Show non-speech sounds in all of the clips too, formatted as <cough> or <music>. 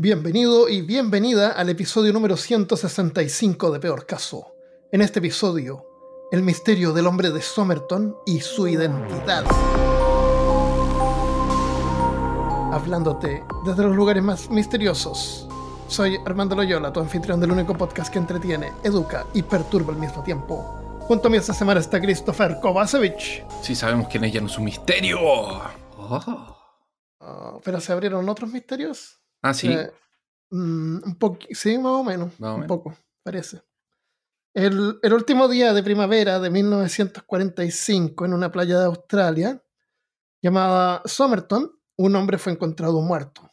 Bienvenido y bienvenida al episodio número 165 de Peor Caso. En este episodio, el misterio del hombre de Somerton y su identidad. Hablándote desde los lugares más misteriosos. Soy Armando Loyola, tu anfitrión del único podcast que entretiene, educa y perturba al mismo tiempo. Junto a mí esta semana está Christopher Kovacevic. Sí, sabemos quién es, ya no es un misterio. Oh. Pero se abrieron otros misterios. Ah, sí. Eh, mm, un poco, sí, más o menos. Más o un menos. poco, parece. El, el último día de primavera de 1945, en una playa de Australia, llamada Somerton, un hombre fue encontrado muerto.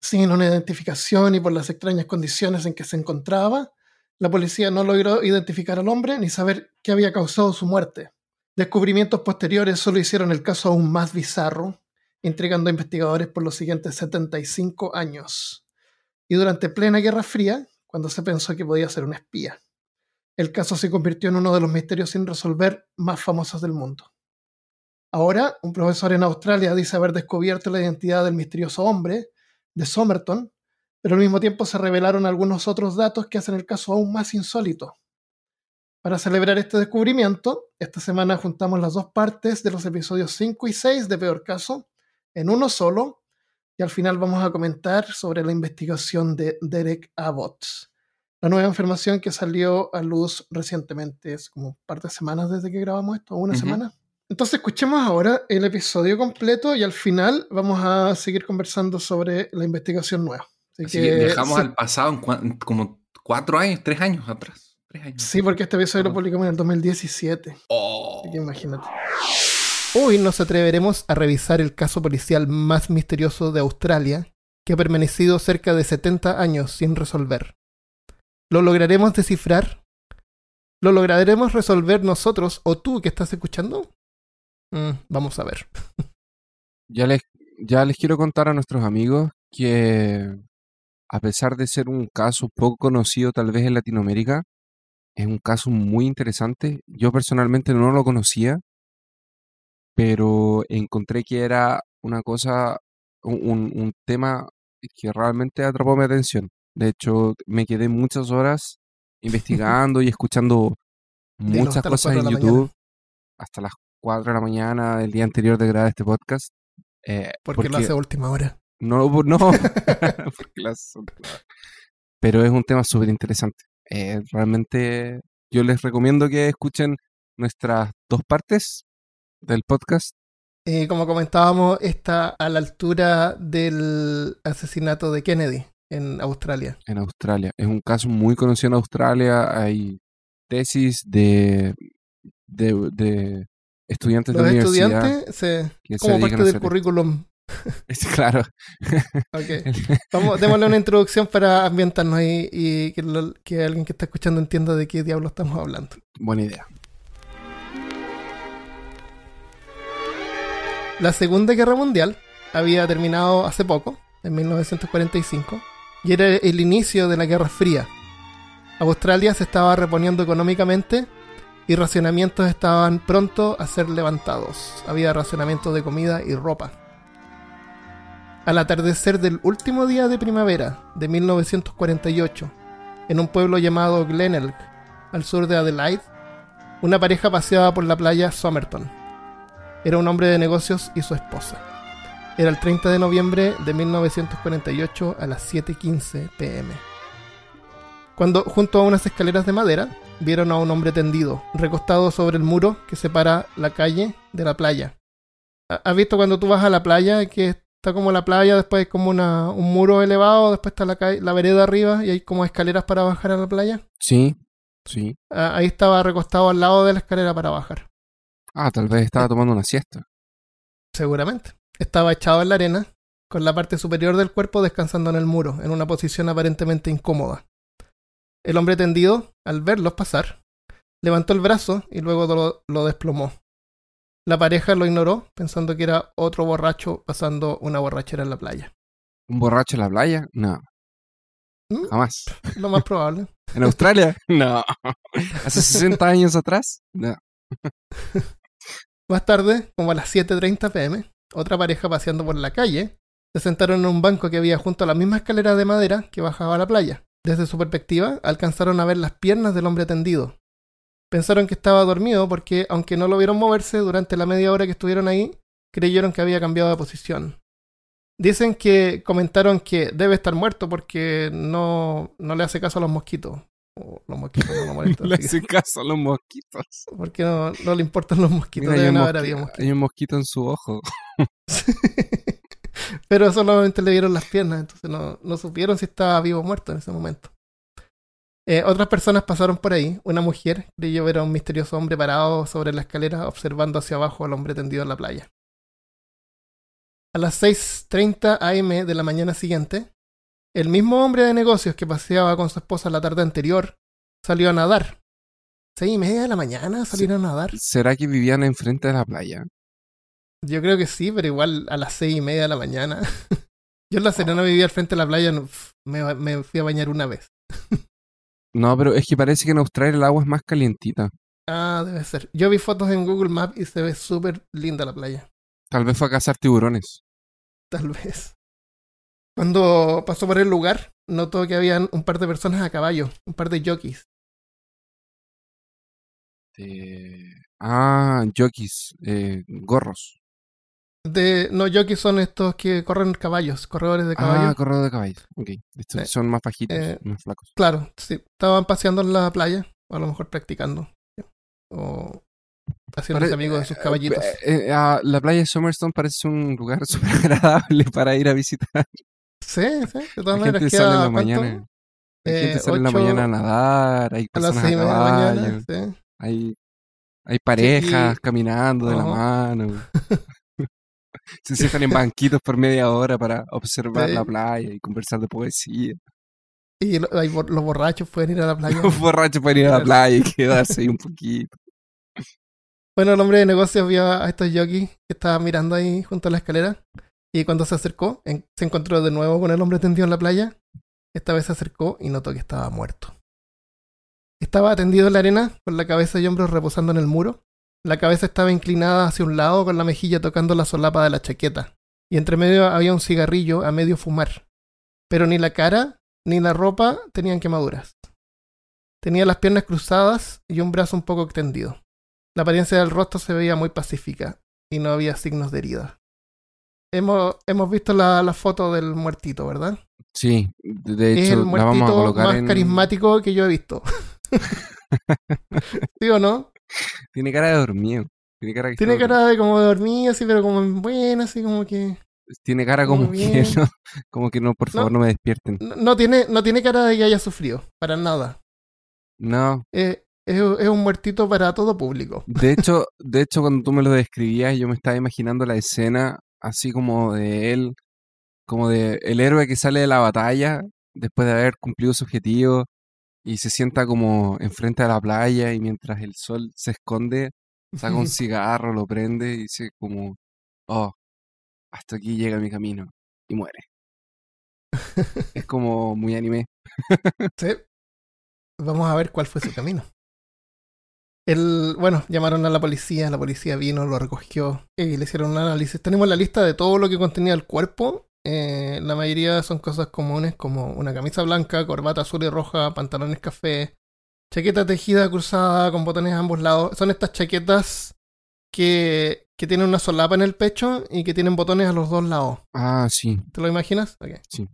Sin una identificación y por las extrañas condiciones en que se encontraba, la policía no logró identificar al hombre ni saber qué había causado su muerte. Descubrimientos posteriores solo hicieron el caso aún más bizarro, intrigando a investigadores por los siguientes 75 años. Y durante plena Guerra Fría, cuando se pensó que podía ser un espía. El caso se convirtió en uno de los misterios sin resolver más famosos del mundo. Ahora, un profesor en Australia dice haber descubierto la identidad del misterioso hombre, de Somerton, pero al mismo tiempo se revelaron algunos otros datos que hacen el caso aún más insólito. Para celebrar este descubrimiento, esta semana juntamos las dos partes de los episodios 5 y 6 de Peor Caso en uno solo, y al final vamos a comentar sobre la investigación de Derek Abbott, la nueva información que salió a luz recientemente, es como un par de semanas desde que grabamos esto, una Ujú. semana. Entonces escuchemos ahora el episodio completo y al final vamos a seguir conversando sobre la investigación nueva. Así, Así que viajamos sí, al pasado en cua- como cuatro años, tres años atrás. Tres años. sí, porque este episodio lo publicamos en el 2017. Oh. Así que imagínate. Hoy nos atreveremos a revisar el caso policial más misterioso de Australia, que ha permanecido cerca de 70 años sin resolver. ¿Lo lograremos descifrar? ¿Lo lograremos resolver nosotros o tú que estás escuchando? Mm, vamos a ver. Ya les, ya les quiero contar a nuestros amigos que a pesar de ser un caso poco conocido tal vez en Latinoamérica, es un caso muy interesante. Yo personalmente no lo conocía, pero encontré que era una cosa, un, un- tema que realmente atrapó mi atención. De hecho, me quedé muchas horas <laughs> investigando y escuchando muchas cosas en la mañana. YouTube hasta las 4 de la mañana del día anterior de grabar este podcast. eh, Porque, lo hace a última hora. no, por- no, porque las son claras. Pero es un tema súper interesante. Eh, realmente yo les recomiendo que escuchen nuestras dos partes del podcast. Eh, como comentábamos, está a la altura del asesinato de Kennedy en Australia. en Australia. Es un caso muy conocido en Australia. Hay tesis de, de, de estudiantes Los de universidad. estudiantes, se, que como parte del currículum claro. <laughs> Ok. <laughs> Vamos, démosle una introducción para ambientarnos y, y que, lo- que alguien que está escuchando entienda de qué diablo estamos hablando. Buena idea. La Segunda Guerra Mundial había terminado hace poco, en 1945, y era el inicio de la Guerra Fría. Australia se estaba reponiendo económicamente y racionamientos estaban pronto a ser levantados. Había racionamiento de comida y ropa. Al atardecer del último día de primavera de 1948, en un pueblo llamado Glenelg, al sur de Adelaide, una pareja paseaba por la playa Somerton. Era un hombre de negocios y su esposa. Era el 30 de noviembre de 1948 a las 7.15 pm. Cuando, junto a unas escaleras de madera, vieron a un hombre tendido, recostado sobre el muro que separa la calle de la playa. ¿Ha- ¿Has visto cuando tú vas a la playa que está como la playa, después hay como una, un muro elevado, después está la, calle- la vereda arriba y hay como escaleras para bajar a la playa? Sí, sí. Ah, Ahí estaba recostado al lado de la escalera para bajar. Ah, tal vez estaba tomando una siesta. Seguramente. Estaba echado en la arena con la parte superior del cuerpo descansando en el muro, en una posición aparentemente incómoda. El hombre tendido, al verlos pasar, levantó el brazo y luego lo, lo desplomó. La pareja lo ignoró, pensando que era otro borracho pasando una borrachera en la playa. ¿Un borracho en la playa? No. ¿Mm? Jamás. Lo más probable. <laughs> ¿En Australia? <laughs> No. <laughs> ¿Hace 60 años atrás? No. Más tarde, como a las 7.30 pm, otra pareja paseando por la calle se sentaron en un banco que había junto a la misma escalera de madera que bajaba a la playa. Desde su perspectiva, alcanzaron a ver las piernas del hombre tendido. Pensaron que estaba dormido porque, aunque no lo vieron moverse durante la media hora que estuvieron ahí, creyeron que había cambiado de posición. Dicen que comentaron que debe estar muerto porque no, no le hace caso a los mosquitos. Los mosquitos no lo molestan. <laughs> Le así que- hace caso a los mosquitos. <laughs> porque no, no le importan los mosquitos. Mira, hay, un haber mosqui- habido mosquitos. hay un mosquito en su ojo. <laughs> Pero solamente le vieron las piernas, entonces no, no supieron si estaba vivo o muerto en ese momento. Eh, otras personas pasaron por ahí. Una mujer creyó ver a un misterioso hombre parado sobre la escalera observando hacia abajo al hombre tendido en la playa. A las 6.30 am de la mañana siguiente, el mismo hombre de negocios que paseaba con su esposa la tarde anterior salió a nadar. ¿Seis y media de la mañana salir a nadar? ¿Será que vivían enfrente de la playa? Yo creo que sí, pero igual a las seis y media de la mañana. <laughs> Yo en La Serena vivía al frente de la playa, me, me fui a bañar una vez. <laughs> No, pero es que parece que en Australia el agua es más calientita. Ah, debe ser. Yo vi fotos en Google Maps y se ve súper linda la playa. Tal vez fue a cazar tiburones. Tal vez. Cuando pasó por el lugar, notó que habían un par de personas a caballo, un par de jockeys. Eh, Ah, jockeys, eh, gorros. De, no, jockeys son estos que corren caballos, corredores de Ah, caballos. corredor de caballos. Ok. Estos Sí. son más bajitos, Eh, más flacos. Claro, sí. Estaban paseando en la playa, o a lo mejor practicando. O haciéndose amigos de sus caballitos. Eh, eh, ah, la playa de Summerstone parece un lugar <laughs> súper agradable para ir a visitar. Sí, sí, de todas maneras gente queda, sale en la mañana. La Eh, gente sale en la mañana a nadar, hay A las personas seis y a media de la mañana, sí. hay, hay parejas caminando de la mano. <laughs> <laughs> Se sientan en banquitos por media hora para observar Sí. la playa y conversar de poesía. Y lo- hay los borrachos pueden ir a la <laughs> playa. Los borrachos pueden ir a la playa y quedarse ahí un poquito. Bueno, el hombre de negocios vio a estos jockeys que estaban mirando ahí junto a la escalera. Y cuando se acercó, se encontró de nuevo con el hombre tendido en la playa. Esta vez se acercó y notó que estaba muerto. Estaba tendido en la arena, con la cabeza y hombros reposando en el muro. La cabeza estaba inclinada hacia un lado, con la mejilla tocando la solapa de la chaqueta. Y entre medio había un cigarrillo a medio fumar. Pero ni la cara ni la ropa tenían quemaduras. Tenía las piernas cruzadas y un brazo un poco extendido. La apariencia del rostro se veía muy pacífica y no había signos de herida. Hemos, hemos visto la, la foto del muertito, ¿verdad? Sí, de de es hecho el la vamos a muertito colocar más en... carismático que yo he visto. <laughs> ¿Sí o no? Tiene cara de dormido. Tiene cara, que está Tiene dormido. cara de como de dormir, así, pero como en buena, así como que. Tiene cara como <laughs> que no, como que no, por favor, no, me despierten. No, no tiene, no tiene cara de que haya sufrido, para nada. No, Eh, es, es un muertito para todo público. de hecho, <laughs> de hecho cuando tú me lo describías, yo me estaba imaginando la escena así como de él, como de el héroe que sale de la batalla después de haber cumplido su objetivo y se sienta como enfrente de la playa y mientras el sol se esconde, saca un <laughs> cigarro, lo prende y dice como, oh, hasta aquí llega mi camino y muere. Es <laughs> como muy anime. Sí. Vamos a ver cuál fue su camino. El, bueno, llamaron a la policía, la policía vino, lo recogió y le hicieron un análisis. Tenemos la lista de todo lo que contenía el cuerpo. Eh, la mayoría son cosas comunes como una camisa blanca, corbata azul y roja, pantalones café, chaqueta tejida cruzada con botones a ambos lados. Son estas chaquetas que, que tienen una solapa en el pecho y que tienen botones a los dos lados. Ah, sí. ¿Te lo imaginas? Ok. Sí.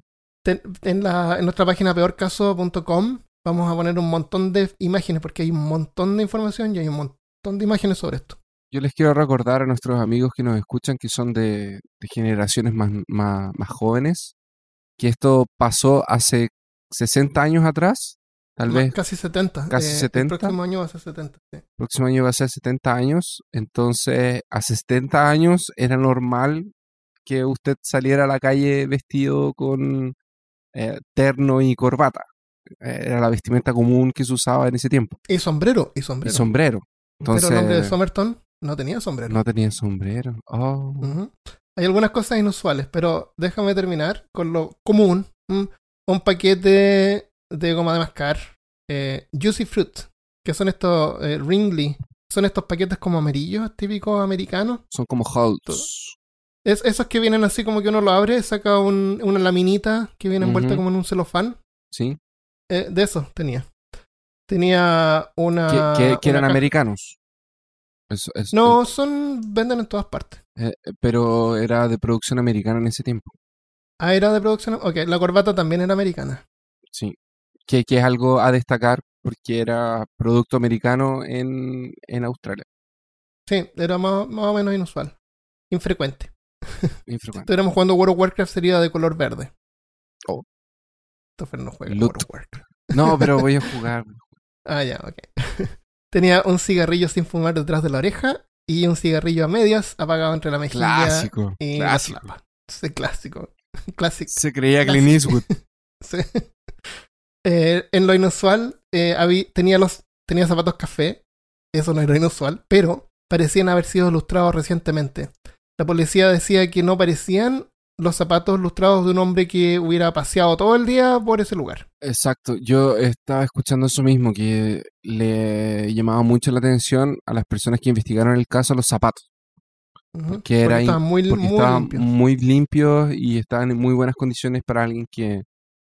Ten- en, la, en nuestra página peorcaso.com vamos a poner un montón de imágenes porque hay un montón de información y hay un montón de imágenes sobre esto. Yo les quiero recordar a nuestros amigos que nos escuchan que son de, de generaciones más, más, más jóvenes, que esto pasó hace 60 años atrás, tal Ma- vez Casi 70. casi eh, 70. El próximo año va a ser 70. sí. el próximo año va a ser 70 años, entonces hace 70 años era normal que usted saliera a la calle vestido con eh, terno y corbata. Era la vestimenta común que se usaba en ese tiempo. Y sombrero, y Y sombrero. sombrero. Entonces, Pero el hombre de Somerton no tenía sombrero. no tenía sombrero. Oh. Hay algunas cosas inusuales, pero déjame terminar con lo común. Mm, Un paquete de goma de mascar, eh, Juicy Fruit, que son estos eh, Ringly, son estos paquetes como amarillos, típicos americanos. Son como halts. Es, esos que vienen así como que uno lo abre, saca un- una laminita que viene envuelta como en un celofán. ¿Sí? Eh, de esos tenía. Tenía una. que, que- que una eran caja- americanos. Eso- eso- No, son. venden en todas partes. eh, eh, pero era de producción americana en ese tiempo. Ah, era de producción. Ok, la corbata también era americana. Sí. Que, que es algo a destacar porque era producto americano en, en Australia. Sí, era más, más o menos inusual. Infrecuente. Si <laughs> Infrecuente. estuviéramos jugando World of Warcraft sería de color verde. Oh. Christopher no juega Loot. No, pero <laughs> voy a jugar. Ah, ya, ok. <laughs> Tenía un cigarrillo sin fumar detrás de la oreja y un cigarrillo a medias apagado entre la mejilla Clásico. y la clásico. Sí, clásico. <laughs> Clásico. Se creía Clint Eastwood. Sí. Eh, en lo inusual, eh, tenía, los, tenía zapatos café. Eso no era inusual, pero parecían haber sido lustrados recientemente. La policía decía que no parecían los zapatos lustrados de un hombre que hubiera paseado todo el día por ese lugar. Exacto. Yo estaba escuchando eso mismo, que le llamaba mucho la atención a las personas que investigaron el caso los zapatos. Ujú. Que era Porque in- estaban muy, Porque muy estaban limpios. muy limpios y estaban en muy buenas condiciones para alguien que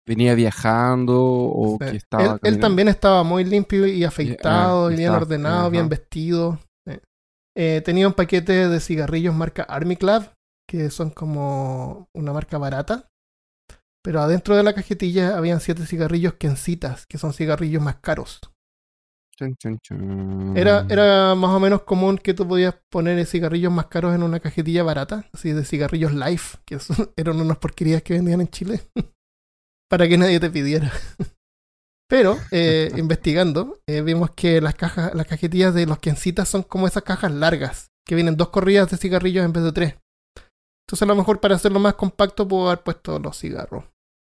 venía viajando o Sí. que estaba él, también estaba muy limpio y afeitado, ah, y bien ordenado, bien vestido. Eh, tenía un paquete de cigarrillos marca Army Club, que son como una marca barata. Pero adentro de la cajetilla habían siete cigarrillos Kencitas, que son cigarrillos más caros. Chun, chun, chun. Era, era más o menos común que tú podías poner cigarrillos más caros en una cajetilla barata, así de cigarrillos Life, que son- <laughs> eran unas porquerías que vendían en Chile, <laughs> para que nadie te pidiera. <laughs> Pero, eh, investigando, eh, vimos que las cajas, las cajetillas de los Kencitas son como esas cajas largas, que vienen dos corridas de cigarrillos en vez de tres. Entonces, a lo mejor para hacerlo más compacto, puedo haber puesto los cigarros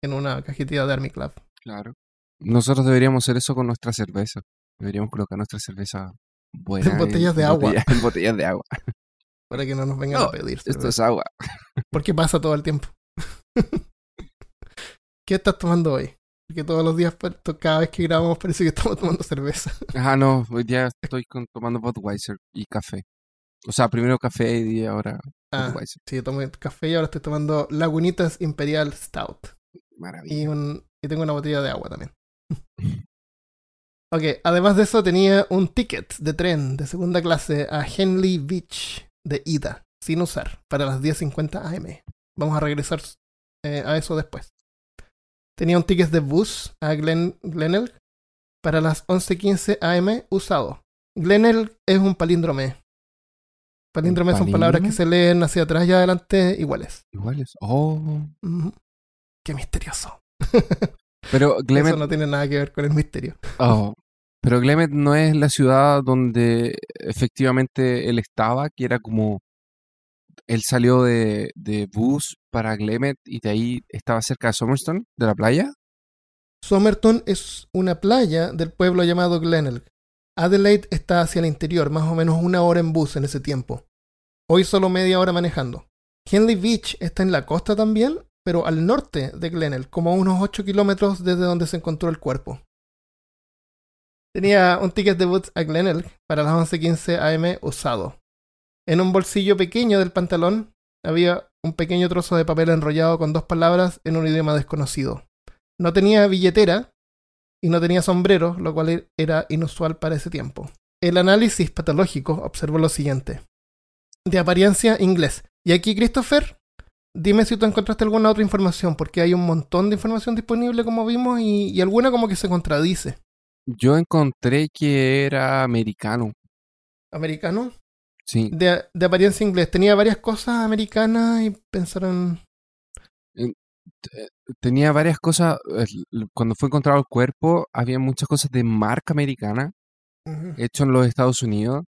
en una cajetilla de Army Club. Claro. Nosotros deberíamos hacer eso con nuestra cerveza. Deberíamos colocar nuestra cerveza buena <laughs> <laughs> En botellas de agua. en botellas <laughs> de agua. Para que no nos vengan No, a pedir. Esto cerveza. es agua. Porque pasa todo el tiempo. ¿Qué estás tomando hoy? Porque todos los días, pues, cada vez que grabamos, parece que estamos tomando cerveza. Ah, no, hoy día estoy con- tomando Budweiser y café. O sea, primero café y ahora Ah, sí, tomé café y ahora estoy tomando Lagunitas Imperial Stout. Maravilla. Y, un, y tengo una botella de agua también. <laughs> ok, además de eso, tenía un ticket de tren de segunda clase a Henley Beach de ida, sin usar, para las 10.50 am. Vamos a regresar eh, a eso después. Tenía un ticket de bus a Glen, Glenelg para las 11.15 am usado. Glenelg es un palíndrome. Palíndromes son palabras que se leen hacia atrás y adelante iguales. Iguales. Oh. Qué misterioso. <laughs> Pero Glemet, Eso no tiene nada que ver con el misterio. oh. <laughs> Pero Glemet no es la ciudad donde efectivamente él estaba, que era como él salió de, de bus para Glemet y de ahí estaba cerca de Somerstone, de la playa. Somerton es una playa del pueblo llamado Glenelg. Adelaide está hacia el interior, más o menos una hora en bus en ese tiempo. Hoy solo media hora manejando. Henley Beach está en la costa también, pero al norte de Glenelg, como a unos 8 kilómetros desde donde se encontró el cuerpo. Tenía un ticket de bus a Glenelg para las 11.15 am usado. En un bolsillo pequeño del pantalón había un pequeño trozo de papel enrollado con dos palabras en un idioma desconocido. No tenía billetera y no tenía sombrero, lo cual era inusual para ese tiempo. El análisis patológico observó lo siguiente. De apariencia inglés. Y aquí, Christopher, dime si tú encontraste alguna otra información, porque hay un montón de información disponible, como vimos, y, y alguna como que se contradice. Yo encontré que era americano. ¿Americano? Sí. De, de apariencia inglés. Tenía varias cosas americanas y pensaron... Tenía varias cosas. eh, Cuando fue encontrado el cuerpo, había muchas cosas de marca americana, Ujú. hecho en los Estados Unidos.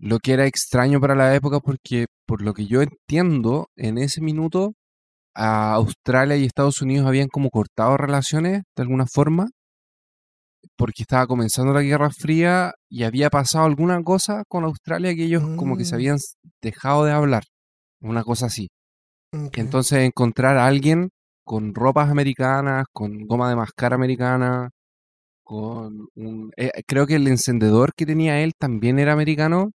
Lo que era extraño para la época porque, por lo que yo entiendo, en ese minuto a Australia y Estados Unidos habían como cortado relaciones de alguna forma porque estaba comenzando la Guerra Fría y había pasado alguna cosa con Australia que ellos como que se Mm. habían dejado de hablar, una cosa así. Ok. Entonces encontrar a alguien con ropas americanas, con goma de mascar americana, con un... eh, creo que el encendedor que tenía él también era americano.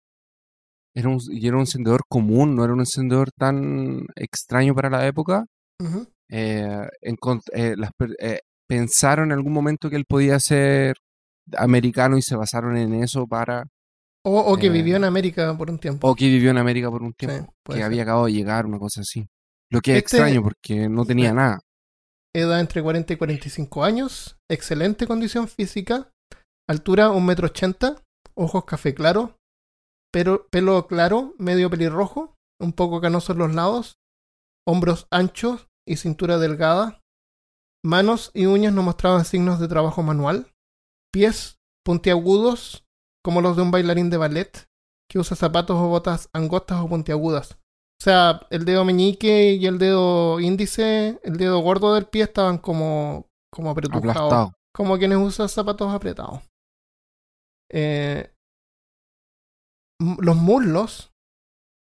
Era un, y era un encendedor común, no era un encendedor tan extraño para la época. Eh, eh, las pensaron en algún momento que él podía ser americano y se basaron en eso para... O, o que vivió en América por un tiempo. O que vivió en América por un tiempo, que ser. había acabado de llegar, una cosa así. Lo que es Este- extraño porque no tenía Sí. nada. Edad entre 40 y 45 años. Excelente condición física. Altura 1,80 m. Ojos café claro. Pero, pelo claro, medio pelirrojo. Un poco canoso en los lados. Hombros anchos y cintura delgada. Manos y uñas no mostraban signos de trabajo manual. Pies puntiagudos, como los de un bailarín de ballet, que usa zapatos o botas angostas o puntiagudas. O sea, el dedo meñique y el dedo índice, el dedo gordo del pie estaban como, como apretujados. Como quienes usan zapatos apretados. Eh, los muslos.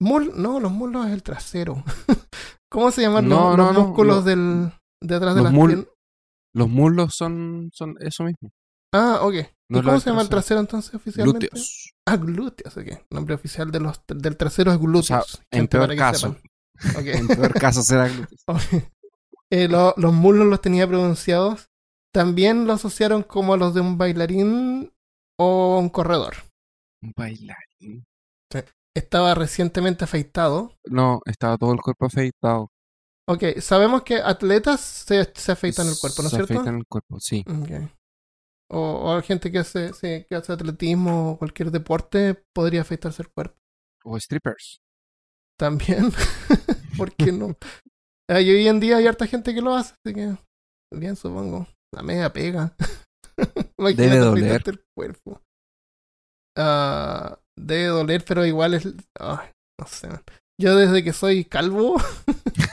Mul no, los muslos es el trasero. <laughs> ¿Cómo se llaman los- No, los, no, músculos lo- del, de atrás de las mul- piernas? Los muslos son, son eso mismo. Ah, ok. No ¿Y es lo cómo se llama el trasero. entonces oficialmente? Glúteos. Ah, glúteos, ok. El nombre oficial de los, del trasero es O sea, glúteos. en peor caso. <laughs> En peor caso será glúteos. <laughs> Eh, lo- los muslos los tenía pronunciados. También lo asociaron como a los de un bailarín o un corredor. Un bailarín. Estaba recientemente afeitado. No, estaba todo el cuerpo afeitado. Ok, sabemos que atletas se, se afeitan el cuerpo, ¿no es Se cierto? afeitan el cuerpo, sí. Ok. O, o gente que hace, sí, que hace atletismo o cualquier deporte podría afeitarse el cuerpo. O strippers. También. <laughs> ¿Por qué no? Y hoy en día hay harta gente que lo hace, así que bien supongo. La media pega. <laughs> Debe doler. el cuerpo. Ah, debe doler, pero igual es. no sé. Yo desde que soy calvo <laughs>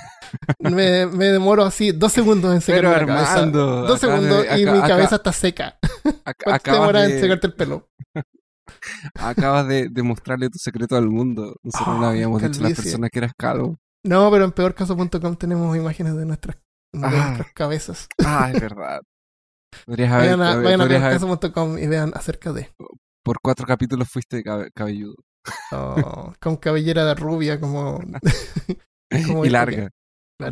me, me demoro así dos segundos en secarme Pero la cabeza. Dos de- segundos y mi cabeza está seca. Ac- ¿Cuánto te acabas demora en secarte el pelo? <laughs> acabas de, de mostrarle tu secreto al mundo. Nosotros no Ay, habíamos dicho a las personas que eras calvo. No, pero en peorcaso.com tenemos imágenes de nuestras, de Ah. nuestras cabezas. Ah, es verdad. Podrías haber, Vayan a, haber- vayan a podrías haber- peorcaso.com y vean acerca de. por cuatro capítulos fuiste cabe- cabelludo. oh, con cabellera de rubia, como. <laughs> como y larga.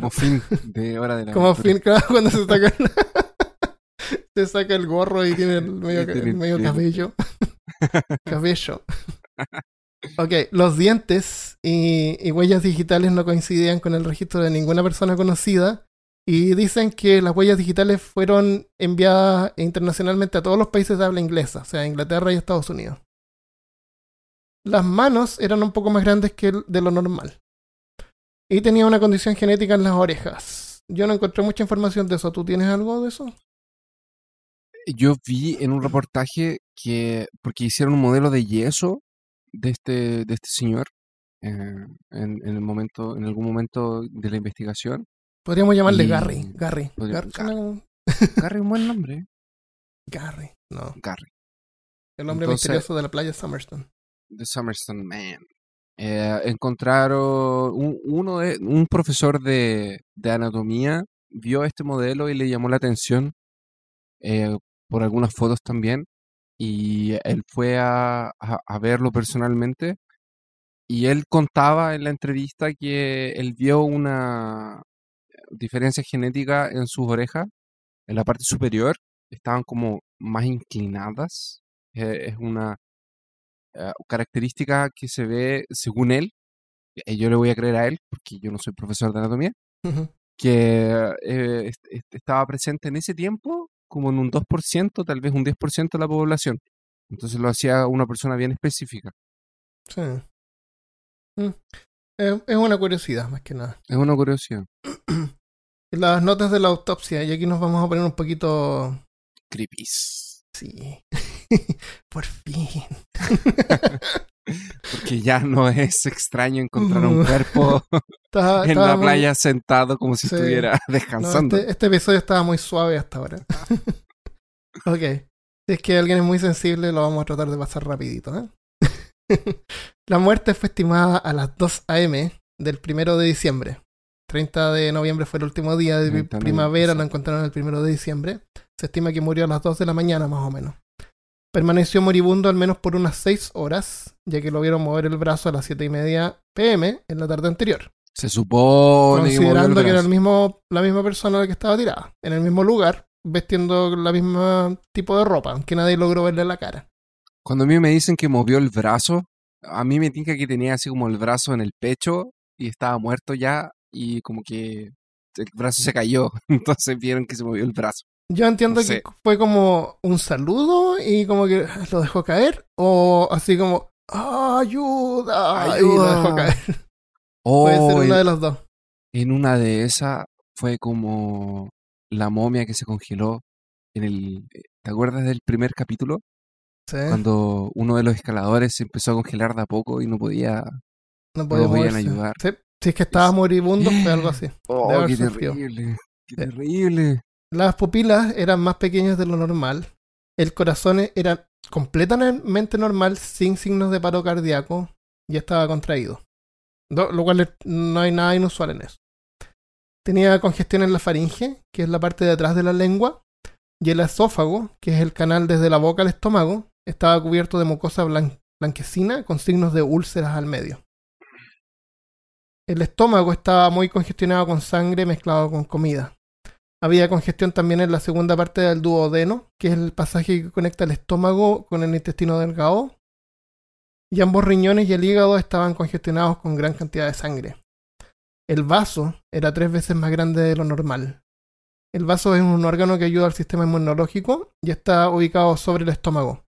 Claro. Como fin de hora de la Como fin, claro, cuando se saca el, <laughs> se saca el gorro y tiene el medio, el cabello. <laughs> cabello. Ok, los dientes y, y huellas digitales no coincidían con el registro de ninguna persona conocida y dicen que las huellas digitales fueron enviadas internacionalmente a todos los países de habla inglesa, o sea, Inglaterra y Estados Unidos. Las manos eran un poco más grandes que el- de lo normal. Y tenía una condición genética en las orejas. Yo no encontré mucha información de eso. ¿Tú tienes algo de eso? Yo vi en un reportaje que, porque hicieron un modelo de yeso de este, de este señor eh, en, en el momento, en algún momento de la investigación. Podríamos llamarle Y- Garry. Garry. Podría- Gar- suena como- Gary, un buen nombre. ¿eh? Garry. No. Gary. El hombre Entonces- misterioso de la playa Summerston. The Summerstone Man. Eh, encontraron un, uno de, un profesor de, de anatomía vio este modelo y le llamó la atención eh, por algunas fotos también y él fue a, a- verlo personalmente y él contaba en la entrevista que él vio una diferencia genética en sus orejas en la parte superior estaban como más inclinadas Eh, es una eh, característica que se ve según él, y yo le voy a creer a él, porque yo no soy profesor de anatomía, Ujú. que eh, est- est- estaba presente en ese tiempo como en un 2%, tal vez un 10% de la población. Entonces lo hacía una persona bien específica. Sí. Mm. Es, es una curiosidad, más que nada. Es una curiosidad. <clears throat> Las notas de la autopsia, y aquí nos vamos a poner un poquito. Creepies. Sí. <laughs> Por fin. Porque ya no es extraño encontrar un cuerpo <laughs> en la muy- playa sentado como si Sí. estuviera no, <laughs> descansando. este, este episodio estaba muy suave hasta ahora. ok. Si es que alguien es muy sensible, lo vamos a tratar de pasar rapidito. ¿eh? la muerte fue estimada a las 2 a.m. del primero de diciembre. 30 de noviembre fue el último día de 30 de primavera, lo encontraron el primero de diciembre. Se estima que murió a las 2 de la mañana más o menos. Permaneció moribundo al menos por unas 6 horas, ya que lo vieron mover el brazo a las 7 y media pm en la tarde anterior. Se supone considerando que era el mismo, la misma persona la que estaba tirada, en el mismo lugar, vestiendo la misma tipo de ropa, aunque nadie logró verle la cara. Cuando a mí me dicen que movió el brazo, a mí me tinca que tenía así como el brazo en el pecho y estaba muerto ya y como que el brazo se cayó. <laughs> Entonces vieron que se movió el brazo. Yo entiendo No sé. que fue como un saludo y como que <laughs> lo dejó caer, o así como "Ah, ayuda, y lo dejó Ayuda. caer. <laughs> Oh, Puede ser en- una de las dos. en una de esas fue como la momia que se congeló en el... ¿Te acuerdas del primer capítulo? Sí, Cuando uno de los escaladores se empezó a congelar de a poco y no podía... no podía podían ayudar. Sí, si es que estaba Es- moribundo, fue algo así. ¡Oh, qué terrible! ¡Qué terrible! Las pupilas eran más pequeñas de lo normal. El corazón era completamente normal, sin signos de paro cardíaco, y estaba contraído. Do- Lo cual no hay nada inusual en eso. Tenía congestión en la faringe, que es la parte de atrás de la lengua, y el esófago, que es el canal desde la boca al estómago, estaba cubierto de mucosa blan- blanquecina con signos de úlceras al medio. El estómago estaba muy congestionado con sangre mezclado con comida. Había congestión también en la segunda parte del duodeno, que es el pasaje que conecta el estómago con el intestino delgado. Y ambos riñones y el hígado estaban congestionados con gran cantidad de sangre. El vaso era tres veces más grande de lo normal. El vaso es un órgano que ayuda al sistema inmunológico y está ubicado sobre el estómago.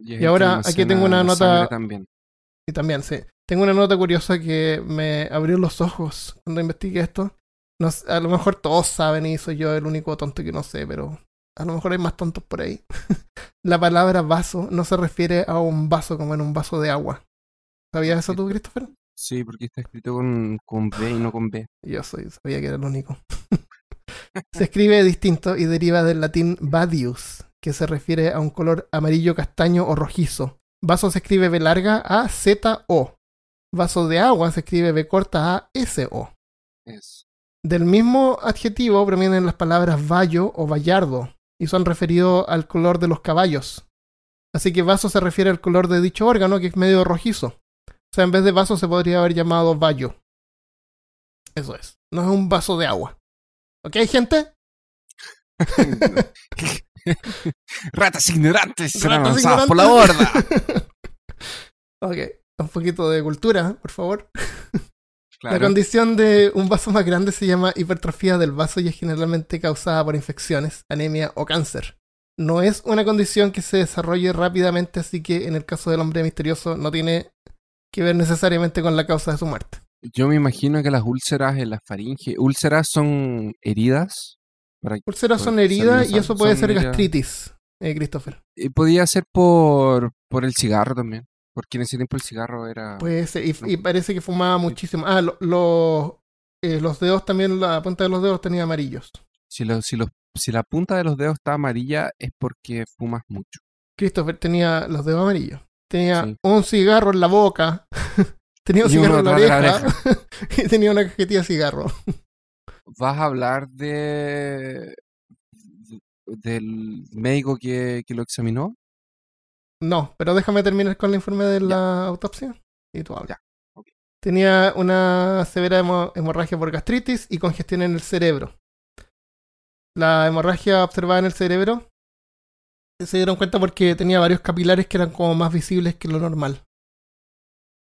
es Y ahora aquí tengo una nota- También. Y también, sí. Tengo una nota curiosa que me abrió los ojos cuando investigué esto. No a lo mejor todos saben y soy yo el único tonto que no sé, pero a lo mejor hay más tontos por ahí. <laughs> La palabra vaso no se refiere a un vaso como en un vaso de agua. ¿Sabías eso tú, Christopher? Sí, porque está escrito con, con B y no con B. Yo soy, sabía que era el único. <laughs> se escribe distinto y deriva del latín vadius, que se refiere a un color amarillo castaño o rojizo. Vaso se escribe B larga A Z O. Vaso de agua se escribe B corta A S O. Es. Del mismo adjetivo provienen las palabras vallo o vallardo y son referidos al color de los caballos. Así que vaso se refiere al color de dicho órgano que es medio rojizo. O sea, en vez de vaso se podría haber llamado vallo. Eso es. No es un vaso de agua. ¿Ok, gente? <laughs> Ratas ignorantes serán Ratas lanzadas por la borda. <laughs> ok, un poquito de cultura, por favor. <laughs> La condición de un vaso más grande se llama hipertrofia del vaso y es generalmente causada por infecciones, anemia o cáncer. No es una condición que se desarrolle rápidamente, así que en el caso del hombre misterioso no tiene que ver necesariamente con la causa de su muerte. Yo me imagino que las úlceras en la faringe, úlceras son heridas. Para, Úlceras son heridas y eso puede ser heridas. gastritis, eh, Christopher. y podía ser por, por el cigarro también. Porque en ese tiempo el cigarro era... Puede ser, y, y parece que fumaba muchísimo. Ah, lo- lo- eh, los dedos también, la punta de los dedos tenía amarillos. si, lo- si, los- si la punta de los dedos está amarilla es porque fumas mucho. Christopher tenía los dedos amarillos. Tenía Sí. un cigarro en la boca. <laughs> tenía un Y cigarro en la oreja. <laughs> y tenía una cajetilla de cigarro. ¿Vas a hablar de del médico que, que lo examinó? No, pero déjame terminar con el informe de la autopsia. Y tú hablas. Tenía una severa hemo- hemorragia por gastritis y congestión en el cerebro. La hemorragia observada en el cerebro se dieron cuenta porque tenía varios capilares que eran como más visibles que lo normal.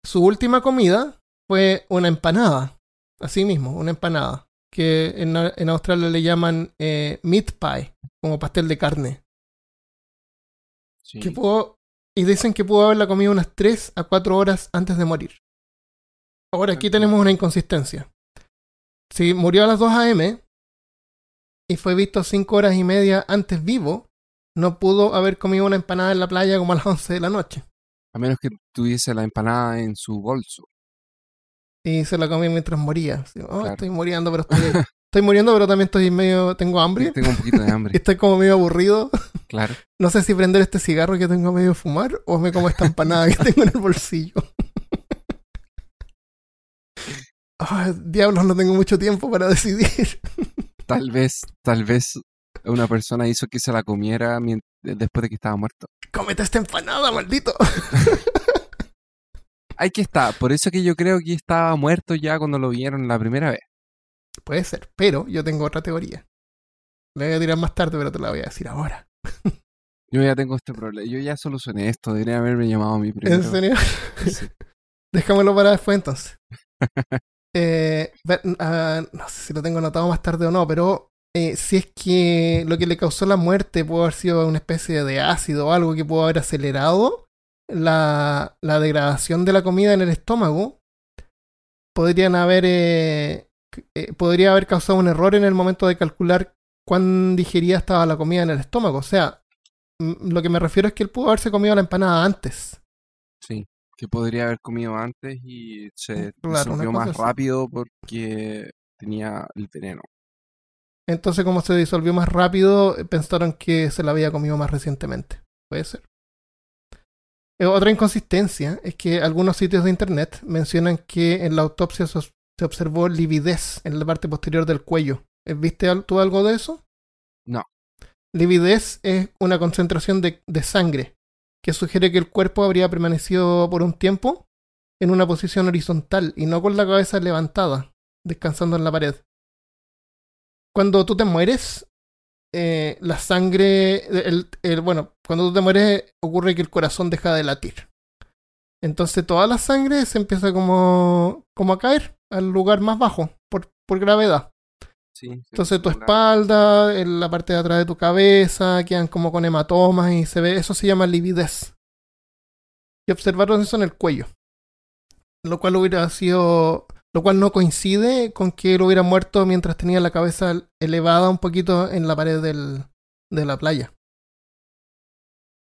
Su última comida fue una empanada. Así mismo, una empanada. Que en, en Australia le llaman eh, meat pie, como pastel de carne. Sí. Que pudo, y dicen que pudo haberla comido unas 3 a 4 horas antes de morir. Ahora aquí tenemos una inconsistencia. Si murió a las 2 a.m. y fue visto 5 horas y media antes vivo, no pudo haber comido una empanada en la playa como a las 11 de la noche. A menos que tuviese la empanada en su bolso. Y se la comí mientras moría. "Oh, Claro. Estoy muriendo, pero estoy, <laughs> estoy muriendo, pero también estoy medio, tengo hambre. Tengo un poquito de <laughs> Y hambre, estoy como medio aburrido. claro. No sé si prender este cigarro que tengo medio fumar o me como esta empanada que tengo en el bolsillo. <laughs> Ay, diablos, no tengo mucho tiempo para decidir. Tal <laughs> vez, tal vez una persona hizo que se la comiera después de que estaba muerto. Cómete esta empanada, maldito. Ahí que está. Por eso que yo creo que estaba muerto ya cuando lo vieron la primera vez. Puede ser, pero yo tengo otra teoría. La voy a tirar más tarde, pero te la voy a decir ahora. <laughs> Yo ya tengo este problema. Yo ya solucioné esto. Debería haberme llamado a mí primero. ¿En serio? Sí. <laughs> Déjamelo para después entonces. <laughs> Eh, ah, no sé si lo tengo anotado más tarde o no, pero eh, si es que lo que le causó la muerte pudo haber sido una especie de ácido o algo que pudo haber acelerado la, la degradación de la comida en el estómago, podrían haber eh, eh, podría haber causado un error en el momento de calcular cuán digerida estaba la comida en el estómago. O sea, mm, lo que me refiero es que él pudo haberse comido la empanada antes. Sí, que podría haber comido antes y se Claro, disolvió cosa más así. rápido porque tenía el veneno. Entonces, como se disolvió más rápido, eh, pensaron que se la había comido más recientemente. Puede ser. Eh, Otra inconsistencia es que algunos sitios de internet mencionan que en la autopsia se, os- se observó lividez en la parte posterior del cuello. Eh, ¿Viste tú algo de eso? No. Lividez es una concentración de, de sangre que sugiere que el cuerpo habría permanecido por un tiempo en una posición horizontal y no con la cabeza levantada, descansando en la pared. Cuando tú te mueres, eh, la sangre, el, el- bueno, cuando tú te mueres ocurre que el corazón deja de latir. Entonces toda la sangre se empieza como, como a caer al lugar más bajo por, por gravedad. Sí, sí, Entonces tu espalda, en la parte de atrás de tu cabeza, quedan como con hematomas y se ve, eso se llama lividez. Y observaron eso en el cuello. Lo cual hubiera sido, lo cual no coincide con que él hubiera muerto mientras tenía la cabeza elevada un poquito en la pared del, de la playa.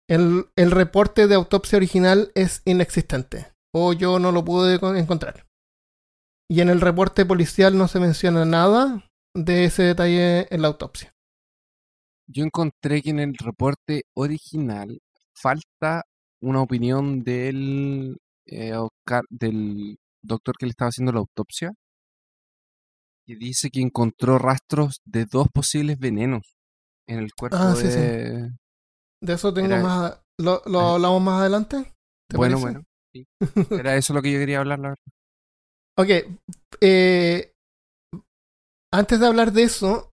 El, el reporte de autopsia original es inexistente, o yo no lo pude con- encontrar. Y en el reporte policial no se menciona nada de ese detalle en la autopsia. Yo encontré que en el reporte original falta una opinión del, eh, del doctor que le estaba haciendo la autopsia. Y dice que encontró rastros de dos posibles venenos en el cuerpo Ah, sí, sí. de... De eso tengo Era- más. ¿Lo, lo eh, hablamos más adelante? ¿Te Bueno, parece? bueno. sí. Era eso lo que yo quería hablar, la verdad. Ok. eh, antes de hablar de eso,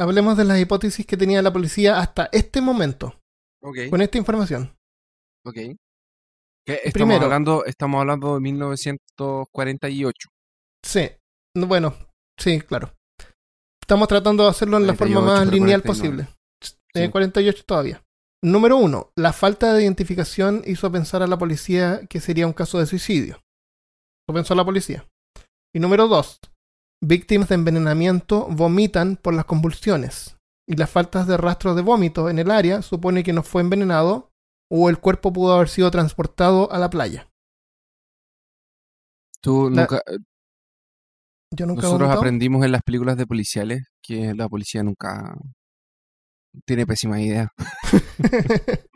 hablemos de las hipótesis que tenía la policía hasta este momento, Ok, con esta información. ok. Estamos Primero- hablando, estamos hablando de 1948. Sí. no, Bueno, sí, claro. Estamos tratando de hacerlo en la forma 48, más lineal 49. posible. Eh, Sí. 48 todavía. Número uno, la falta de identificación hizo pensar a la policía que sería un caso de suicidio. Lo pensó la policía. Y número dos, víctimas de envenenamiento vomitan por las convulsiones. Y las faltas de rastros de vómito en el área supone que no fue envenenado o el cuerpo pudo haber sido transportado a la playa. Tú La- nunca, Yo nunca Nosotros aprendimos en las películas de policiales que la policía nunca tiene pésima idea. <laughs>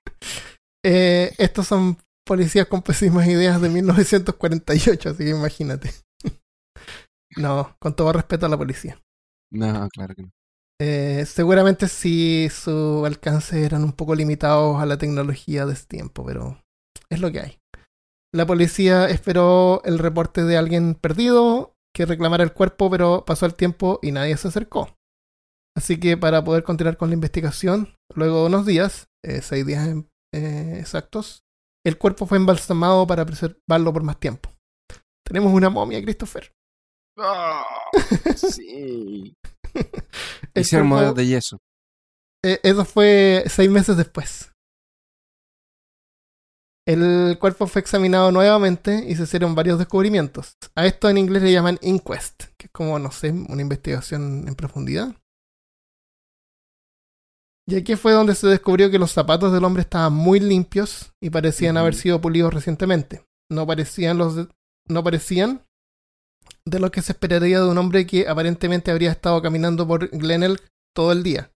Eh, estos son policías con pésimas ideas de 1948, así que imagínate. <laughs> no, con todo respeto a la policía. No, claro que no. Eh, seguramente sí su alcance eran un poco limitados a la tecnología de ese tiempo, pero es lo que hay. La policía esperó el reporte de alguien perdido que reclamara el cuerpo, pero pasó el tiempo y nadie se acercó. Así que para poder continuar con la investigación, luego de unos días, eh, seis días eh, exactos, el cuerpo fue embalsamado para preservarlo por más tiempo. Tenemos una momia, Christopher. <laughs> sí. El Hicieron modelos de yeso. Eh, eso fue seis meses después. El cuerpo fue examinado nuevamente y se hicieron varios descubrimientos. A esto en inglés le llaman inquest, que es como, no sé, una investigación en profundidad. Y aquí fue donde se descubrió que los zapatos del hombre estaban muy limpios y parecían haber sido pulidos recientemente. No parecían los de, no parecían de lo que se esperaría de un hombre que aparentemente habría estado caminando por Glenelg todo el día.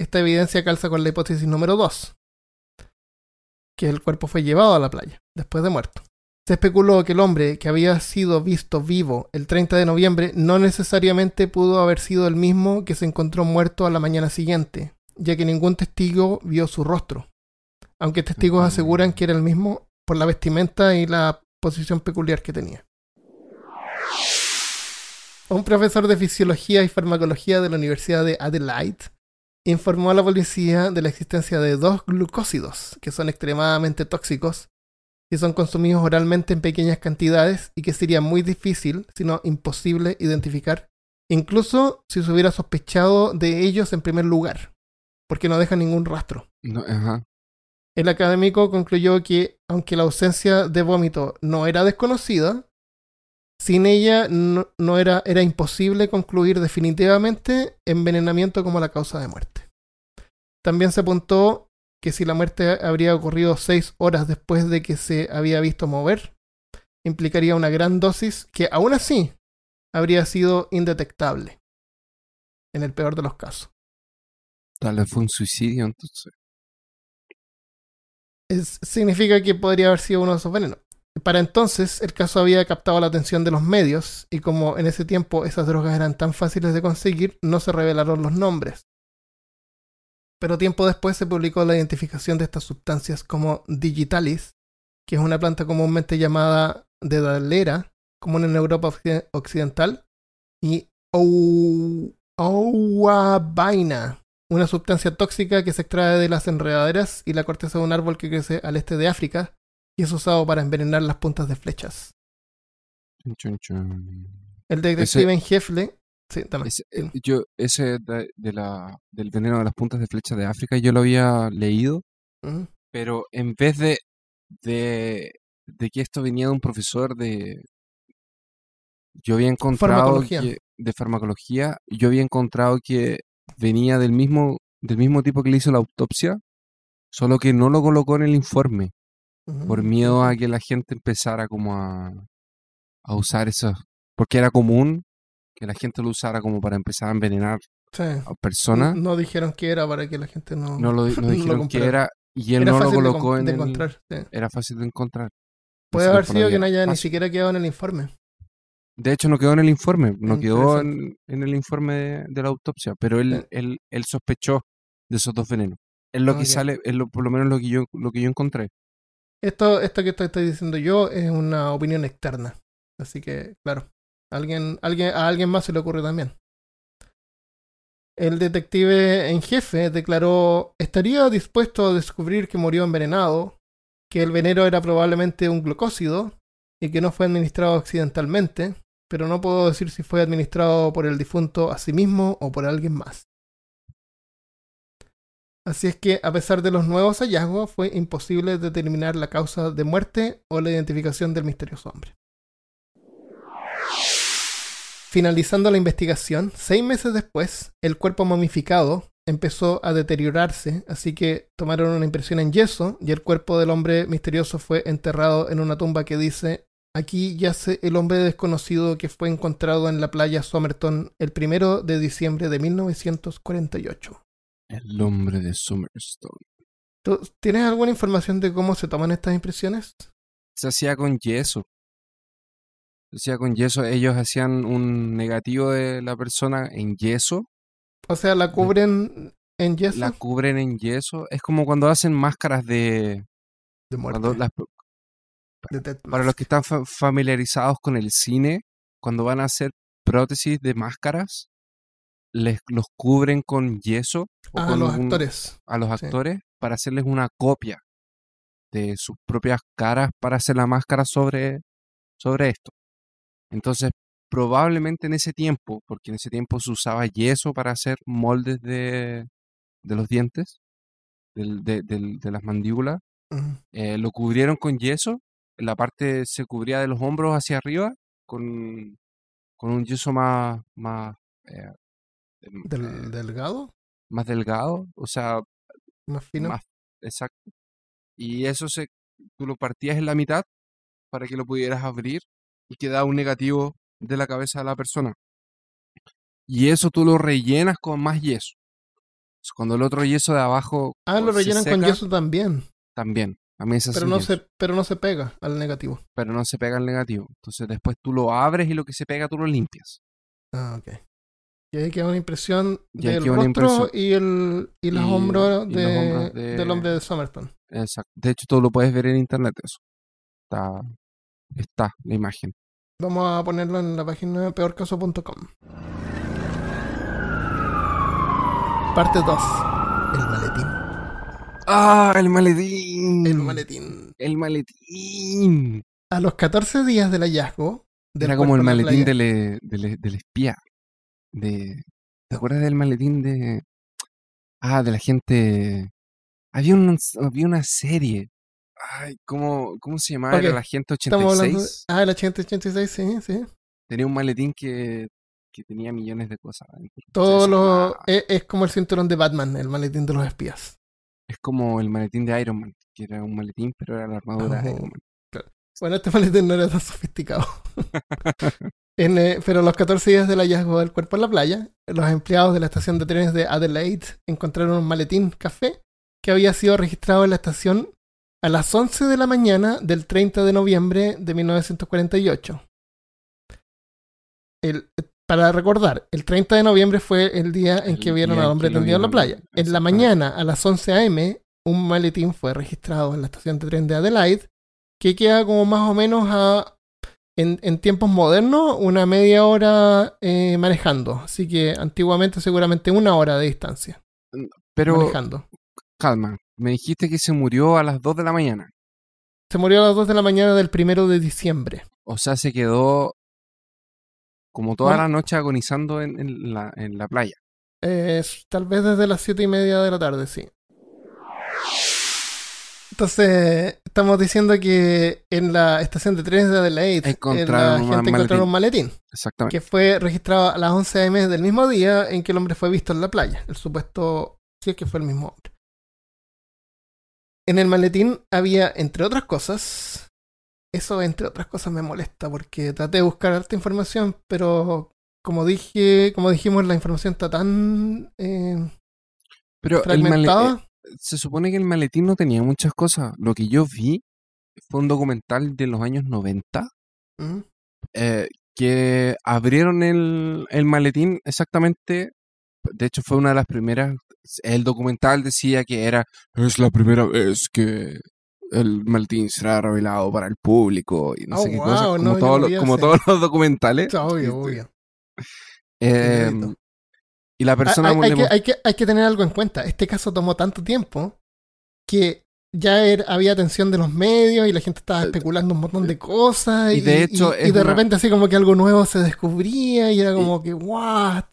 Esta evidencia calza con la hipótesis número 2, que el cuerpo fue llevado a la playa después de muerto. Se especuló que el hombre que había sido visto vivo el 30 de noviembre no necesariamente pudo haber sido el mismo que se encontró muerto a la mañana siguiente, ya que ningún testigo vio su rostro, aunque testigos Mm. aseguran que era el mismo por la vestimenta y la posición peculiar que tenía. Un profesor de fisiología y farmacología de la Universidad de Adelaide informó a la policía de la existencia de dos glucósidos que son extremadamente tóxicos y son consumidos oralmente en pequeñas cantidades y que sería muy difícil, si no imposible, identificar, incluso si se hubiera sospechado de ellos en primer lugar, porque no dejan ningún rastro. No, ajá. El académico concluyó que, aunque la ausencia de vómito no era desconocida, sin ella no, no era, era imposible concluir definitivamente envenenamiento como la causa de muerte. También se apuntó que si la muerte habría ocurrido seis horas después de que se había visto mover, implicaría una gran dosis que aún así habría sido indetectable, en el peor de los casos. Tal vez fue un suicidio, entonces. es- significa que podría haber sido uno de esos venenos. Para entonces, el caso había captado la atención de los medios, y como en ese tiempo esas drogas eran tan fáciles de conseguir, no se revelaron los nombres. Pero tiempo después se publicó la identificación de estas sustancias como digitalis, que es una planta comúnmente llamada dedalera, común en Europa occ- occidental, y ou- ouabaina, una sustancia tóxica que se extrae de las enredaderas y la corteza de un árbol que crece al este de África y es usado para envenenar las puntas de flechas. Chun, chun, chun. El detective en Jeffle, sí, también. Ese, eh, yo, ese de, de la, del veneno de las puntas de flecha de África, yo lo había leído, pero en vez de, de, de que esto venía de un profesor de... Yo había encontrado Farmacología. que, de farmacología, yo había encontrado que venía del mismo, del mismo tipo que le hizo la autopsia, solo que no lo colocó en el informe, por Ujú. miedo a que la gente empezara como a, a usar eso, porque era común que la gente lo usara como para empezar a envenenar Sí. a personas. No dijeron que era para que la gente no, No lo, <laughs> no dijeron que era y él Era no lo de colocó com- en de el- encontrar. sí. era fácil de encontrar. Puede haber sido que no haya ni siquiera quedado en el informe. De hecho, no quedó en el informe, no quedó en, el informe de, de la autopsia, pero él, Sí. él, él sospechó de esos dos venenos. Es lo Ah, que sale, es lo, por lo menos lo que yo, lo que yo encontré. Esto, esto que estoy, estoy diciendo yo es una opinión externa. Así que, claro, alguien, alguien, a alguien más se le ocurre también. El detective en jefe declaró, estaría dispuesto a descubrir que murió envenenado, que el veneno era probablemente un glucósido y que no fue administrado accidentalmente, pero no puedo decir si fue administrado por el difunto a sí mismo o por alguien más. Así es que, a pesar de los nuevos hallazgos, fue imposible determinar la causa de muerte o la identificación del misterioso hombre. Finalizando la investigación, seis meses después, el cuerpo momificado empezó a deteriorarse, así que tomaron una impresión en yeso y el cuerpo del hombre misterioso fue enterrado en una tumba que dice, aquí yace el hombre desconocido que fue encontrado en la playa Somerton el primero de diciembre de 1948. El hombre de Summerstone. ¿Tú tienes alguna información de cómo se toman estas impresiones? Se hacía con yeso. Se hacía con yeso. Ellos hacían un negativo de la persona en yeso, O sea, la cubren en yeso la cubren en yeso. Es como cuando hacen máscaras de... de muerte. cuando las- para los que están fa- familiarizados con el cine, cuando van a hacer prótesis de máscaras, les los cubren con yeso o Ah, con los un- actores. a los sí. actores para hacerles una copia de sus propias caras para hacer la máscara sobre, sobre esto. Entonces, probablemente en ese tiempo, porque en ese tiempo se usaba yeso para hacer moldes de, de los dientes, del- de, del- de las mandíbulas, eh, lo cubrieron con yeso, la parte se cubría de los hombros hacia arriba con, con un yeso más, más, eh, em, Del, eh, delgado. más delgado, o sea, Más fino. más exacto. Y eso se, tú lo partías en la mitad para que lo pudieras abrir y quedaba un negativo de la cabeza de la persona. Y eso tú lo rellenas con más yeso. Cuando el otro yeso de abajo Ah, lo rellenan con yeso también. también. Se hace Pero no, se, pero no se pega al negativo. pero no se pega el negativo. Entonces después tú lo abres y lo que se pega tú lo limpias. Ah, ok. Y ahí queda una impresión Y del rostro impresión. y, el, y los Y- hombros, de, los hombros de- del hombre de Somerton. Exacto. De hecho, tú lo puedes ver en internet eso. Está, está la imagen. Vamos a ponerlo en la página peorcaso.com. Parte 2. El maletín. ¡Ah! ¡El maletín! El maletín. ¡El maletín! A los 14 días del hallazgo. del Era como el la maletín del, del, del espía. De, ¿Te acuerdas del maletín de. Ah, de la gente. Había, un, había una serie. Ay, ¿cómo, ¿cómo se llamaba? Ok, Era la gente Estamos hablando de- 86. Ah, el 86, sí, sí. Tenía un maletín que, que tenía millones de cosas. Todo lo, llamaba- es, es como el cinturón de Batman, el maletín de los espías. Es como el maletín de Iron Man, que era un maletín, pero era la armadura de Oh. Iron Man. Bueno, este <laughs> maletín no era tan sofisticado. <laughs> En, eh, pero a los 14 días del hallazgo del cuerpo en la playa, los empleados de la estación de trenes de Adelaide encontraron un maletín café que había sido registrado en la estación a las 11 de la mañana del 30 de noviembre de 1948. El- para recordar, el 30 de noviembre fue el día en El que vieron al hombre tendido en la playa. En la mañana, a las 11 a.m., un maletín fue registrado en la estación de tren de Adelaide, que queda como más o menos a, en, en tiempos modernos, una media hora eh, manejando. Así que antiguamente seguramente una hora de distancia Pero, manejando. calma, me dijiste que se murió a las 2 de la mañana. Se murió a las 2 de la mañana del primero de diciembre. O sea, se quedó como toda Bueno. la noche agonizando en, en la, en la playa. Eh, tal vez desde las siete y media de la tarde, sí. Entonces, estamos diciendo que en la estación de trenes de Adelaide, Encontraron la un gente encontró maletín. un maletín Exactamente. que fue registrado a las 11 am del mismo día en que el hombre fue visto en la playa. El supuesto, sí es que fue el mismo hombre. En el maletín había, entre otras cosas, eso entre otras cosas me molesta porque traté de buscar harta información, pero como dije, como dijimos, la información está tan eh, Pero el male- fragmentada. eh, se supone que el maletín no tenía muchas cosas. Lo que yo vi fue un documental de los años 90 Mm. eh, que abrieron el, el maletín exactamente. De hecho, fue una de las primeras. El documental decía que era. Es la primera vez que el maletín será revelado para el público y no Oh, sé qué wow, cosa. Como, no, todos los- vi como ese. todos los documentales. Está obvio, obvio. eh, y la persona hay, hay que, hay, que, hay que tener algo en cuenta. Este caso tomó tanto tiempo que ya era- había atención de los medios y la gente estaba especulando un montón de cosas. Eh, y de hecho y, de una- repente así como que algo nuevo se descubría y era como que, ¿what?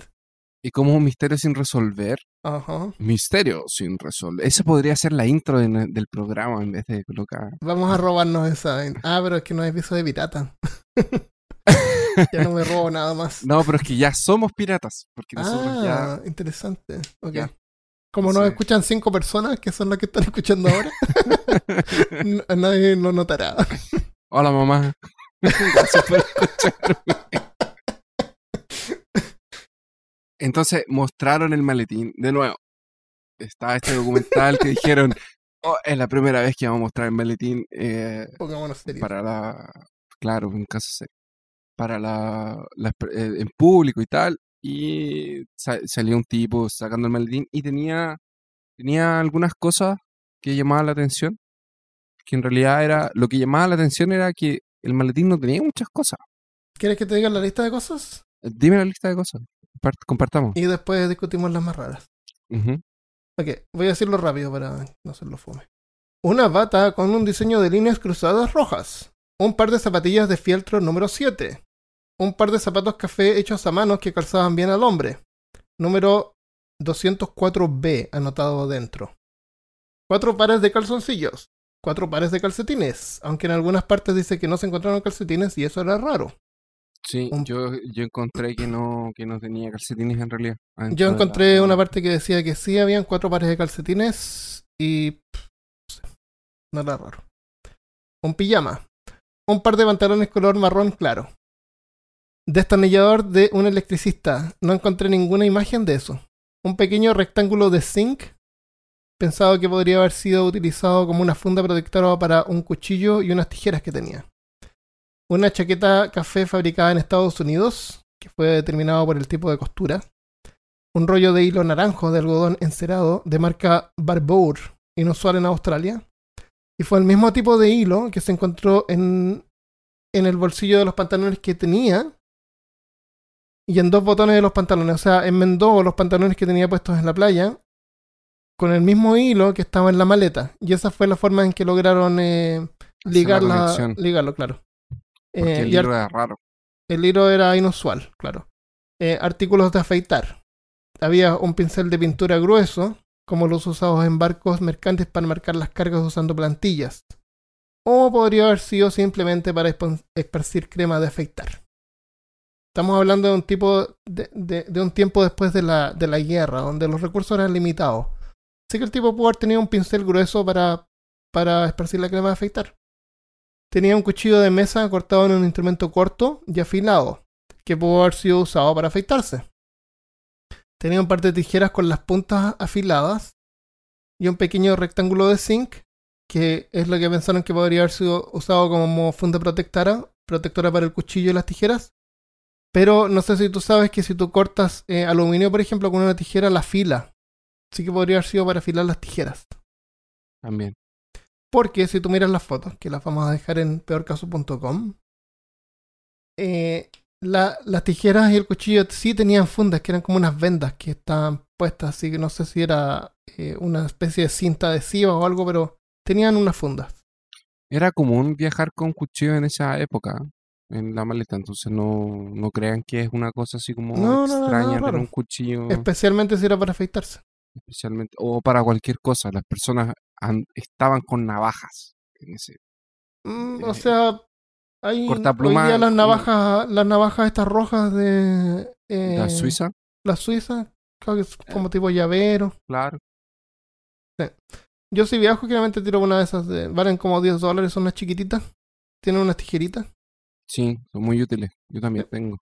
Y como un misterio sin resolver. Ajá. Misterio sin resolver. Esa podría ser la intro de- del programa en vez de colocar. Vamos a robarnos esa. Ah, pero es que no es episodio de pirata. <laughs> ya no me robo nada más. No, pero es que ya somos piratas. Porque nosotros ya. Ah, interesante. Ok. Ya. Como nos Sí. escuchan cinco personas, que son las que están escuchando ahora, <laughs> nadie lo notará. Hola, mamá. <laughs> Gracias por escucharme. Entonces mostraron el maletín de nuevo. Estaba este documental que dijeron: "Oh, es la primera vez que vamos a mostrar el maletín eh, Pongámonos serios. para la. Claro, en caso serio. Para la, la- eh, en público y tal. Y sa- salió un tipo sacando el maletín y tenía, tenía algunas cosas que llamaban la atención. Que en realidad era. Lo que llamaba la atención era que el maletín no tenía muchas cosas. ¿Quieres que te diga la lista de cosas? Eh, Dime la lista de cosas. Compartamos. Y después discutimos las más raras. Ujú. Ok, voy a decirlo rápido para no hacerlo fome. Una bata con un diseño de líneas cruzadas rojas. Un par de zapatillas de fieltro número 7. Un par de zapatos café hechos a mano que calzaban bien al hombre. Número 204B anotado dentro. Cuatro pares de calzoncillos. Cuatro pares de calcetines. Aunque en algunas partes dice que no se encontraron calcetines y eso era raro. Sí, Un- yo, yo encontré que no, que no tenía calcetines en realidad. Yo la- encontré una parte que decía que sí habían cuatro pares de calcetines y pff, no era raro. Un pijama, un par de pantalones color marrón claro. Destornillador de un electricista. No encontré ninguna imagen de eso. Un pequeño rectángulo de zinc pensado que podría haber sido utilizado como una funda protectora para un cuchillo y unas tijeras que tenía. Una chaqueta café fabricada en Estados Unidos, que fue determinado por el tipo de costura un rollo de hilo naranjo de algodón encerado de marca Barbour, inusual en Australia. Y fue el mismo tipo de hilo que se encontró en, en el bolsillo de los pantalones que tenía y en dos botones de los pantalones. O sea, enmendó los pantalones que tenía puestos en la playa con el mismo hilo que estaba en la maleta. Y esa fue la forma en que lograron eh, ligar la- conexión. ligarlo, claro. Porque Eh, el libro era raro. el hilo era inusual, claro. Eh, artículos de afeitar. Había un pincel de pintura grueso, como los usados en barcos mercantes para marcar las cargas usando plantillas. O podría haber sido simplemente para esparcir crema de afeitar. Estamos hablando de un tipo de, de- de un tiempo después de la, de la guerra, donde los recursos eran limitados. Así que el tipo pudo haber tenido un pincel grueso para, para esparcir la crema de afeitar. Tenía un cuchillo de mesa cortado en un instrumento corto y afilado, que pudo haber sido usado para afeitarse. Tenía un par de tijeras con las puntas afiladas y un pequeño rectángulo de zinc, que es lo que pensaron que podría haber sido usado como funda protectora, protectora para el cuchillo y las tijeras. Pero no sé si tú sabes que si tú cortas eh, aluminio, por ejemplo, con una tijera, la fila. Así que podría haber sido para afilar las tijeras. También. Porque si tú miras las fotos, que las vamos a dejar en peorcaso.com, eh, la- las tijeras y el cuchillo sí tenían fundas, que eran como unas vendas que estaban puestas, así que no sé si era eh, una especie de cinta adhesiva o algo, pero tenían unas fundas. Era común viajar con cuchillo en esa época en la maleta, entonces no, no crean que es una cosa así como No, no, no, extraña tener un cuchillo Especialmente si era para afeitarse. especialmente o para cualquier cosa. Las personas an- estaban con navajas en ese. Mm, o Eh, sea, hay cortapluma hoy día las y- navajas, las navajas estas rojas de eh, La Suiza, la Suiza, creo que es como tipo llavero. claro. Yo si viajo, generalmente tiro una de esas. De, valen como 10 dólares, son unas chiquititas. Tienen unas tijeritas. Sí, son muy útiles. Yo también tengo.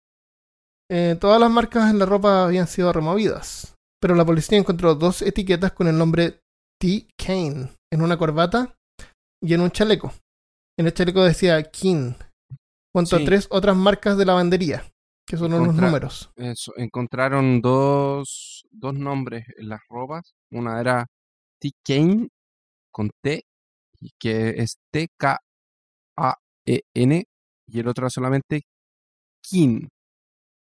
Eh, todas las marcas en la ropa habían sido removidas. Pero la policía encontró dos etiquetas con el nombre T. Kane en una corbata y en un chaleco. En el chaleco decía King, junto Sí. a tres otras marcas de lavandería, que son unos números. Eso, encontraron dos, dos nombres en las ropas. Una era T. Kane con T, que es T-K-A-E-N, y el otro solamente Kin,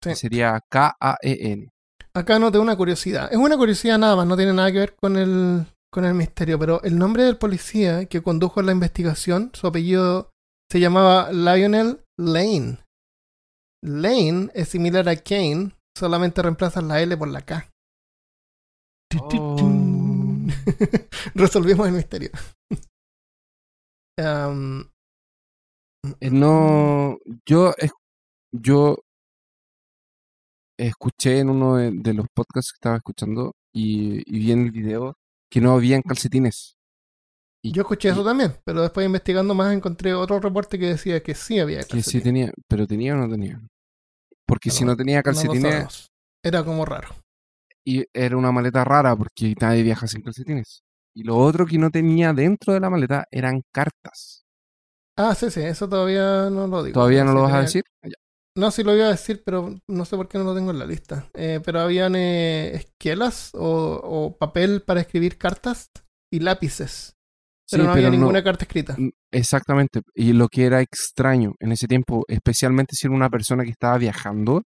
que sería K-A-E-N. Acá noté una curiosidad. Es una curiosidad nada más, no tiene nada que ver con el, con el misterio, pero el nombre del policía que condujo la investigación, su apellido se llamaba Lionel Lane. Lane es similar a Kane, solamente reemplazas la L por la K. Oh. <laughs> Resolvimos el misterio. Eh, No, yo, yo escuché en uno de, de los podcasts que estaba escuchando y, y vi en el video que no habían calcetines. Y yo escuché eso también, pero después investigando más encontré otro reporte que decía que sí había que sí calcetines. tenía, pero tenía o no tenía. Porque si no tenía calcetines. Era como raro. y era una maleta rara porque nadie viaja sin calcetines. Y lo otro que no tenía dentro de la maleta eran cartas. Ah, sí, sí, eso todavía no lo digo. ¿Todavía no Sí lo vas a decir? Ya. No, sí lo iba a decir, pero no sé por qué no lo tengo en la lista. Eh, pero habían eh, esquelas o, o papel para escribir cartas y lápices. Pero Sí, no había pero no- ninguna carta escrita. Exactamente. Y lo que era extraño en ese tiempo, especialmente si era una persona que estaba viajando,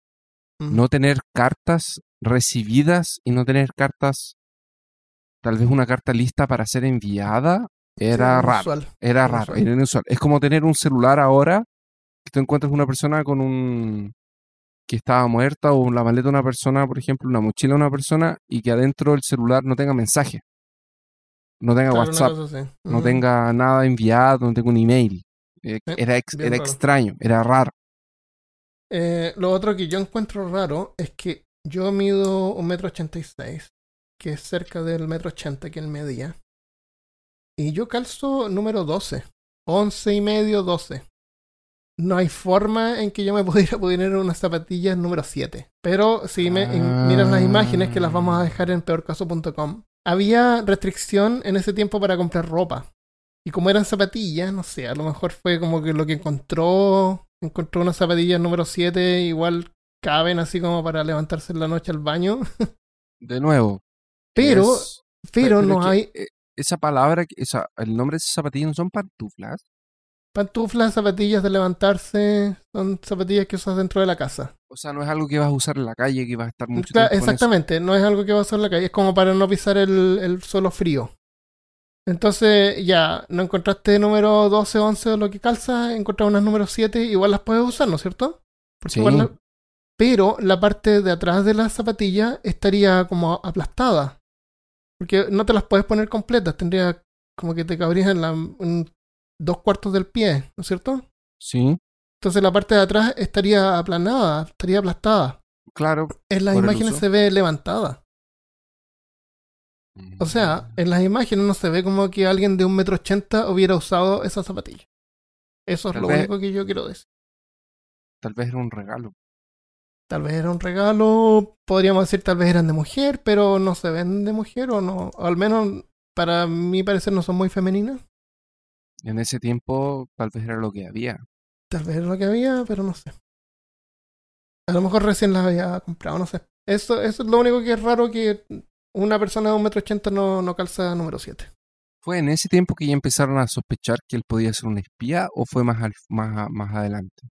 no tener cartas recibidas y no tener cartas, tal vez una carta lista para ser enviada, Sí, era raro. inusual. Era inusual. raro, era inusual. Es como tener un celular ahora, que tú encuentras una persona con un que estaba muerta o la maleta de una persona, por ejemplo, una mochila de una persona y que adentro del celular no tenga mensaje, no tenga Claro, WhatsApp, no tenga nada enviado, no tenga un email. Eh, Sí, era ex- era extraño, era raro. Eh, lo otro que yo encuentro raro es que yo mido un metro ochenta y seis, que es cerca del metro ochenta que él medía. Y yo calzo número 12. Once y medio, 12. No hay forma en que yo me <laughs> pudiera poner unas zapatillas número 7. Pero si me Ah. miras las imágenes que las vamos a dejar en peorcaso.com, había restricción en ese tiempo para comprar ropa. Y como eran zapatillas, no sé, a lo mejor fue como que lo que encontró, encontró unas zapatillas número 7, igual caben así como para levantarse en la noche al baño. <laughs> De nuevo. Pero, es- pero no hay eh, Esa palabra, esa, el nombre de esas zapatillas no son pantuflas. Pantuflas, zapatillas de levantarse, son zapatillas que usas dentro de la casa. O sea, no es algo que vas a usar en la calle, que vas a estar mucho Cla- tiempo con eso. exactamente, no es algo que va a usar en la calle, es como para no pisar el, el suelo frío. Entonces, ya, no encontraste número 12, 11 o lo que calza, encontraste unas número 7, igual las puedes usar, ¿no es cierto? Porque Sí. igual la- Pero la parte de atrás de la zapatilla estaría como aplastada. Porque no te las puedes poner completas, tendría como que te cabrías en, la, en dos cuartos del pie, ¿no es cierto? Sí, Entonces la parte de atrás estaría aplanada, estaría aplastada. claro. En las imágenes se ve levantada. O sea, en las imágenes no se ve como que alguien de un metro ochenta hubiera usado esa zapatilla. Eso es Tal lo vez- único que yo quiero decir. Tal vez era un regalo. Tal vez era un regalo, podríamos decir tal vez eran de mujer, pero no se ven de mujer o no. O al menos para mi parecer no son muy femeninas. En ese tiempo, tal vez era lo que había. Tal vez era lo que había, pero no sé. A lo mejor recién las había comprado, no sé. Eso, eso es lo único que es raro que una persona de un metro ochenta no, no calza número 7. ¿Fue en ese tiempo que ya empezaron a sospechar que él podía ser un espía o fue más, al- más, más adelante?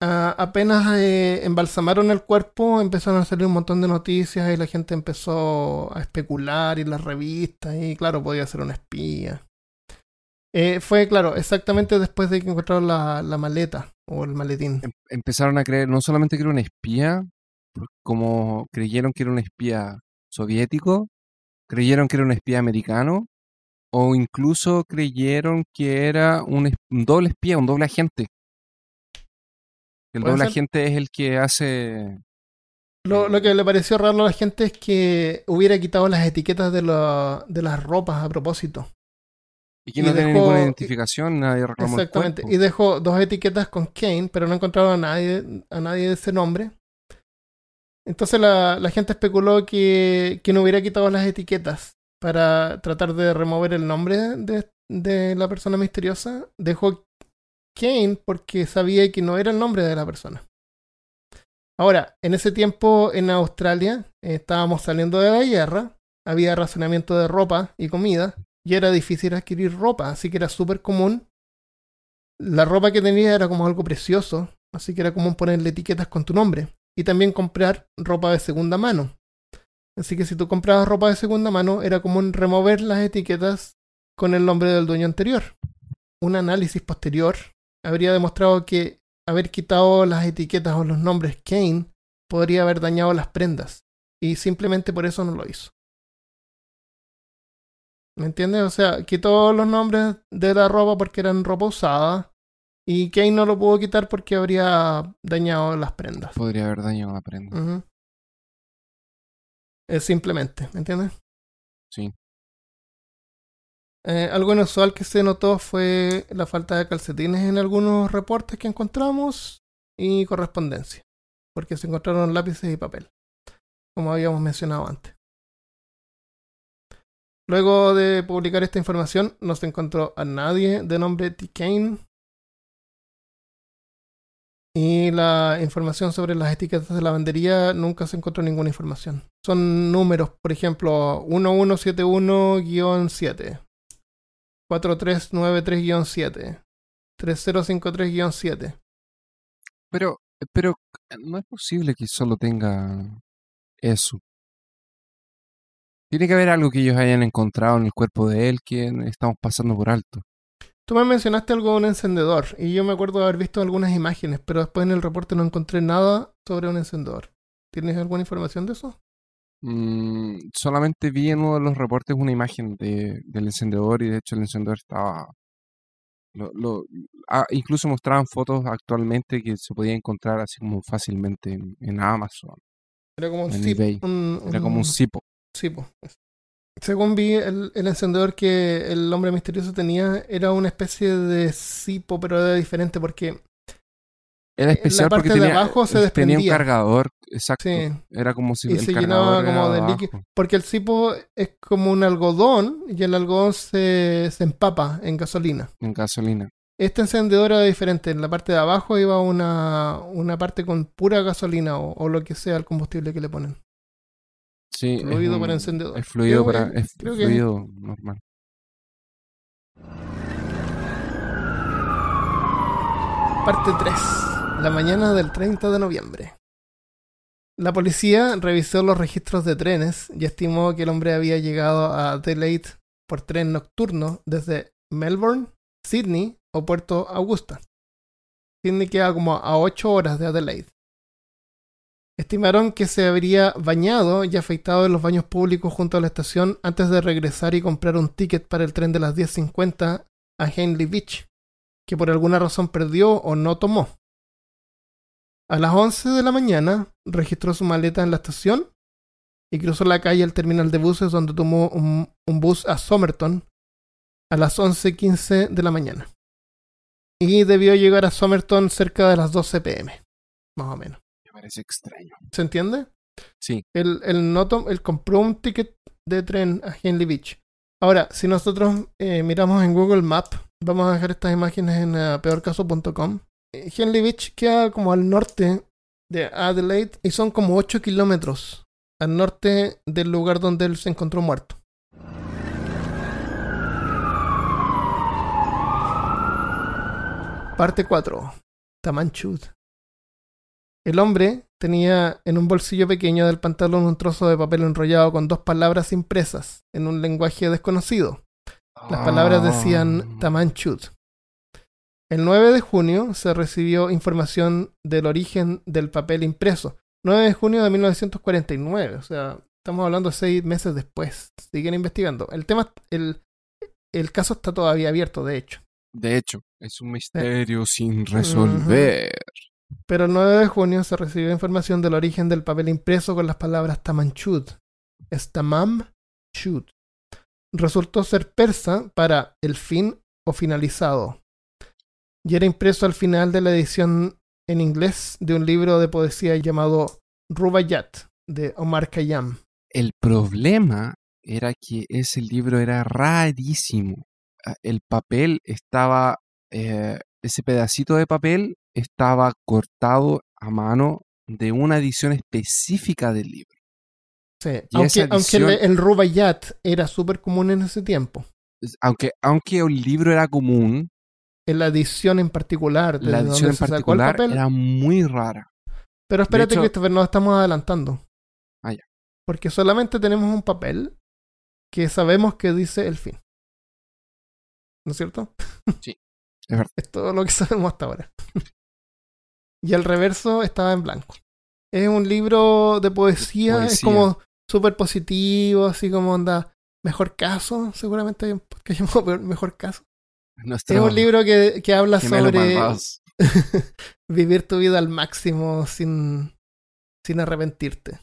Ah, apenas eh, embalsamaron el cuerpo, empezaron a salir un montón de noticias y la gente empezó a especular y las revistas y claro, podía ser un espía. Eh, fue, claro, exactamente después de que encontraron la, la maleta o el maletín. Em- empezaron a creer no solamente que era un espía, como creyeron que era un espía soviético, creyeron que era un espía americano, o incluso creyeron que era un, doble espía, un doble agente. El doble ser. agente es el que hace... Lo, lo que le pareció raro a la gente es que hubiera quitado las etiquetas de, la- de las ropas a propósito. Y que no tiene dejó- ninguna identificación, nadie reclamó Exactamente. Y dejó dos etiquetas con Kane, pero no encontraron a nadie, a nadie de ese nombre. Entonces la, la gente especuló que, que no hubiera quitado las etiquetas para tratar de remover el nombre de, de la persona misteriosa. Dejó Kane porque sabía que no era el nombre de la persona. Ahora, en ese tiempo en Australia eh, estábamos saliendo de la guerra, había racionamiento de ropa y comida, y era difícil adquirir ropa, así que era súper común. La ropa que tenía era como algo precioso, así que era común ponerle etiquetas con tu nombre. Y también comprar ropa de segunda mano. Así que si tú comprabas ropa de segunda mano, era común remover las etiquetas con el nombre del dueño anterior. Un análisis posterior habría demostrado que haber quitado las etiquetas o los nombres Kane podría haber dañado las prendas. Y simplemente por eso no lo hizo. ¿Me entiendes? O sea, quitó los nombres de la ropa porque eran ropa usada. Y Kane no lo pudo quitar porque habría dañado las prendas. Podría haber dañado la prenda. Es simplemente, ¿me entiendes? Sí. Eh, algo inusual que se notó fue la falta de calcetines en algunos reportes que encontramos y correspondencia, porque se encontraron lápices y papel, como habíamos mencionado antes. Luego de publicar esta información, no se encontró a nadie de nombre T. Kane. Y la información sobre las etiquetas de lavandería nunca se encontró ninguna información. Son números, por ejemplo, 1171-7, 4393-7, 3053-7. Pero, pero no es posible que solo tenga eso. Tiene que haber algo que ellos hayan encontrado en el cuerpo de él que estamos pasando por alto. Tú me mencionaste algo de un encendedor y yo me acuerdo de haber visto algunas imágenes, pero después en el reporte no encontré nada sobre un encendedor. ¿Tienes alguna información de eso? Mm, solamente vi en uno de los reportes una imagen de, del encendedor y de hecho el encendedor estaba Lo, lo- ah, incluso mostraban fotos actualmente que se podía encontrar así como fácilmente en, en Amazon. Era como un En un- Era como un cipo. Cipo. Según vi, el, el encendedor que el hombre misterioso tenía era una especie de cipo, pero era diferente porque Era la especial porque parte de tenía, abajo se tenía un desprendía. cargador, exacto. Sí. Era como si Y el se llenaba como de líquido. Porque el cipo es como un algodón y el algodón se, se empapa en gasolina. en gasolina. Este encendedor era diferente. En la parte de abajo iba una, una parte con pura gasolina o, o lo que sea el combustible que le ponen. Sí, es Fluido para encendedor. Es fluido para que- es creo que- fluido normal. Parte 3. La mañana del 30 de noviembre. La policía revisó los registros de trenes y estimó que el hombre había llegado a Adelaide por tren nocturno desde Melbourne, Sydney o Puerto Augusta. Sydney queda como a 8 horas de Adelaide. Estimaron que se habría bañado y afeitado en los baños públicos junto a la estación antes de regresar y comprar un ticket para el tren de las 10.50 a Henley Beach, que por alguna razón perdió o no tomó. A las 11 de la mañana registró su maleta en la estación y cruzó la calle al terminal de buses donde tomó un, un bus a Somerton a las 11.15 de la mañana. Y debió llegar a Somerton cerca de las 12 pm, más o menos. Parece extraño. ¿Se entiende? Sí, Él, él no tom- él compró un ticket de tren a Henley Beach. Ahora, si nosotros eh, miramos en Google Maps, vamos a dejar estas imágenes en eh, peorcaso.com. Eh, Henley Beach queda como al norte de Adelaide y son como 8 kilómetros al norte del lugar donde él se encontró muerto. Parte 4. Tamanchud. El hombre tenía en un bolsillo pequeño del pantalón un trozo de papel enrollado con dos palabras impresas en un lenguaje desconocido. Las palabras decían Ah. Tamanchud. El 9 de junio se recibió información del origen del papel impreso. 9 de junio de 1949, o sea, estamos hablando seis meses después. Siguen investigando. El tema, el, el caso está todavía abierto, de hecho. De hecho, es un misterio sin resolver. Pero el 9 de junio se recibió información del origen del papel impreso con las palabras Tamanchud. Es Tamam Chud. Resultó ser persa para el fin o finalizado. Y era impreso al final de la edición en inglés de un libro de poesía llamado Rubaiyat de Omar Khayyam. El problema era que ese libro era rarísimo. Ah, El papel estaba, eh, ese pedacito de papel estaba cortado a mano de una edición específica del libro. Sí, Y Aunque, el, el Rubaiyat era súper común en ese tiempo. Aunque, aunque el libro era común, En la edición en particular, la edición en particular era muy rara. Pero espérate, hecho- Christopher, nos estamos adelantando. Ah, ya. Porque solamente tenemos un papel que sabemos que dice el fin. ¿No es cierto? Sí, es verdad. <laughs> Es todo lo que sabemos hasta ahora. <laughs> y el reverso estaba en blanco. Es un libro de poesía, es como súper positivo, así como onda. Mejor caso, seguramente hay un podcast <laughs> llamado Peor- Mejor Caso. Es un libro que, que habla sobre <laughs> vivir tu vida al máximo sin, sin arrepentirte.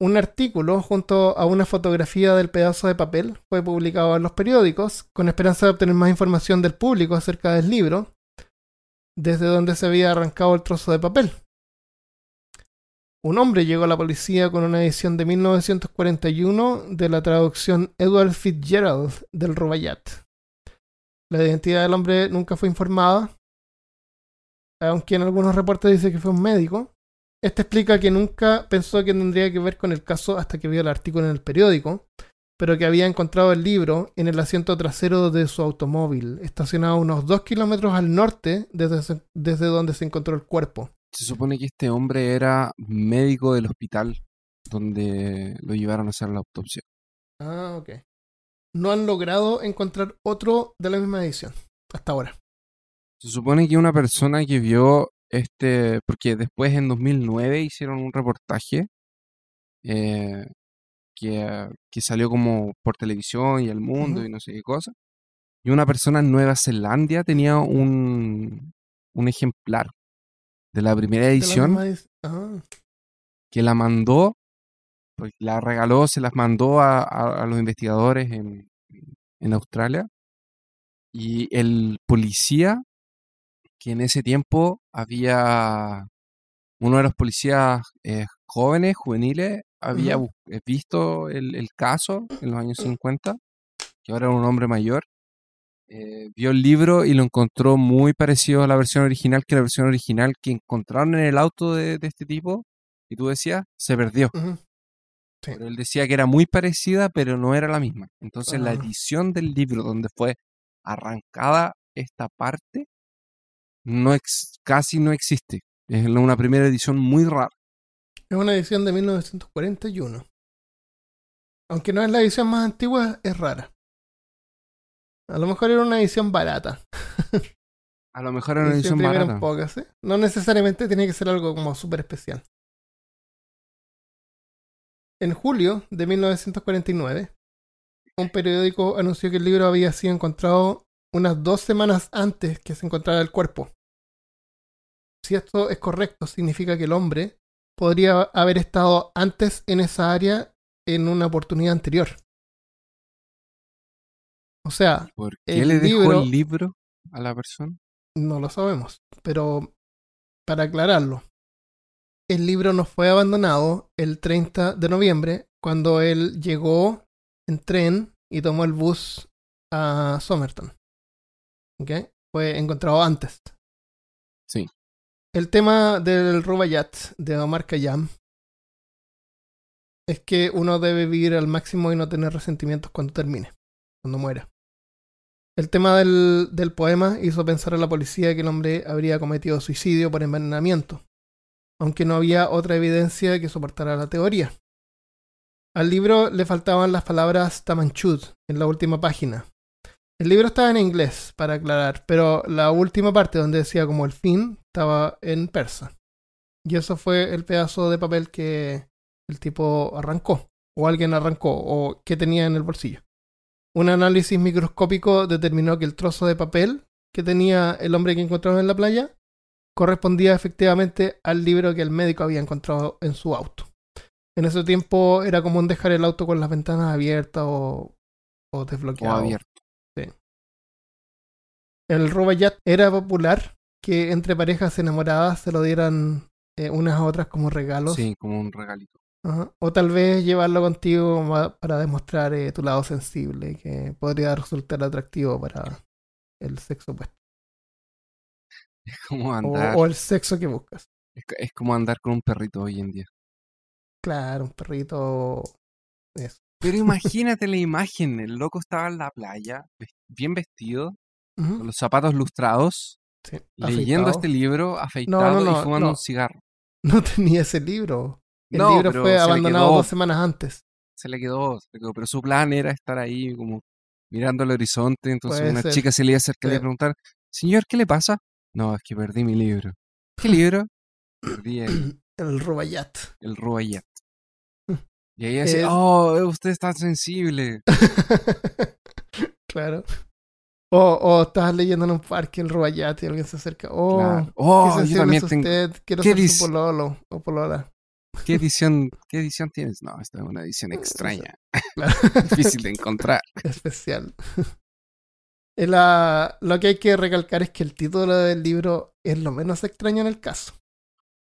Un artículo junto a una fotografía del pedazo de papel fue publicado en los periódicos con esperanza de obtener más información del público acerca del libro, desde donde se había arrancado el trozo de papel. Un hombre llegó a la policía con una edición de 1941 de la traducción Edward Fitzgerald del Rubaiyat. La identidad del hombre nunca fue informada, aunque en algunos reportes dice que fue un médico. Este explica que nunca pensó que tendría que ver con el caso hasta que vio el artículo en el periódico, pero que había encontrado el libro en el asiento trasero de su automóvil, estacionado a unos dos kilómetros al norte desde, desde donde se encontró el cuerpo. Se supone que este hombre era médico del hospital donde lo llevaron a hacer la autopsia. Ah, ok. No han logrado encontrar otro de la misma edición hasta ahora. Se supone que una persona que vio este, porque después en 2009 hicieron un reportaje eh, que, que salió como por televisión y al mundo y no sé qué cosa. Y una persona en Nueva Zelanda tenía un, un ejemplar de la primera la edición Ah, que la mandó, pues la regaló, se las mandó a, a- a los investigadores en, en Australia. Y el policía, que en ese tiempo había uno de los policías eh, jóvenes, juveniles, había eh, visto el, el caso en los años 50, que ahora era un hombre mayor. eh, vio el libro y lo encontró muy parecido a la versión original, que la versión original que encontraron en el auto de, de este tipo, y tú decías, se perdió. Sí. Pero él decía que era muy parecida, pero no era la misma. Entonces la Ah. edición del libro donde fue arrancada esta parte no ex- casi no existe. Es una primera edición muy rara. Es una edición de 1941. Aunque no es la edición más antigua, es rara. A lo mejor era una edición barata. <laughs> A lo mejor era una edición barata. pocas, ¿eh? No necesariamente tiene que ser algo como súper especial. En julio de 1949, un periódico anunció que el libro había sido encontrado unas dos semanas antes que se encontrara el cuerpo. Si esto es correcto, significa que el hombre podría haber estado antes en esa área en una oportunidad anterior. O sea, ¿Por qué el le dejó libro- el libro a la persona? No lo sabemos, pero para aclararlo, el libro no fue abandonado el 30 de noviembre cuando él llegó en tren y tomó el bus a Somerton. ¿Ok? Fue encontrado antes. Sí. El tema del Rubayat de Omar Khayyam es que uno debe vivir al máximo y no tener resentimientos cuando termine, cuando muera. El tema del, del poema hizo pensar a la policía que el hombre habría cometido suicidio por envenenamiento, aunque no había otra evidencia que soportara la teoría. Al libro le faltaban las palabras Tamanchud en la última página. El libro estaba en inglés, para aclarar, pero la última parte donde decía como el fin estaba en persa. Y eso fue el pedazo de papel que el tipo arrancó, o alguien arrancó, o que tenía en el bolsillo. Un análisis microscópico determinó que el trozo de papel que tenía el hombre que encontraron en la playa correspondía efectivamente al libro que el médico había encontrado en su auto. En ese tiempo era común dejar el auto con las ventanas abiertas o, o abierto. El Rubayat era popular que entre parejas enamoradas se lo dieran eh, unas a otras como regalos. Sí, como un regalito. Ajá. O tal vez llevarlo contigo para demostrar eh, tu lado sensible, que podría resultar atractivo para el sexo opuesto. Es como andar, o el sexo que buscas. es, es como andar con un perrito hoy en día. Claro, un perrito. Eso. Pero <laughs> imagínate la imagen, el loco estaba en la playa, bien vestido, Con los zapatos lustrados, Sí, leyendo este libro, afeitado no, y fumando un cigarro. <laughs> No tenía ese libro. El libro fue abandonado quedó- dos semanas antes. Se le quedó, se le quedó, pero su plan era estar ahí como mirando el horizonte, entonces Puede una ser. chica se le iba a acercar y le Sí. preguntar, señor, ¿qué le pasa? No, es que perdí mi libro. ¿Qué libro? Perdí el, <clears throat> El Rubayat. el Rubayat. <laughs> Y ella dice, Es- oh, usted es tan sensible. <laughs> claro. O, o estás leyendo en un parque el Rubayat y alguien se acerca. Oh, Claro. qué Oh, yo también es tengo. usted. Quiero ¿Qué ser su pololo o polola. ¿Qué edición, ¿Qué edición tienes? No, esta es una edición <laughs> extraña, Claro. <laughs> difícil de encontrar. Especial. <laughs> La- lo que hay que recalcar es que el título del libro es lo menos extraño en el caso.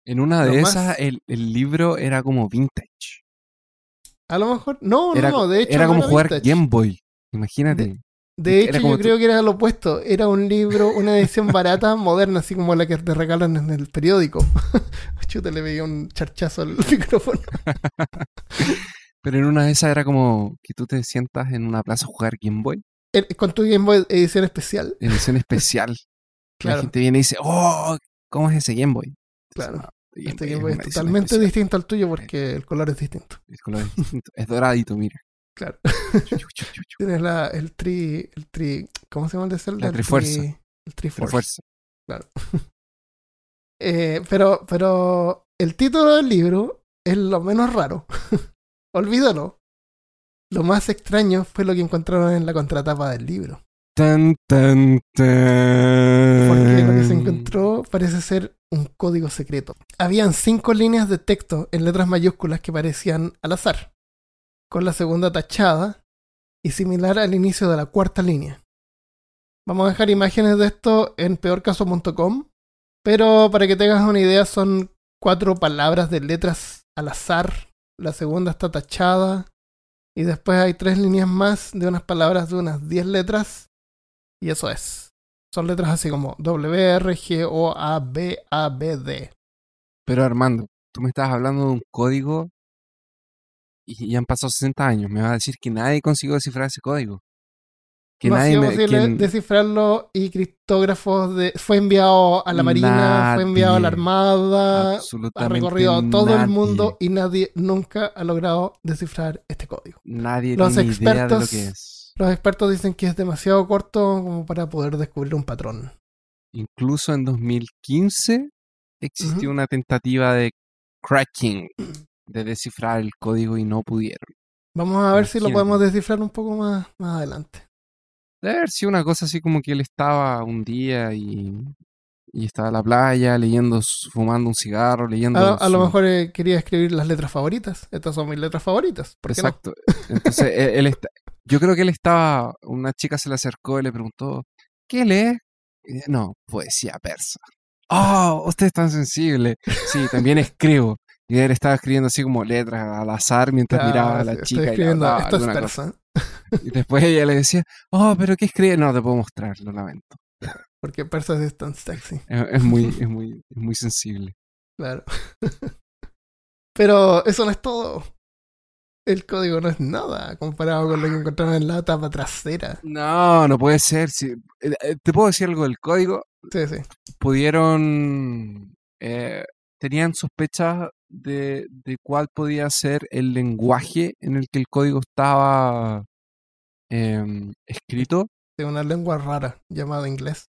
En una Lo de más- esas, el, el libro era como vintage. A lo mejor. No, Era, no, no. De hecho, era no como jugar vintage. Game Boy. Imagínate. De era hecho, yo creo que era lo opuesto. Era un libro, una edición <laughs> barata, moderna, así como la que te regalan en el periódico. <laughs> Chuta, le veía un charchazo al <laughs> micrófono. Pero en una de esas era como que tú te sientas en una plaza a jugar Game Boy. Eh, Con tu Game Boy edición especial. Edición especial. Y La Claro. gente viene y dice, oh, ¿cómo es ese Game Boy? Entonces, Claro. el Este Game Boy es totalmente especial. distinto al tuyo porque el color es distinto. El color es distinto. Es doradito, mira. Claro. <laughs> Tienes la, el tri, el tri, ¿cómo se llama el de Zelda? La El Trifuerza. tri- el Triforce. Refuerza. Claro. <laughs> Eh, pero, pero el título del libro es lo menos raro. <laughs> Olvídalo. Lo más extraño fue lo que encontraron en la contratapa del libro. Tan, tan, tan. Porque lo que se encontró parece ser un código secreto. Habían cinco líneas de texto en letras mayúsculas que parecían al azar, con la segunda tachada y similar al inicio de la cuarta línea. Vamos a dejar imágenes de esto en peorcaso.com, pero para que tengas una idea son cuatro palabras de letras al azar, la segunda está tachada y después hay tres líneas más de unas palabras de unas diez letras y eso es. Son letras así como W, R, G, O, A, B, A, B, D. Pero Armando, tú me estás hablando de un código y ya han pasado 60 años. Me vas a decir que nadie consiguió descifrar ese código. Que no ha nadie sido me- posible descifrarlo y criptógrafos de... Fue enviado a la Marina, fue enviado a la. Armada, ha recorrido todo el mundo y nadie nunca ha logrado descifrar este código. Nadie Los tiene idea de lo expertos- que es. Los expertos dicen que es demasiado corto como para poder descubrir un patrón. Incluso en 2015 existió una tentativa de cracking, <clears throat> de descifrar el código y no pudieron. Vamos a ver si lo podemos descifrar un poco más, más adelante. Debe haber sido una cosa así como que él estaba un día y, y estaba en la playa leyendo, fumando un cigarro, leyendo. A, a lo mejor eh, quería escribir las letras favoritas. Estas son mis letras favoritas. ¿Por qué no? Exacto. Entonces, él, él está- yo creo que él estaba, una chica se le acercó y le preguntó, ¿qué lee? Y dice, no, poesía persa. Oh, usted es tan sensible. Sí, también escribo. Y él estaba escribiendo así como letras al azar mientras Ah, miraba a la sí, estoy chica y escribiendo, hablaba esto es persa. Y después ella le decía, oh, pero ¿qué escribe? No, te puedo mostrar, lo lamento. <laughs> Porque persa es tan sexy. Es, es muy, es <laughs> muy, es muy sensible. Claro. <laughs> Pero eso no es todo. El código no es nada comparado con lo que encontraron en la tapa trasera. No, no puede ser. si- eh, eh, ¿Te puedo decir algo del código? Sí, sí. pudieron, eh, tenían sospechas de, de cuál podía ser el lenguaje en el que el código estaba em, escrito De una lengua rara llamada inglés.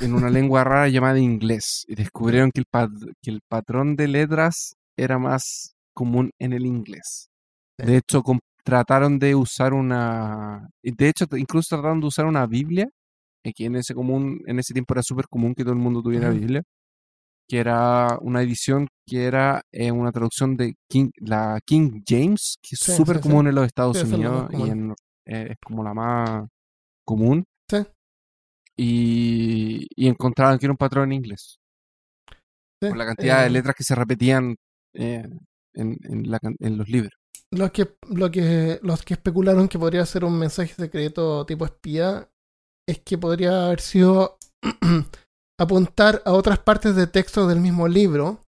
en una lengua rara llamada inglés. Y descubrieron que el, pat- que el patrón de letras era más común en el inglés. Sí. De hecho, trataron de usar una... De hecho, incluso trataron de usar una Biblia, eh, que en ese, común, en ese tiempo era súper común que todo el mundo tuviera Ujú. Biblia, que era una edición que era eh, una traducción de King, la King James, que es Sí, súper sí, sí. común en los Estados es Unidos y en, eh, es como la más común. Sí. Y, y encontraron que era un patrón en inglés Sí, por la cantidad de eh, letras que se repetían en, en la can- en los libros. Los que, lo que, los que especularon que podría ser un mensaje secreto tipo espía es que podría haber sido <clears throat> apuntar a otras partes de texto del mismo libro,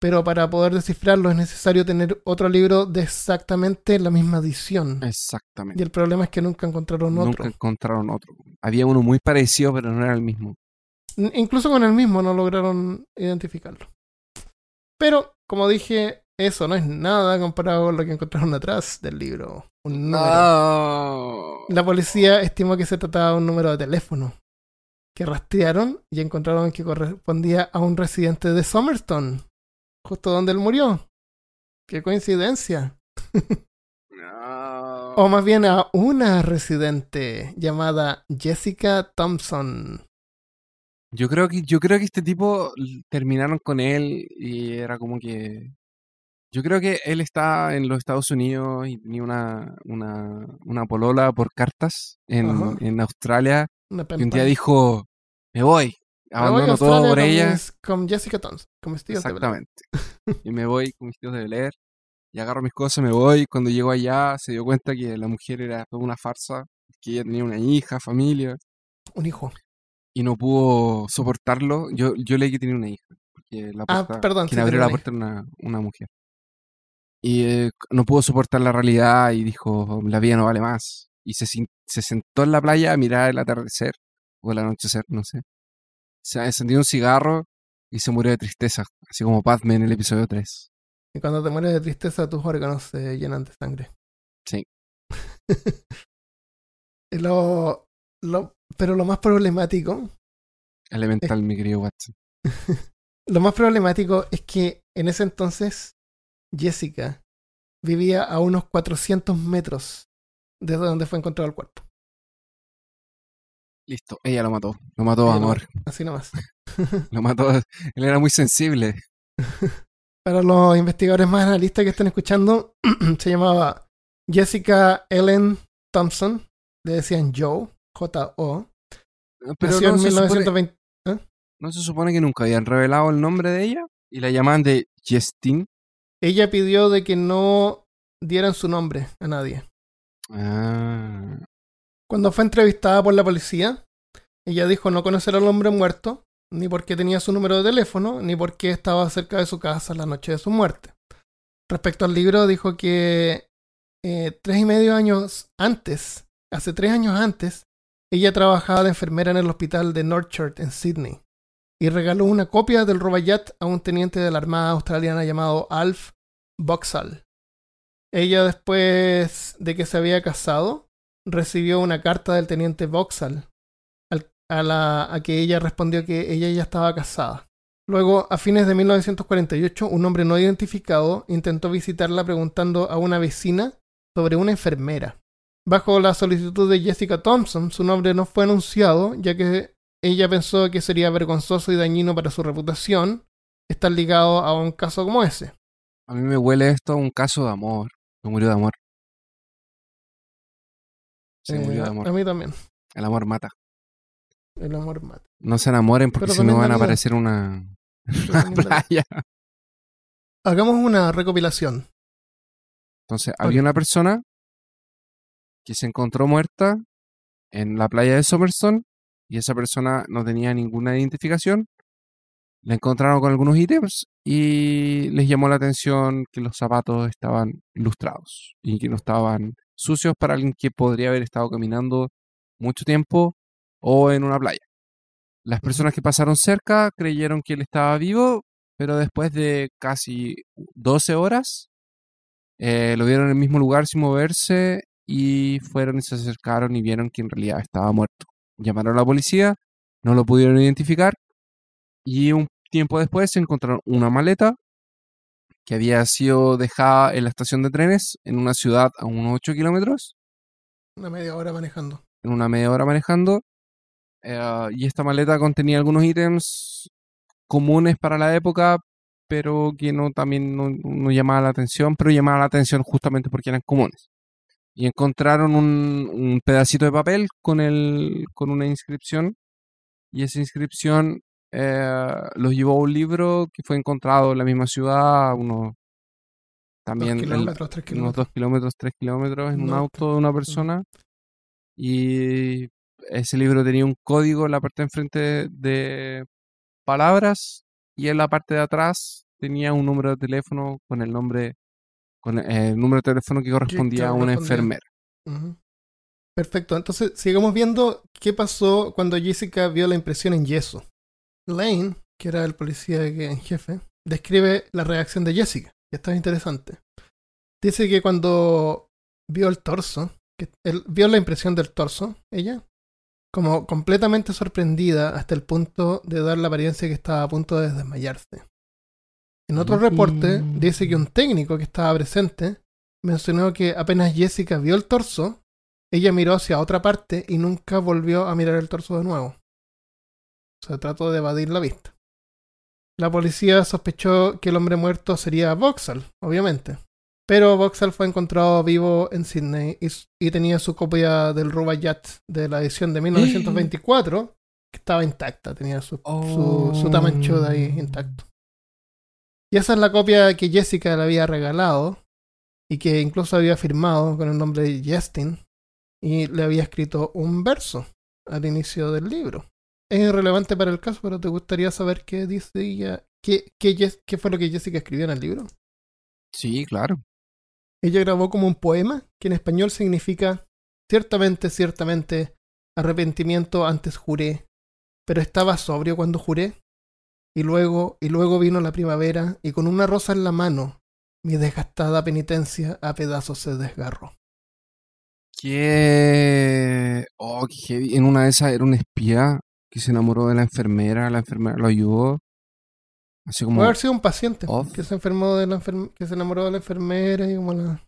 pero para poder descifrarlo es necesario tener otro libro de exactamente la misma edición. Y Exactamente. el problema es que nunca encontraron Nunca otro. encontraron otro. Había uno muy parecido, pero no era el mismo. N- Incluso con el mismo no lograron identificarlo. Pero, como dije, eso no es nada comparado con lo que encontraron atrás del libro. Un número. No. La policía estimó que se trataba de un número de teléfono que rastrearon y encontraron que correspondía a un residente de Somerstone, justo donde él murió. ¡Qué coincidencia! No. O más bien a una residente llamada Jessica Thompson. Yo creo que yo creo que este tipo terminaron con él y era como que yo creo que él está en los Estados Unidos y tenía una una, una polola por cartas en, en Australia y un día dijo me voy Me voy abandono todo por con ella mis- con Jessica Thompson, con mis tíos de exactamente y me voy con mis tíos de Bel Air y agarro mis cosas me voy cuando llego allá se dio cuenta que la mujer era toda una farsa que ella tenía una hija familia Un hijo. y no pudo soportarlo. Yo, yo leí que tenía una hija. Porque la Ah, puerta, perdón, quien sí, abrió la una puerta era una, una mujer. Y eh, no pudo soportar la realidad y dijo, la vida no vale más. Y se, se sentó en la playa a mirar el atardecer o el anochecer, no sé. Se encendió un cigarro y se murió de tristeza, así como Batman en el episodio 3. Y cuando te mueres de tristeza, tus órganos se llenan de sangre. Sí. <laughs> Lo, lo, pero lo más problemático, Elemental, mi querido Watson. <laughs> lo más problemático es que en ese entonces Jessica vivía a unos 400 metros desde donde fue encontrado el cuerpo. Listo, ella lo mató. Lo mató Ella amor. Así nomás. <laughs> Lo mató. Él era muy sensible. <laughs> Para los investigadores más analistas que están escuchando, <clears throat> se llamaba Jessica Ellen Thompson. Le decían Joe, J-O. Pero Nació no en se, supone, 1920. ¿no se supone que nunca habían revelado el nombre de ella? Y la llamaban de Justine. Ella pidió de que no dieran su nombre a nadie. Ah. Cuando fue entrevistada por la policía, ella dijo no conocer al hombre muerto, ni porque tenía su número de teléfono, ni porque estaba cerca de su casa la noche de su muerte. Respecto al libro, dijo que eh, tres y medio años antes, hace tres años antes, ella trabajaba de enfermera en el hospital de Northchurch en Sydney y regaló una copia del Robayat a un teniente de la Armada Australiana llamado Alf Boxall. Ella, después de que se había casado, recibió una carta del teniente al- a, la, a que ella respondió que ella ya estaba casada. Luego, a fines de 1948, un hombre no identificado intentó visitarla preguntando a una vecina sobre una enfermera. Bajo la solicitud de Jessica Thompson, su nombre no fue anunciado, ya que ella pensó que sería vergonzoso y dañino para su reputación estar ligado a un caso como ese. A mí me huele esto a un caso de amor. Se murió de amor. Se Eh, murió de a- amor. A mí también. El amor mata. El amor mata. No se enamoren porque si no van a aparecer una, una <laughs> playa. Hagamos una recopilación. Entonces, había una persona que se encontró muerta en la playa de Somerson y esa persona no tenía ninguna identificación. La encontraron con algunos ítems y les llamó la atención que los zapatos estaban lustrados y que no estaban sucios para alguien que podría haber estado caminando mucho tiempo o en una playa. Las personas que pasaron cerca creyeron que él estaba vivo, pero después de casi 12 horas eh, lo vieron en el mismo lugar sin moverse y fueron y se acercaron y vieron que en realidad estaba muerto. Llamaron a la policía, no lo pudieron identificar y un tiempo después encontraron una maleta que había sido dejada en la estación de trenes en una ciudad a unos 8 kilómetros, Una media hora manejando. en una media hora manejando. eh, y esta maleta contenía algunos ítems comunes para la época, pero que no también no, no llamaba la atención, pero llamaba la atención justamente porque eran comunes. Y encontraron un, un pedacito de papel con, el, con una inscripción, y esa inscripción eh, los llevó a un libro que fue encontrado en la misma ciudad, unos también Dos kilómetros, tres unos kilómetros. dos kilómetros, tres kilómetros en un auto de una persona. Y ese libro tenía un código en la parte de enfrente de palabras y en la parte de atrás tenía un número de teléfono con el nombre, con el número de teléfono que correspondía a una enfermera. Perfecto. Entonces, sigamos viendo qué pasó cuando Jessica vio la impresión en yeso. Lane, que era el policía en jefe, describe la reacción de Jessica. Y esto es interesante. Dice que cuando vio el torso, que él vio la impresión del torso, ella, como completamente sorprendida hasta el punto de dar la apariencia que estaba a punto de desmayarse. En otro reporte dice que un técnico que estaba presente mencionó que apenas Jessica vio el torso, ella miró hacia otra parte y nunca volvió a mirar el torso de nuevo. Se trató de evadir la vista. La policía sospechó que el hombre muerto sería Vauxhall, obviamente. Pero Vauxhall fue encontrado vivo en Sydney y, tenía su copia del Rubaiyat de la edición de 1924, que estaba intacta, tenía su, su, su tamancho de ahí intacto. Y esa es la copia que Jessica le había regalado y que incluso había firmado con el nombre de Justin y le había escrito un verso al inicio del libro. Es irrelevante para el caso, pero ¿te gustaría saber qué dice ella? ¿Qué, qué, qué fue lo que Jessica escribió en el libro? Sí, claro. Ella grabó como un poema que en español significa ciertamente, ciertamente, arrepentimiento antes juré, pero estaba sobrio cuando juré. Y luego, y luego vino la primavera y con una rosa en la mano, mi desgastada penitencia a pedazos se desgarró. Que. Oh, qué heavy. En una de esas era un espía que se enamoró de la enfermera, la enfermera lo ayudó. Así como. Puede haber sido un paciente Off. que se enfermó de la enferm- que se enamoró de la enfermera y como la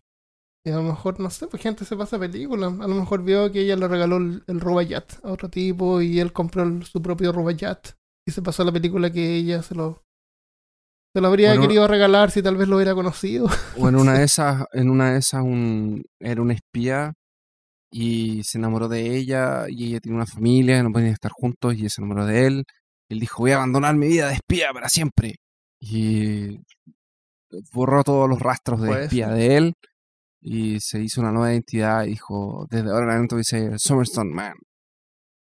Y a lo mejor, no sé, pues gente se pasa película. A lo mejor vio que ella le regaló el, el Robayat a otro tipo y él compró el- su propio Robayat. Y se pasó la película que ella se lo, se lo habría Bueno. querido regalar si tal vez lo hubiera conocido. O en una de <laughs> esas, en una de esas un, era un espía y se enamoró de ella y ella tiene una familia, no podían estar juntos y se enamoró de él. Él dijo, voy a abandonar mi vida de espía para siempre. Y borró todos los rastros de Puede espía de él y se hizo una nueva identidad y dijo, desde ahora en adelante voy a ser Summerstone Man.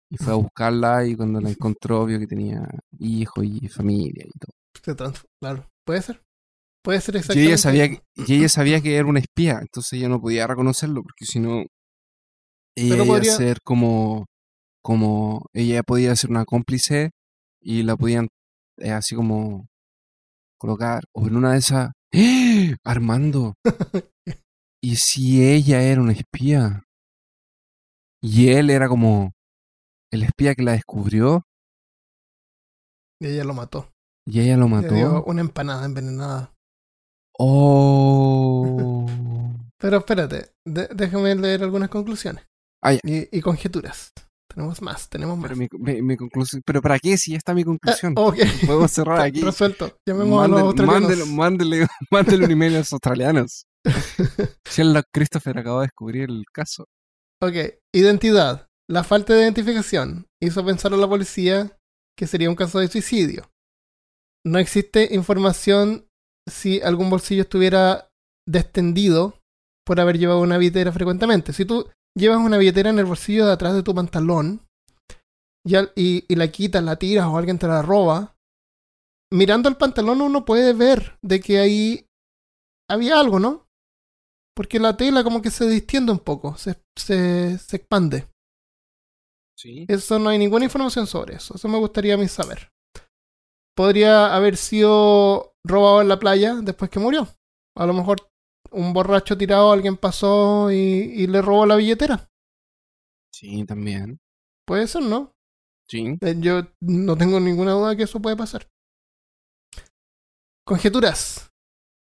Y fue a <laughs> buscarla y cuando la encontró vio que tenía hijo y familia y todo. Se claro, puede ser. Puede ser Y exactamente. ella sabía que, y ella sabía que era un espía, entonces ella no podía reconocerlo, porque si no, ella Pero iba podría- a ser como, como, ella podía ser una cómplice y la podían eh, así como colocar, o en una de esas, ¡Eh! Armando, ¿y si ella era una espía? Y él era como el espía que la descubrió Y ella lo mató. y ella lo Le dio mató. una empanada envenenada. Oh. Pero espérate, déjame leer algunas conclusiones. Ah, y, y conjeturas. Tenemos más, tenemos más. Pero mi, mi- mi conclusión, pero ¿para qué? Si ya está mi conclusión. Ah. <laughs> Podemos cerrar aquí. Resuelto. Llamemos a los australianos. mándele, <laughs> mándele, un email a los australianos. <laughs> El Christopher acaba de descubrir el caso. Ok, identidad. La falta de identificación hizo pensar a la policía que sería un caso de suicidio. No existe información si algún bolsillo estuviera destendido por haber llevado una billetera frecuentemente. Si tú llevas una billetera en el bolsillo de atrás de tu pantalón y, al- y- y la quitas, la tiras o alguien te la roba, mirando el pantalón uno puede ver de que ahí había algo, ¿no? Porque la tela como que se distiende un poco, se, se, se expande. Sí. Eso no hay ninguna información sobre eso. Eso me gustaría a mí saber. Podría haber sido robado en la playa después que murió. A lo mejor un borracho tirado, alguien pasó y, y le robó la billetera. Sí, también. Puede ser, ¿no? Sí. Eh, Yo no tengo ninguna duda que eso puede pasar. Conjeturas.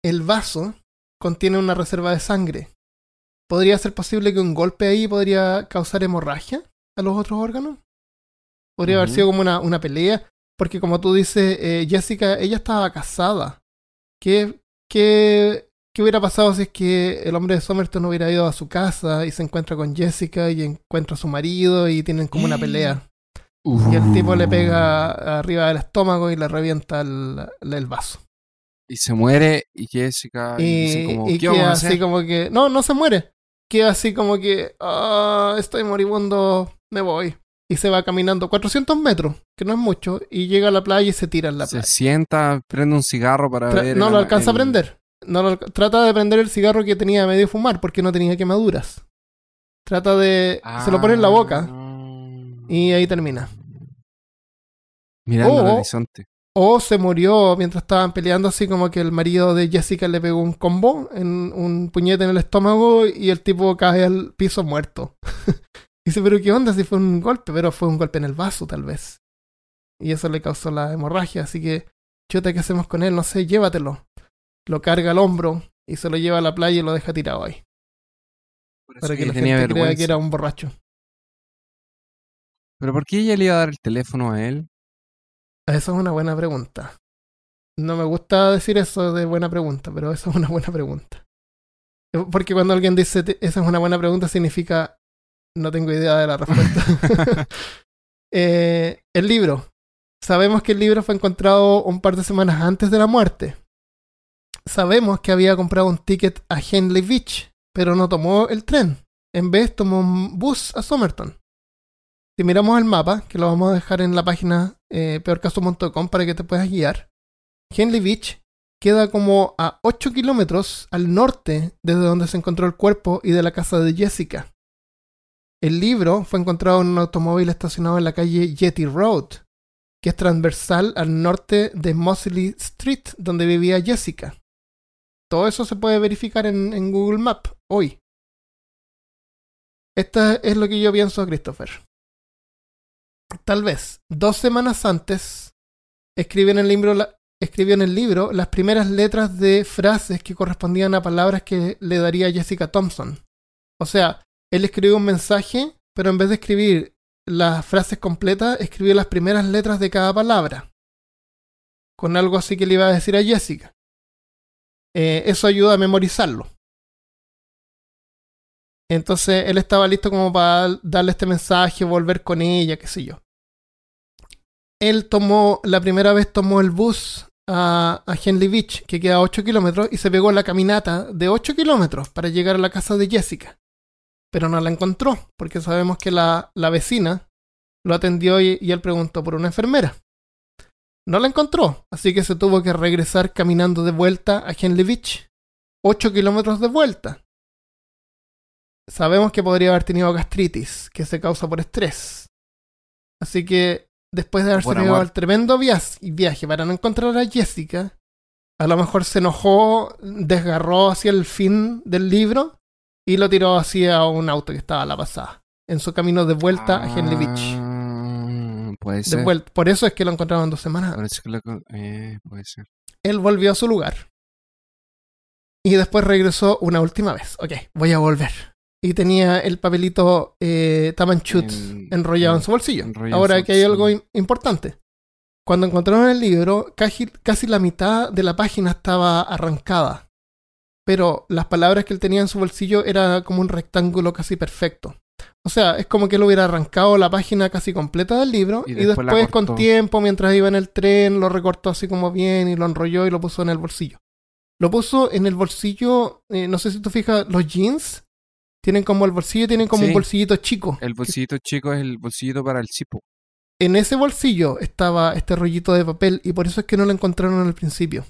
El vaso contiene una reserva de sangre. ¿Podría ser posible que un golpe ahí podría causar hemorragia a los otros órganos? Podría haber sido como una, una pelea. Porque como tú dices, eh, Jessica, ella estaba casada. ¿Qué, qué, ¿Qué hubiera pasado si es que el hombre de Somerton hubiera ido a su casa y se encuentra con Jessica y encuentra a su marido y tienen como una pelea? Y el tipo le pega arriba del estómago y le revienta el, el vaso. Y se muere y Jessica y Y, como, y ¿qué vamos a queda hacer? así como que. No, no se muere. Queda así como que. "Ah, estoy moribundo, me voy. Y se va caminando 400 metros, que no es mucho, y llega a la playa y se tira en la se playa. sienta, prende un cigarro para Tra- ver. no lo alcanza a prender. No trata de prender el cigarro que tenía a medio fumar porque no tenía quemaduras. Trata de. Se lo pone en la boca Ah. y ahí termina. Mirando al Oh. horizonte. O se murió mientras estaban peleando, así como que el marido de Jessica le pegó un combo, en un puñete en el estómago y el tipo cae al piso muerto. <laughs> Dice, pero ¿qué onda si fue un golpe? Pero fue un golpe en el vaso, tal vez. Y eso le causó la hemorragia, así que, chuta, ¿qué hacemos con él? No sé, llévatelo. Lo carga al hombro y se lo lleva a la playa y lo deja tirado ahí. Para que ella la gente crea que era un borracho. Pero ¿por qué ella le iba a dar el teléfono a él? Esa es una buena pregunta. No me gusta decir eso de buena pregunta, pero esa es una buena pregunta. Eh, Porque cuando alguien dice "Te- esa es una buena pregunta, significa no tengo idea de la respuesta. <laughs> <laughs> Eh, el libro. Sabemos que el libro fue encontrado un par de semanas antes de la muerte. Sabemos que había comprado un ticket a Henley Beach, pero no tomó el tren. En vez tomó un bus a Somerton. Si miramos el mapa, que lo vamos a dejar en la página eh, peorcaso.com para que te puedas guiar, Henley Beach queda como a 8 kilómetros al norte desde donde se encontró el cuerpo y de la casa de Jessica. El libro fue encontrado en un automóvil estacionado en la calle Yeti Road, que es transversal al norte de Mosley Street, donde vivía Jessica. Todo eso se puede verificar en, en Google Maps hoy. Esta es lo que yo pienso, Christopher. Tal vez dos semanas antes escriben el libro escribió en el libro las primeras letras de frases que correspondían a palabras que le daría Jessica Thompson. O sea, él escribió un mensaje, pero en vez de escribir las frases completas, escribió las primeras letras de cada palabra. Con algo así que le iba a decir a Jessica. Eh, eso ayuda a memorizarlo. Entonces él estaba listo como para darle este mensaje, volver con ella, qué sé yo. Él tomó, la primera vez tomó el bus a, a Henley Beach, que queda a 8 kilómetros, y se pegó la caminata de 8 kilómetros para llegar a la casa de Jessica. Pero no la encontró, porque sabemos que la, la vecina lo atendió y, y él preguntó por una enfermera. No la encontró, así que se tuvo que regresar caminando de vuelta a Henley Beach. 8 kilómetros de vuelta. Sabemos que podría haber tenido gastritis, que se causa por estrés. Así que después de haberse pegado el tremendo viaje para no encontrar a Jessica, a lo mejor se enojó, desgarró hacia el fin del libro y lo tiró hacia un auto que estaba a la pasada, en su camino de vuelta a Henley Beach. Puede ser. Por eso es que lo encontraron dos semanas Por eso que lo con- eh, puede ser. él volvió a su lugar. Y después regresó una última vez. Ok, voy a volver. Y tenía el papelito eh, Tamanchut En- enrollado en en- su bolsillo. Ahora que hay algo importante. Cuando encontraron el libro, casi, casi la mitad de la página estaba arrancada. Pero las palabras que él tenía en su bolsillo era como un rectángulo casi perfecto. O sea, es como que él hubiera arrancado la página casi completa del libro Y y, después con tiempo, mientras iba en el tren, lo recortó así como bien y lo enrolló y lo puso en el bolsillo. Lo puso en el bolsillo, eh, no sé si tú fijas, los jeans tienen como el bolsillo, tienen como Sí. un bolsillito chico. El bolsillito chico es el bolsillito para el cipo. En ese bolsillo estaba este rollito de papel y por eso es que no lo encontraron al principio.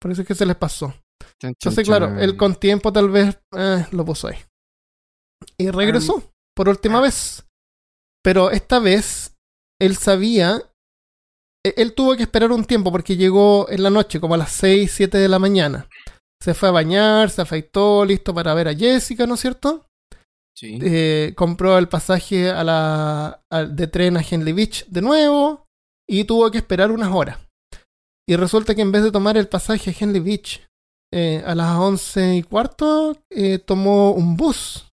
Por eso es que se les pasó. Chan, chan, Entonces, claro, chan. él con tiempo tal vez eh, lo puso ahí. Y regresó por última vez. Pero esta vez él sabía. e- Él tuvo que esperar un tiempo porque llegó en la noche, como a las 6, 7 de la mañana. Se fue a bañar, se afeitó, listo para ver a Jessica, ¿no es cierto? Sí. eh, compró el pasaje a la, de tren a Henley Beach de nuevo y tuvo que esperar unas horas. Y resulta que en vez de tomar el pasaje a Henley Beach eh, a las once y cuarto, eh, tomó un bus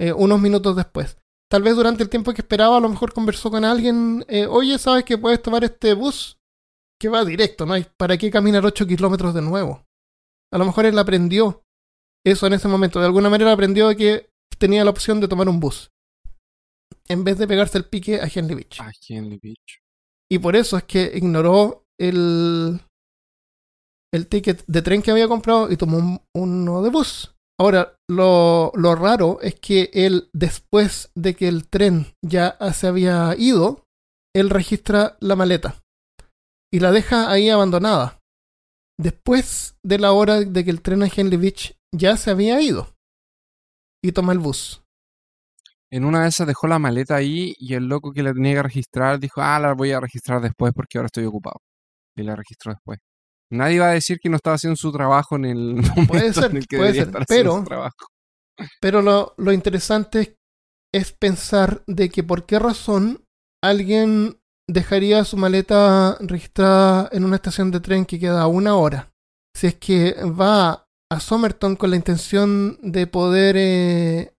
eh, unos minutos después. Tal vez durante el tiempo que esperaba, a lo mejor conversó con alguien. eh, Oye, ¿sabes que puedes tomar este bus? Que va directo, ¿no hay para qué caminar 8 kilómetros de nuevo? A lo mejor él aprendió eso en ese momento. De alguna manera aprendió que tenía la opción de tomar un bus. En vez de pegarse el pique a Henley Beach. Ah, Henley Beach. Y por eso es que ignoró el, el ticket de tren que había comprado y tomó un- uno de bus. Ahora, lo, raro es que él, después de que el tren ya se había ido, él registra la maleta y la deja ahí abandonada. Después de la hora de que el tren a Henley Beach ya se había ido. Y toma el bus. En una de esas dejó la maleta ahí y el loco que la tenía que registrar dijo, ah, la voy a registrar después porque ahora estoy ocupado. Y la registró después. Nadie va a decir que no estaba haciendo su trabajo en el momento ser, en el que puede debería ser, estar haciendo pero- su trabajo. Pero lo, lo interesante es, pensar de que por qué razón alguien dejaría su maleta registrada en una estación de tren que queda a una hora. Si es que va a Somerton con la intención de poder eh,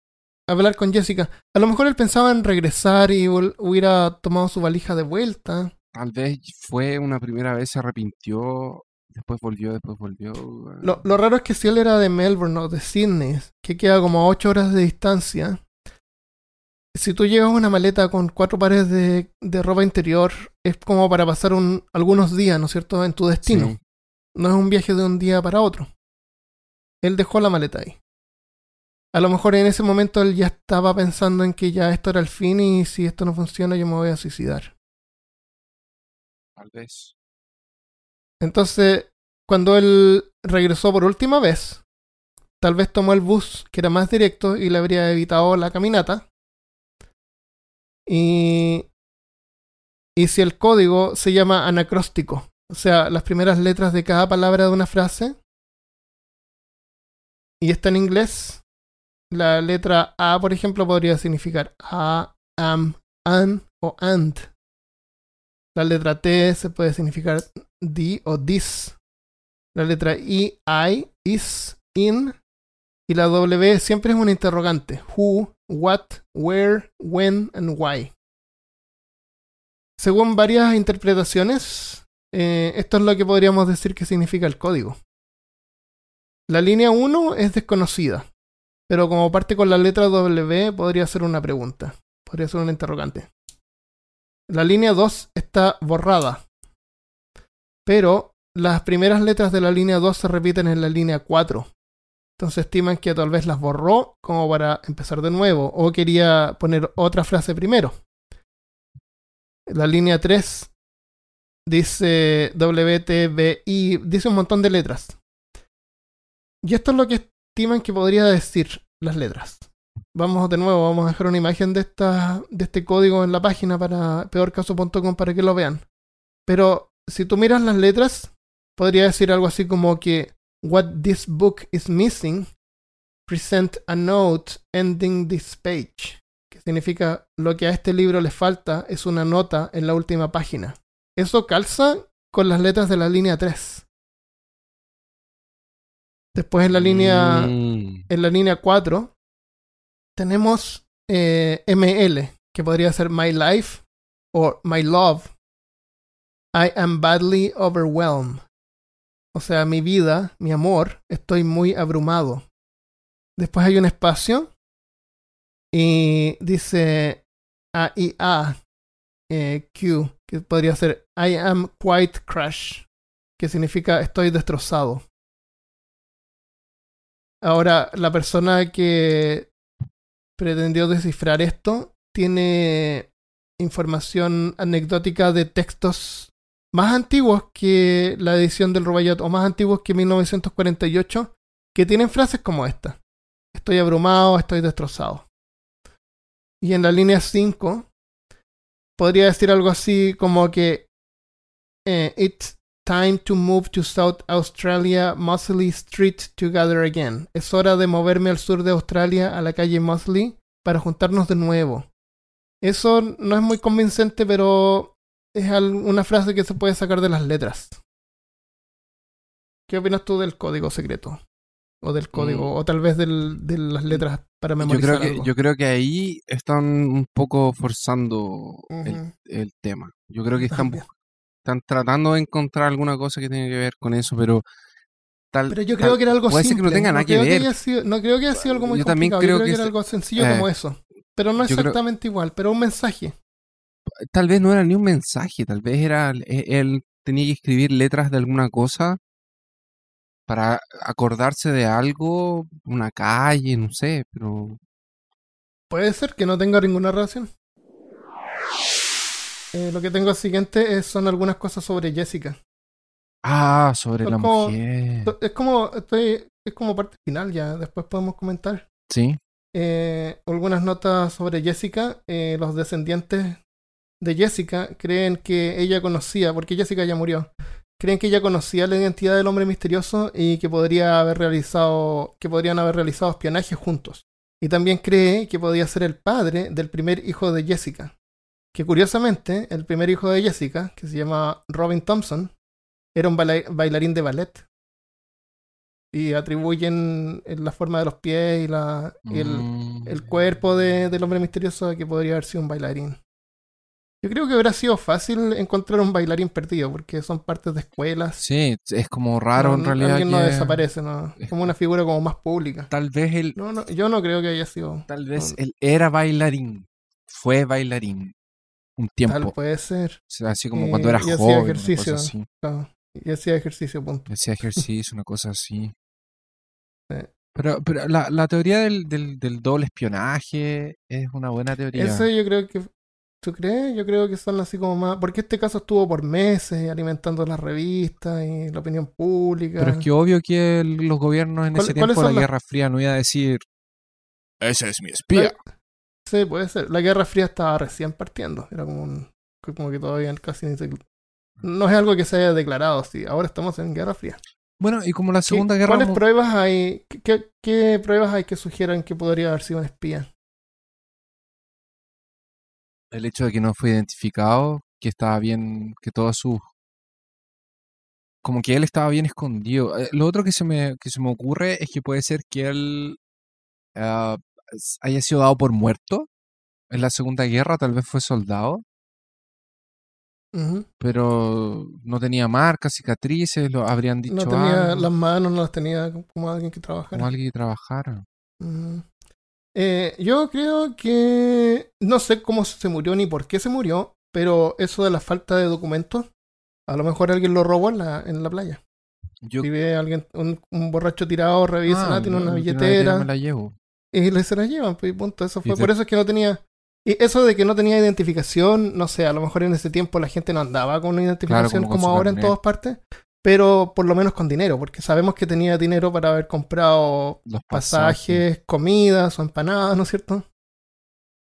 hablar con Jessica. A lo mejor él pensaba en regresar y hubiera tomado su valija de vuelta. Tal vez fue una primera vez, se arrepintió, después volvió, después volvió. Lo, lo raro es que si él era de Melbourne o de Sydney, que queda como a 8 horas de distancia, si tú llevas una maleta con cuatro pares de, de ropa interior, es como para pasar un, algunos días, ¿no es cierto?, en tu destino. Sí. No es un viaje de un día para otro. Él dejó la maleta ahí. A lo mejor en ese momento él ya estaba pensando en que ya esto era el fin y si esto no funciona yo me voy a suicidar. Tal vez. Entonces, cuando él regresó por última vez, tal vez tomó el bus que era más directo y le habría evitado la caminata. Y, y si el código se llama anacróstico, o sea, las primeras letras de cada palabra de una frase, y está en inglés, la letra A, por ejemplo, podría significar a, am, an o and. La letra T se puede significar di o dis. La letra I, I, is, in. Y la W siempre es un interrogante. Who, what, where, when and why. Según varias interpretaciones, eh, esto es lo que podríamos decir que significa el código. La línea 1 es desconocida, pero como parte con la letra W podría ser una pregunta, podría ser un interrogante. La línea 2 está borrada, pero las primeras letras de la línea 2 se repiten en la línea 4. Entonces estiman que tal vez las borró como para empezar de nuevo o quería poner otra frase primero. La línea 3 dice WTBI, dice un montón de letras. Y esto es lo que estiman que podría decir las letras. Vamos de nuevo, vamos a dejar una imagen de, esta, de este código en la página para peorcaso.com para que lo vean. Pero si tú miras las letras, podría decir algo así como que What this book is missing, present a note ending this page. Que significa lo que a este libro le falta es una nota en la última página. Eso calza con las letras de la línea 3. Después en la línea, Mm. en la línea 4 tenemos eh, ML, que podría ser My Life o My Love. I am badly overwhelmed. O sea, mi vida, mi amor, estoy muy abrumado. Después hay un espacio y dice A I A eh, Q, que podría ser I am quite crushed, que significa estoy destrozado. Ahora, la persona que pretendió descifrar esto tiene información anecdótica de textos más antiguos que la edición del Rubaiyat o más antiguos que 1948 que tienen frases como esta. Estoy abrumado, estoy destrozado. Y en la línea 5 podría decir algo así como que eh, It's time to move to South Australia, Mosley Street to gather again. Es hora de moverme al sur de Australia, a la calle Mosley, para juntarnos de nuevo. Eso no es muy convincente, pero es una frase que se puede sacar de las letras. ¿Qué opinas tú del código secreto? O del código, Mm. o tal vez del- de las letras para Yo memorizar creo, que, algo? yo creo que ahí están un poco forzando el, tema. Yo creo que están, También. bus- están tratando de encontrar alguna cosa que tenga que ver con eso, pero tal, Pero yo tal- creo que era algo puede ser que no tenga nada que creo ver. sido, no creo que haya sido algo muy Yo también complicado. creo yo creo que que era es- algo sencillo eh, como eso. Pero no yo creo- exactamente igual, pero un mensaje. Tal vez no era ni un mensaje, tal vez era e- él tenía que escribir letras de alguna cosa para acordarse de algo, una calle, no sé, pero Puede ser que no tenga ninguna relación. Eh, lo que tengo siguiente es- son algunas cosas sobre Jessica. ah, sobre la como- mujer. Es como, estoy, es como parte final ya, después podemos comentar. Sí. Eh, algunas notas sobre Jessica. Eh, los descendientes de Jessica creen que ella conocía, porque Jessica ya murió, creen que ella conocía la identidad del hombre misterioso y que podría haber realizado, que podrían haber realizado espionaje juntos. Y también cree que podía ser el padre del primer hijo de Jessica. Que curiosamente, el primer hijo de Jessica, que se llama Robin Thompson, era un baila- bailarín de ballet. Y atribuyen en la forma de los pies y, la, y el, Mm. el cuerpo de- del hombre misterioso que podría haber sido un bailarín. Yo creo que hubiera sido fácil encontrar un bailarín perdido, porque son partes de escuelas. Sí, es como raro No, en realidad. Alguien no desaparece, ¿no? es Como una figura como más pública. Tal vez él, No, no, yo no creo que haya sido. tal vez él era bailarín, fue bailarín un tiempo, tal puede ser. o sea, así como eh, cuando era y hacía joven, una ejercicio. cosa así. claro, Y hacía ejercicio, punto. Hacía ejercicio, una cosa así. <laughs> Sí. Pero, pero la, la teoría del, del, del doble espionaje es una buena teoría. Ese yo creo que. ¿Tú crees? Yo creo que son así como más. Porque este caso estuvo por meses alimentando las revistas y la opinión pública. Pero es que obvio que el- los gobiernos en ¿Cuál- ese tiempo de la Guerra Fría no iba a decir ese es mi espía. Sí, puede ser. La Guerra Fría estaba recién partiendo. Era como un. Como que todavía casi ni se. No es algo que se haya declarado, sí. Ahora estamos en Guerra Fría. Bueno, y como la ¿Qué- Segunda Guerra ¿Cuáles pruebas hay? ¿Qué, qué, qué pruebas hay que sugieran que podría haber sido un espía? El hecho de que no fue identificado que estaba bien, que todas sus como que él estaba bien escondido. Eh, Lo otro que se me, que se me ocurre es que puede ser que él ah, haya sido dado por muerto en la Segunda Guerra, tal vez fue soldado, pero no tenía marcas, cicatrices, lo habrían dicho No tenía algo, las manos, no las tenía como alguien que trabajara. como alguien que trabajara. Ujú. Eh, yo creo que no sé cómo se murió ni por qué se murió, pero eso de la falta de documentos, a lo mejor alguien lo robó en la, en la playa. Yo Si ve alguien, un, un borracho tirado, revisa, Ah, tiene no, una no billetera me la llevo. y le se la llevan, pues y punto. Eso fue te- por eso es que no tenía. Y eso de que no tenía identificación, no sé, a lo mejor en ese tiempo la gente no andaba con una identificación como ahora en todas partes, pero por lo menos con dinero, porque sabemos que tenía dinero para haber comprado Los pasajes. pasajes, comidas o empanadas, ¿no es cierto?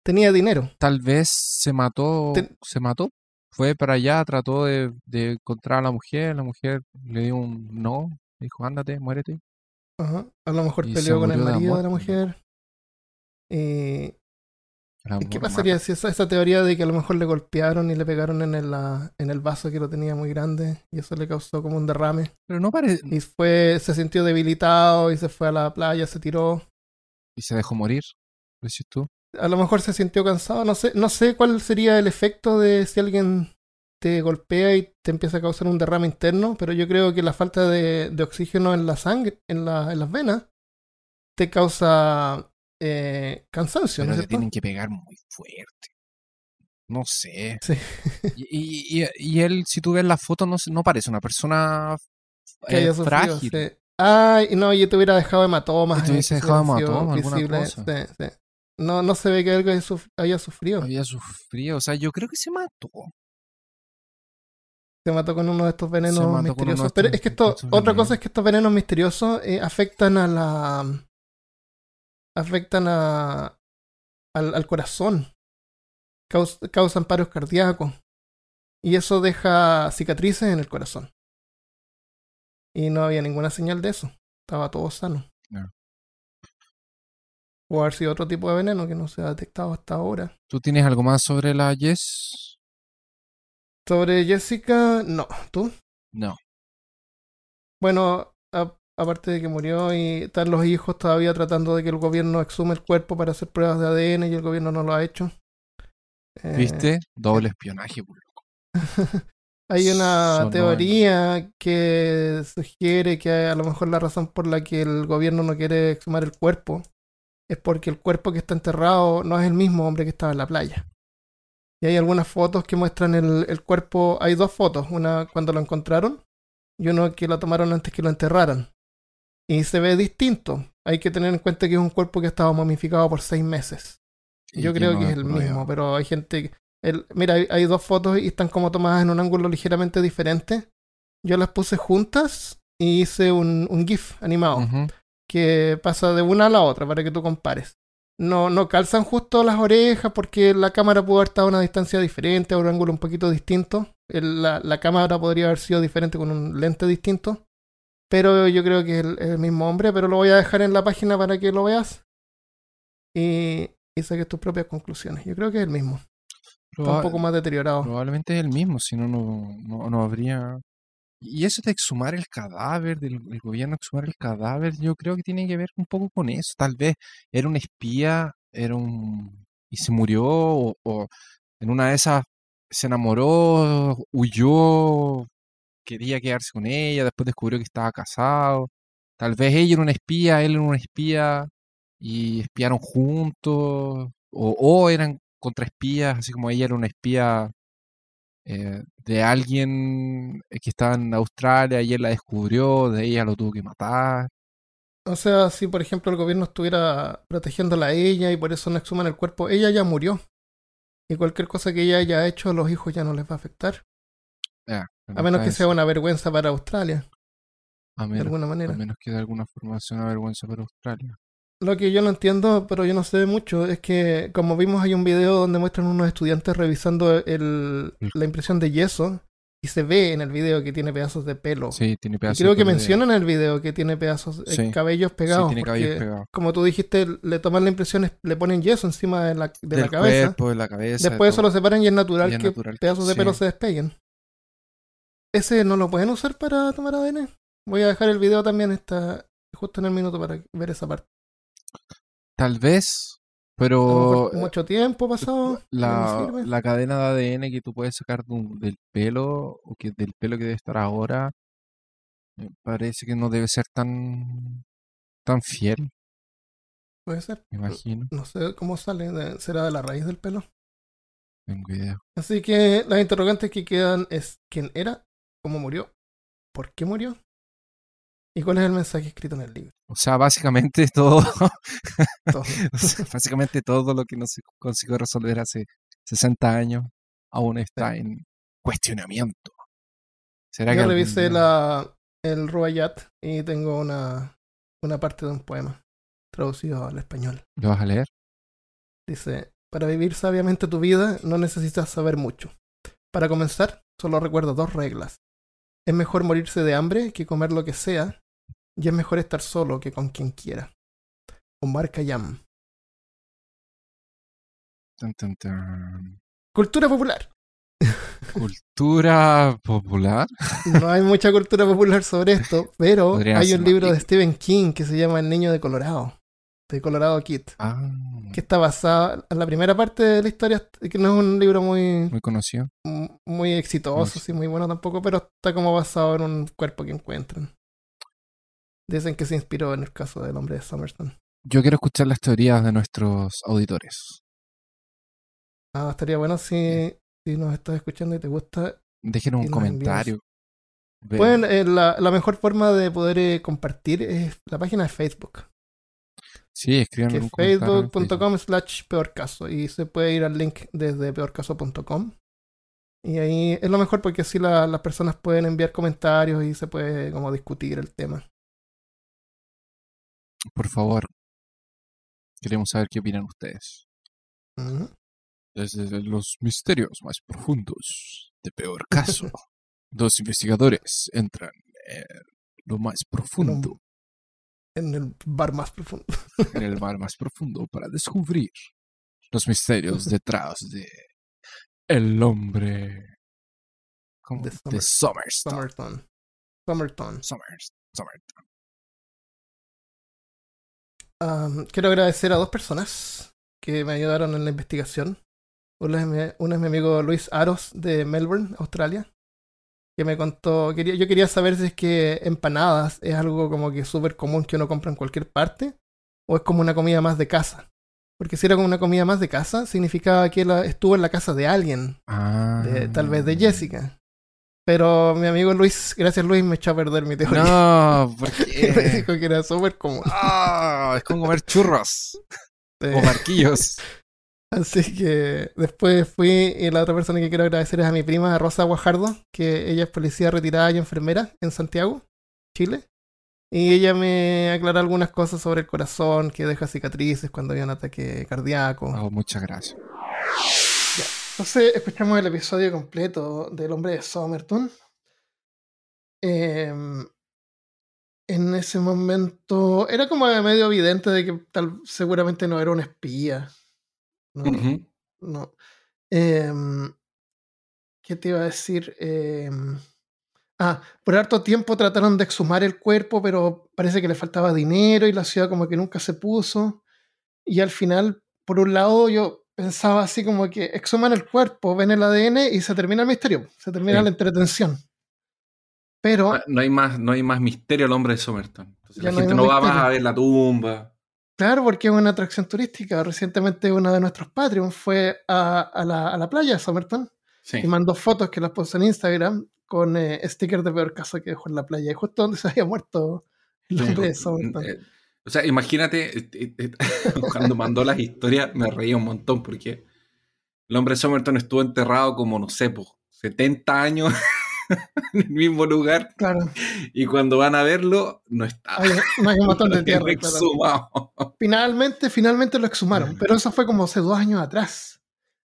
Tenía dinero. Tal vez se mató, Ten- se mató. Fue para allá, trató de, de encontrar a la mujer, la mujer le dio un no, dijo, ándate, muérete. Ajá. A lo mejor Y peleó con el murió de marido de la amor. mujer. ¿Y ¿Qué pasaría si esa, esa teoría de que a lo mejor le golpearon y le pegaron en el, ah, en el vaso que lo tenía muy grande y eso le causó como un derrame? Pero no parece... Y fue, se sintió debilitado y se fue a la playa, se tiró. Y se dejó morir, decís tú. A lo mejor se sintió cansado, no sé, no sé cuál sería el efecto de si alguien te golpea y te empieza a causar un derrame interno, pero yo creo que la falta de, de oxígeno en la sangre, en, la, en las venas, te causa eh, cansancio, tienen que pegar muy fuerte. No sé. Sí. Y, y- y- y él, si tú ves la foto, no, no parece una persona que eh, sufrido. frágil. sí. Ay, no, yo te hubiera dejado hematomas. Te hubiese dejado hematomas, alguna cosa. sí. No, no se ve que algo haya suf- haya sufrido. Había sufrido. O sea, yo creo que se mató. Se mató con uno de estos venenos misteriosos. estos Pero es que esto, otra cosa es que estos venenos misteriosos eh, afectan a la. Afectan a. al, al corazón. Caus- causan paros cardíacos. Y eso deja cicatrices en el corazón. Y no había ninguna señal de eso. Estaba todo sano. Ya. O haber sido otro tipo de veneno que no se ha detectado hasta ahora. ¿Tú tienes algo más sobre la Jess? Sobre Jessica, no. ¿Tú? No. Bueno, aparte de que murió y están los hijos todavía tratando de que el gobierno exhume el cuerpo para hacer pruebas de ADN y el gobierno no lo ha hecho. Eh, ¿Viste? Doble espionaje. por loco. <laughs> Hay una teoría que sugiere que a lo mejor la razón por la que el gobierno no quiere exhumar el cuerpo es porque el cuerpo que está enterrado no es el mismo hombre que estaba en la playa. Y hay algunas fotos que muestran el, el cuerpo. Hay dos fotos, una cuando lo encontraron y uno que lo tomaron antes que lo enterraran. Y se ve distinto. Hay que tener en cuenta que es un cuerpo que ha estado momificado por seis meses. Y Yo creo no que es el mismo, pero hay gente. que- el- mira, hay, hay dos fotos y están como tomadas en un ángulo ligeramente diferente. Yo las puse juntas y hice un, un GIF animado que pasa de una a la otra para que tú compares. No, no calzan justo las orejas porque la cámara pudo haber estado a una distancia diferente, a un ángulo un poquito distinto. El- la, la cámara podría haber sido diferente con un lente distinto. Pero yo creo que es el, el mismo hombre, pero lo voy a dejar en la página para que lo veas y, y saques tus propias conclusiones. Yo creo que es el mismo. Está un poco más deteriorado. Probablemente es el mismo, si no, no, no, no habría... Y eso de exhumar el cadáver, del el gobierno exhumar el cadáver, yo creo que tiene que ver un poco con eso. Tal vez era un espía, era un... y se murió, o, o en una de esas se enamoró, huyó, quería quedarse con ella, después descubrió que estaba casado. Tal vez ella era una espía, él era un espía, y espiaron juntos, o, o eran contraespías, así como ella era una espía eh, de alguien eh, que estaba en Australia y él la descubrió, de ella lo tuvo que matar. O sea, si por ejemplo el gobierno estuviera protegiéndola a ella y por eso no exhuman el cuerpo, ella ya murió. Y cualquier cosa que ella haya hecho a los hijos ya no les va a afectar. A menos que sea una vergüenza para Australia, a de menos, alguna a manera. menos que de alguna forma sea una vergüenza para Australia. Lo que yo no entiendo, pero yo no sé mucho, es que como vimos hay un video donde muestran unos estudiantes revisando el, la impresión de yeso Y se ve en el video que tiene pedazos de pelo. Sí, tiene Y pedazos. creo de que de- mencionan en el video que tiene pedazos, eh, Sí. cabellos Sí, pegados. tiene cabellos porque, pegados. Como tú dijiste, le toman la impresión, es- le ponen yeso encima de la, de la cabeza. cuerpo, de la cabeza. Después eso lo separan y es natural Y es que natural, pedazos de sí. pelo se despeguen. ¿Ese no lo pueden usar para tomar ADN? Voy a dejar el video también, está justo en el minuto para ver esa parte. Tal vez, pero mucho tiempo pasado. la, no la cadena de ADN que tú puedes sacar de un- del pelo, o que del pelo que debe estar ahora, me parece que no debe ser tan, tan fiel, Puede ser. me imagino. No sé cómo sale. ¿Será de la raíz del pelo? Tengo idea. Así que las interrogantes que quedan es quién era, cómo murió, por qué murió y cuál es el mensaje escrito en el libro. O sea, básicamente <laughs> todo, Todo. <laughs> o sea, básicamente todo lo que no se consiguió resolver hace 60 años aún está en cuestionamiento. ¿Será que Yo algún revisé día- la, el Rubayat y tengo una, una parte de un poema traducido al español. ¿Lo vas a leer? Dice, para vivir sabiamente tu vida no necesitas saber mucho. Para comenzar, solo recuerdo dos reglas. Es mejor morirse de hambre que comer lo que sea, y es mejor estar solo que con quien quiera. Omar Khayyam. Tan, tan, tan. Cultura popular. Cultura popular. No hay mucha cultura popular sobre esto, pero <laughs> hay un libro de. Stephen King que se llama El niño de Colorado, de Colorado Kid, Ah, que está basado en la primera parte de la historia, que no es un libro muy, muy conocido. muy exitoso, Muy- sí, muy bueno tampoco, pero está como basado en un cuerpo que encuentran. Dicen que se inspiró en el caso del hombre de Somerton. Yo quiero escuchar las teorías de nuestros auditores. Ah, estaría bueno si, si nos estás escuchando y te gusta. Déjenos un comentario. Pueden, eh, la, la mejor forma de poder eh, compartir es la página de Facebook. Sí, escriban facebook.com slash peorcaso y se puede ir al link desde peorcaso.com y ahí es lo mejor porque así la- las personas pueden enviar comentarios y se puede como discutir el tema. Por favor. Queremos saber qué opinan ustedes. Desde los misterios más profundos de peor caso, <laughs> dos investigadores entran en lo más profundo, En el bar más profundo. en el mar más profundo, para descubrir los misterios detrás de el hombre ¿cómo? De de. Somerton. Somers- Somerton. Am, quiero agradecer a dos personas que me ayudaron en la investigación. Uno es, mi, uno es mi amigo Luis Aros de Melbourne, Australia, que me contó, quería, yo quería saber si es que empanadas es algo como que súper común que uno compra en cualquier parte o es como una comida más de casa. Porque si era como una comida más de casa, significaba que la- estuvo en la casa de alguien, Ah. de- tal vez de Jessica. Pero mi amigo Luis, gracias Luis, me echó a perder mi teoría. No, ¿por <laughs> me qué? dijo que era súper común. Ah, es como comer churros o barquillos. <laughs> Así que después fui y la otra persona que quiero agradecer es a mi prima Rosa Guajardo, que ella es policía retirada y enfermera en Santiago, Chile. Y ella me aclaró algunas cosas sobre el corazón, que deja cicatrices cuando hay un ataque cardíaco. Oh, muchas gracias. Entonces escuchamos el episodio completo del hombre de Somerton. Em, en ese momento era como medio evidente de que tal seguramente no era un espía. ¿No? No. Em, ¿Qué te iba a decir? Em, ah, por harto tiempo trataron de exhumar el cuerpo, pero parece que le faltaba dinero y la ciudad como que nunca se puso. Y al final, por un lado, yo pensaba así como que exhuman el cuerpo, ven el ADN y se termina el misterio, se termina Sí. la entretención. Pero Ah, No hay más, no hay más misterio al hombre de Somerton. Entonces, la no gente no va más a ver la tumba. Claro, porque es una atracción turística. Recientemente uno de nuestros Patreon fue a, a la, a la playa de Somerton Sí. y mandó fotos que las puso en Instagram con eh, stickers de peor caso que dejó en la playa, y justo donde se había muerto el hombre de Somerton. Eh, O sea, imagínate, eh, eh, <laughs> cuando mandó las historias me reía un montón porque el hombre de Somerton estuvo enterrado como, no sé, pues, 70 años <laughs> en el mismo lugar Claro, y cuando van a verlo no está. hay, no hay un montón de <laughs> tierra. exhumado. Finalmente, finalmente lo exhumaron, pero eso fue como hace dos años atrás.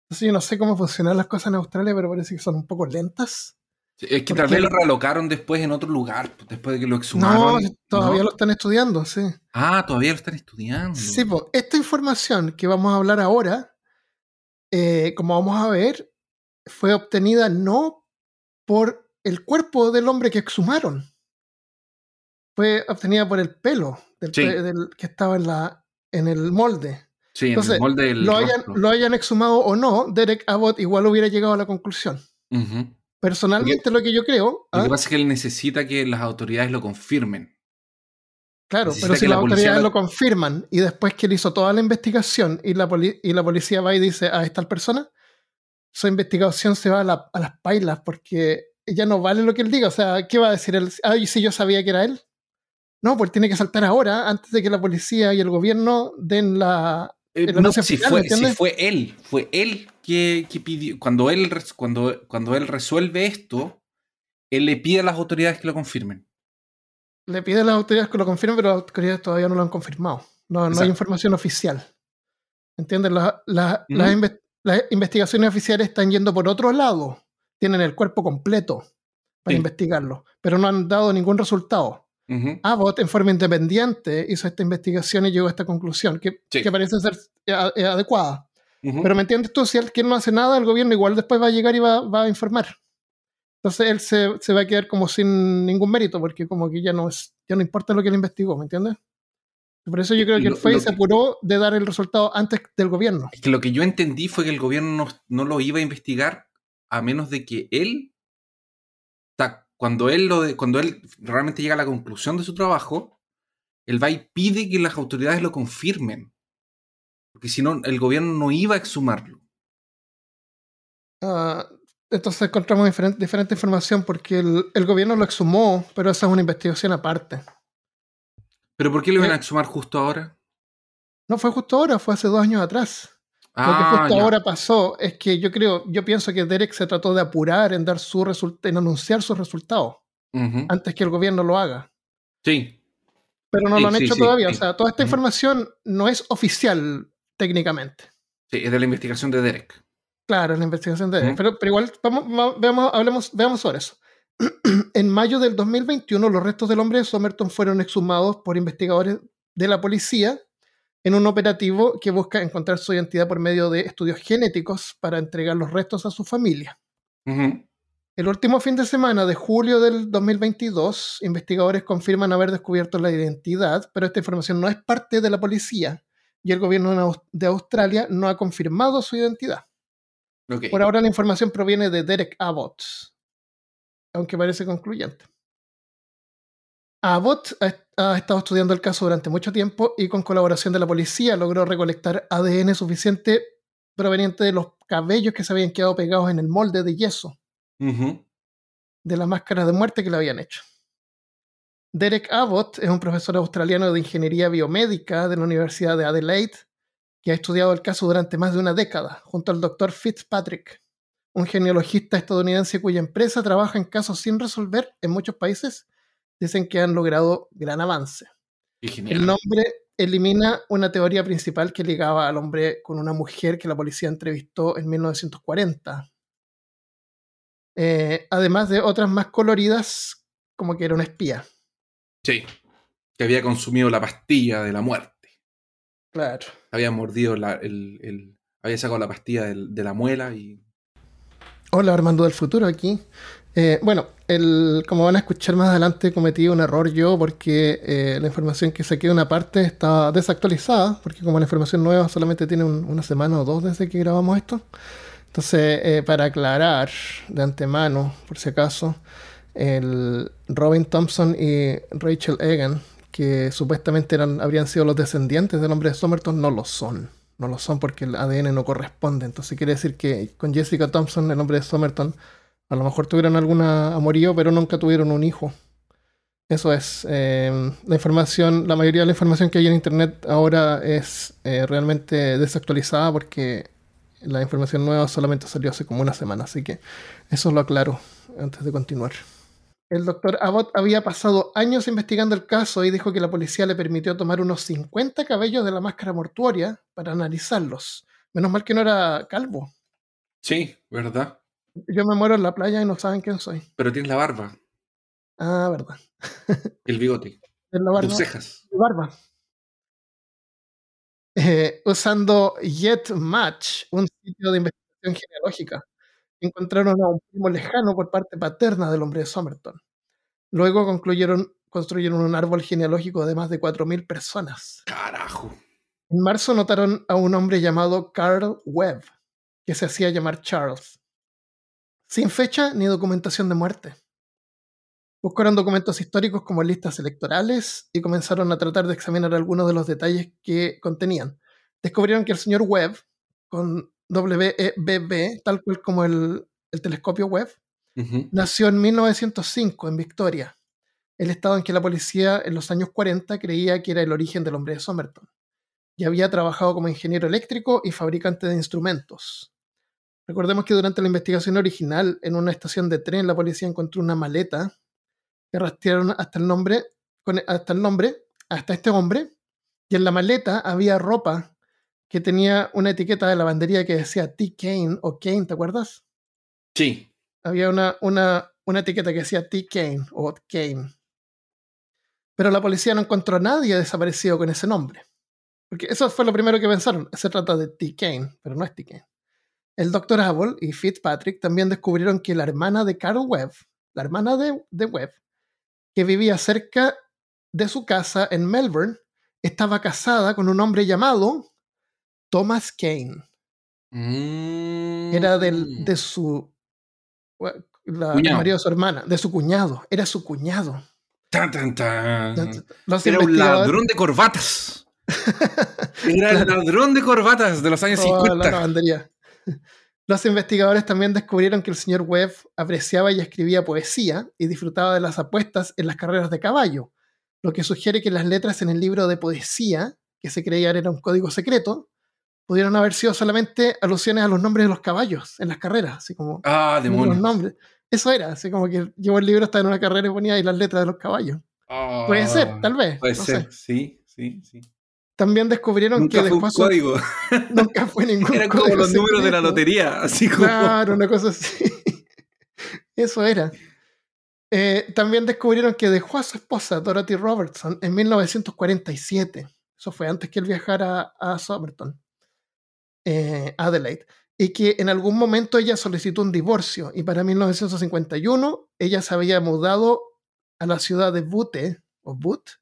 Entonces yo no sé cómo funcionan las cosas en Australia, pero parece que son un poco lentas. Es que tal vez lo realocaron después en otro lugar, pues, después de que lo exhumaron. No, todavía ¿no? lo están estudiando, sí. Ah, todavía lo están estudiando. Sí, pues esta información que vamos a hablar ahora, eh, como vamos a ver, fue obtenida no por el cuerpo del hombre que exhumaron. Fue obtenida por el pelo del, Sí. pe- del- que estaba en, la, en el molde. Sí, en Entonces, el molde del Lo hayan, lo hayan exhumado o no, Derek Abbott igual hubiera llegado a la conclusión. Personalmente, lo que yo creo, Lo ¿ah? que pasa es que él necesita que las autoridades lo confirmen. claro, necesita pero si la las autoridades lo- confirman y después que él hizo toda la investigación y la, y la policía va y dice a esta persona, su investigación se va a, la- a las pailas porque ya no vale lo que él diga. O sea, ¿qué va a decir él? Ay, si yo sabía que era él. No, pues tiene que saltar ahora antes de que la policía y el gobierno den la... Eh, no, si final, fue, si fue él, fue él que, que pidió. Cuando él, cuando, cuando él resuelve esto, él le pide a las autoridades que lo confirmen. Le pide a las autoridades que lo confirmen, pero las autoridades todavía no lo han confirmado. No, no hay información oficial. ¿Entiendes? La- las, inve- las investigaciones oficiales están yendo por otro lado. Tienen el cuerpo completo para Sí. investigarlo, pero no han dado ningún resultado. Ujú. Abbott, en forma independiente, hizo esta investigación y llegó a esta conclusión, que, Sí. que parece ser eh, eh, adecuada. Ujú. Pero ¿me entiendes tú? Si él no hace nada, el gobierno igual después va a llegar y va, va a informar. Entonces él se, se va a quedar como sin ningún mérito, porque como que ya no es, ya no importa lo que él investigó, ¿me entiendes? Por eso yo creo que y lo se apuró de dar el resultado antes del gobierno. Es que lo que yo entendí fue que el gobierno no, no lo iba a investigar a menos de que él, cuando él, lo de- cuando él realmente llega a la conclusión de su trabajo, él va y pide que las autoridades lo confirmen. Porque si no, el gobierno no iba a exhumarlo. Ah, entonces encontramos diferente, diferente información porque el, el gobierno lo exhumó, pero esa es una investigación aparte. ¿Pero por qué lo iban Eh, a exhumar justo ahora? No fue justo ahora, fue hace dos años atrás. Lo que Ah, justo ya. ahora pasó es que yo creo, yo pienso que Derek se trató de apurar en dar su result- en anunciar sus resultados antes que el gobierno lo haga. Sí, Pero no Sí, lo han sí, hecho sí, todavía. O sea, toda esta información no es oficial técnicamente. sí, es de la investigación de Derek. Claro, la investigación de Derek. Pero, pero igual, vamos, veamos, hablemos, veamos sobre eso. <clears throat> en mayo del 2021, los restos del hombre de Somerton fueron exhumados por investigadores de la policía en un operativo que busca encontrar su identidad por medio de estudios genéticos para entregar los restos a su familia. El último fin de semana de julio del 2022, investigadores confirman haber descubierto la identidad, pero esta información no es parte de la policía y el gobierno de Aus- de Australia no ha confirmado su identidad. Por ahora la información proviene de Derek Abbott, aunque parece concluyente. Abbott ha, ha estado estudiando el caso durante mucho tiempo y con colaboración de la policía logró recolectar ADN suficiente proveniente de los cabellos que se habían quedado pegados en el molde de yeso de la máscara de muerte que le habían hecho. Derek Abbott es un profesor australiano de ingeniería biomédica de la Universidad de Adelaide que ha estudiado el caso durante más de una década, junto al doctor Fitzpatrick, un genealogista estadounidense cuya empresa trabaja en casos sin resolver en muchos países. Dicen que han logrado gran avance. El nombre elimina una teoría principal que ligaba al hombre con una mujer que la policía entrevistó en 1940. Eh, además de otras más coloridas, como que era un espía. Sí. Que había consumido la pastilla de la muerte. Claro. Había mordido la, el, el- Había sacado la pastilla del- de la muela y. Hola Armando del futuro aquí. Eh, bueno, el, como van a escuchar más adelante, cometí un error yo porque eh, la información que saqué de una parte está desactualizada, porque como la información nueva solamente tiene un- una semana o dos desde que grabamos esto. Entonces, eh, para aclarar de antemano, por si acaso, el Robin Thompson y Rachel Egan, que supuestamente eran, habrían sido los descendientes del hombre de Somerton, no lo son. No lo son porque el ADN no corresponde. Entonces quiere decir que con Jessica Thompson, el hombre de Somerton, a lo mejor tuvieron alguna amorío, pero nunca tuvieron un hijo. Eso es. eh, la información, la mayoría de la información que hay en internet ahora es eh, realmente desactualizada porque la información nueva solamente salió hace como una semana, así que eso lo aclaro antes de continuar. El doctor Abbott había pasado años investigando el caso y dijo que la policía le permitió tomar unos 50 cabellos de la máscara mortuoria para analizarlos. Menos mal que no era calvo. Sí, ¿verdad? Yo me muero en la playa y no saben quién soy. Pero tienes la barba, Ah, verdad. <laughs> el bigote, Es la barba. tus cejas. de barba. Eh, usando YetMatch, un sitio de investigación genealógica, encontraron a un primo lejano por parte paterna del hombre de Somerton. Luego concluyeron, construyeron un árbol genealógico de más de 4.000 personas. Carajo. En marzo notaron a un hombre llamado Carl Webb, que se hacía llamar Charles, sin fecha ni documentación de muerte. Buscaron documentos históricos como listas electorales y comenzaron a tratar de examinar algunos de los detalles que contenían. Descubrieron que el señor Webb, con W-E-B-B, tal cual como el, el telescopio Webb, Ujú. nació en 1905 en Victoria, el estado en que la policía en los años 40 creía que era el origen del hombre de Somerton, y había trabajado como ingeniero eléctrico y fabricante de instrumentos. Recordemos que durante la investigación original en una estación de tren la policía encontró una maleta que rastrearon hasta el nombre, con- hasta el nombre, hasta este hombre, y en la maleta había ropa que tenía una etiqueta de lavandería que decía T. Kane o Kane, ¿te acuerdas? Sí. había una, una, una etiqueta que decía T. Kane o Kane. Pero la policía no encontró a nadie desaparecido con ese nombre. Porque eso fue lo primero que pensaron. Se trata de T. Kane, pero no es T. Kane. El Dr. Abel y Fitzpatrick también descubrieron que la hermana de Carol Webb, la hermana de, de Webb, que vivía cerca de su casa en Melbourne, estaba casada con un hombre llamado Thomas Kane. Mm. Era del, de su. la- el Cuñado. marido de su hermana, de su cuñado. Era su cuñado. Tan, tan, tan. Los Era un ladrón de corbatas. <laughs> Era el ladrón de corbatas de los años Oh, la 50. lavandería. <laughs> Los investigadores también descubrieron que el señor Webb apreciaba y escribía poesía y disfrutaba de las apuestas en las carreras de caballo, lo que sugiere que las letras en el libro de poesía, que se creía era un código secreto, pudieron haber sido solamente alusiones a los nombres de los caballos en las carreras, así como Ah, los demonios. nombres. Eso era, así como que llevó el libro, estaba en una carrera y ponía ahí las letras de los caballos. Ah, Puede ser, tal vez. Puede no ser, sé. sí, sí, sí. También descubrieron Nunca que fue un después código. <laughs> nunca fue ningún Eran como código los números de la secreto. lotería. Así como. Claro, una cosa así. <laughs> Eso era. Eh, también descubrieron que dejó a su esposa, Dorothy Robertson, en 1947. Eso fue antes que él viajara a Somerton, eh, Adelaide. Y que en algún momento ella solicitó un divorcio. Y para 1951 ella se había mudado a la ciudad de Butte, o Butte,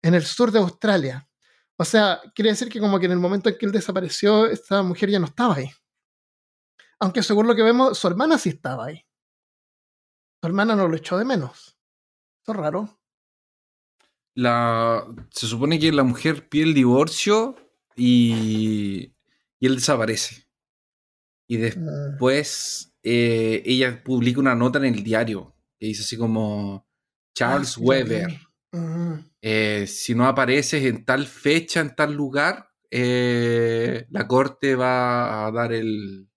en el sur de Australia. O sea, quiere decir que como que en el momento en que él desapareció, esta mujer ya no estaba ahí. Aunque según lo que vemos, su hermana sí estaba ahí. Su hermana no lo echó de menos. Eso es raro. La, se supone que la mujer pide el divorcio y, y él desaparece. Y Mm. después eh, ella publica una nota en el diario que dice así como Charles Ah, Weber, eh, si no apareces en tal fecha, en tal lugar, eh, la corte va a dar el,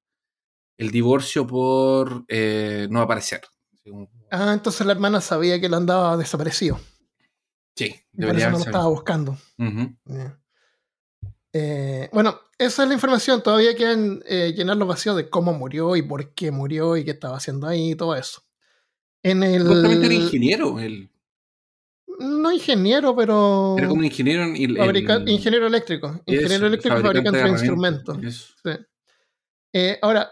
el divorcio por eh, no aparecer. Ah, entonces la hermana sabía que él andaba desaparecido. Sí, por debería eso no lo estaba buscando. Eh, bueno, esa es la información. Todavía quieren eh, llenar los vacíos de cómo murió y por qué murió y qué estaba haciendo ahí y todo eso. En el. Supuestamente era ingeniero él. No ingeniero, pero. Era como ingeniero en el- ingeniero eléctrico. Ingeniero eso, eléctrico fabricante de instrumentos. Sí. Eh, ahora,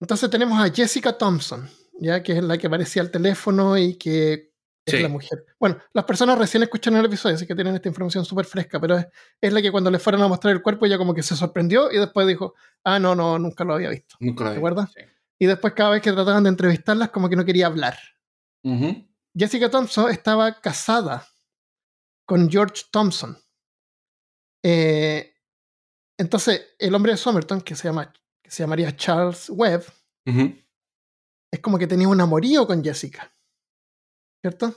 entonces tenemos a Jessica Thompson, ya que es la que aparecía al teléfono y que es la mujer. Bueno, las personas recién escuchan el episodio, así que tienen esta información súper fresca, pero es, es la que cuando le fueron a mostrar el cuerpo ella como que se sorprendió y después dijo, ah, no, no, nunca lo había visto. Nunca lo ¿Te vi. acuerdas? Sí. Y después cada vez que trataban de entrevistarlas como que no quería hablar. Jessica Thompson estaba casada con George Thompson. Eh, entonces, el hombre de Somerton, que se, llama, que se llamaría Charles Webb, es como que tenía un amorío con Jessica. ¿Cierto?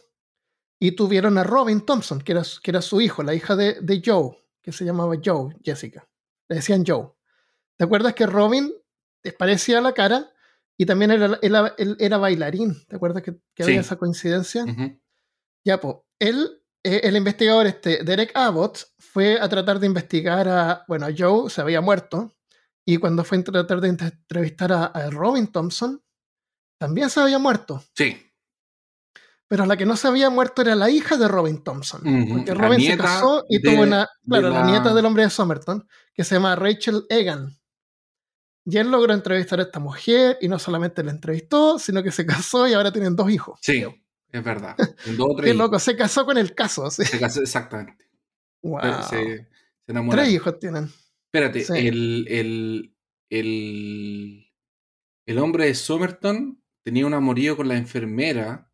Y tuvieron a Robin Thompson, que era, su- que era su hijo, la hija de, de Joe, que se llamaba Joe, Jessica. Le decían Joe. ¿Te acuerdas que Robin te parecía la cara y también él era bailarín? ¿Te acuerdas que, que había esa coincidencia? Ya, pues, él, eh, el investigador este, Derek Abbott, fue a tratar de investigar a, bueno, a Joe se había muerto, y cuando fue a tratar de entrevistar a, a Robin Thompson, también se había muerto. Sí. Pero la que no se había muerto era la hija de Robin Thompson. Porque Robin se casó y de- tuvo una. Claro, la- nieta del hombre de Somerton, que se llama Rachel Egan. Y él logró entrevistar a esta mujer y no solamente la entrevistó, sino que se casó y ahora tienen dos hijos. Sí, es verdad. Dos Qué loco, se casó con el caso. sí. Se casó exactamente. Wow. Se, se. Tres hijos tienen. Espérate, Sí. el, el, el, el hombre de Somerton tenía un amorío con la enfermera.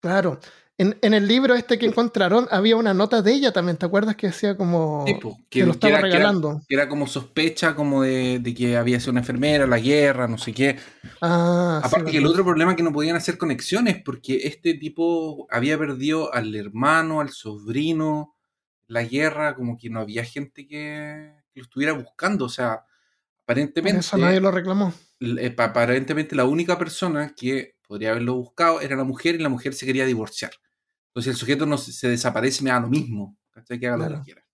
Claro. En, en el libro este que encontraron había una nota de ella también, ¿te acuerdas? Que decía como tipo, que lo estaba que era- regalando. que era como sospecha como de, de que había sido una enfermera, la guerra, no sé qué. Ah, sí, Aparte que el otro problema es que no podían hacer conexiones porque este tipo había perdido al hermano, al sobrino, la guerra, como que no había gente que, lo estuviera buscando. O sea, aparentemente, eso nadie lo reclamó. eh, pa- aparentemente la única persona que podría haberlo buscado era la mujer y la mujer se quería divorciar. Entonces el sujeto no se, se desaparece, me da lo mismo. ¿cachai? Que haga lo que quiera.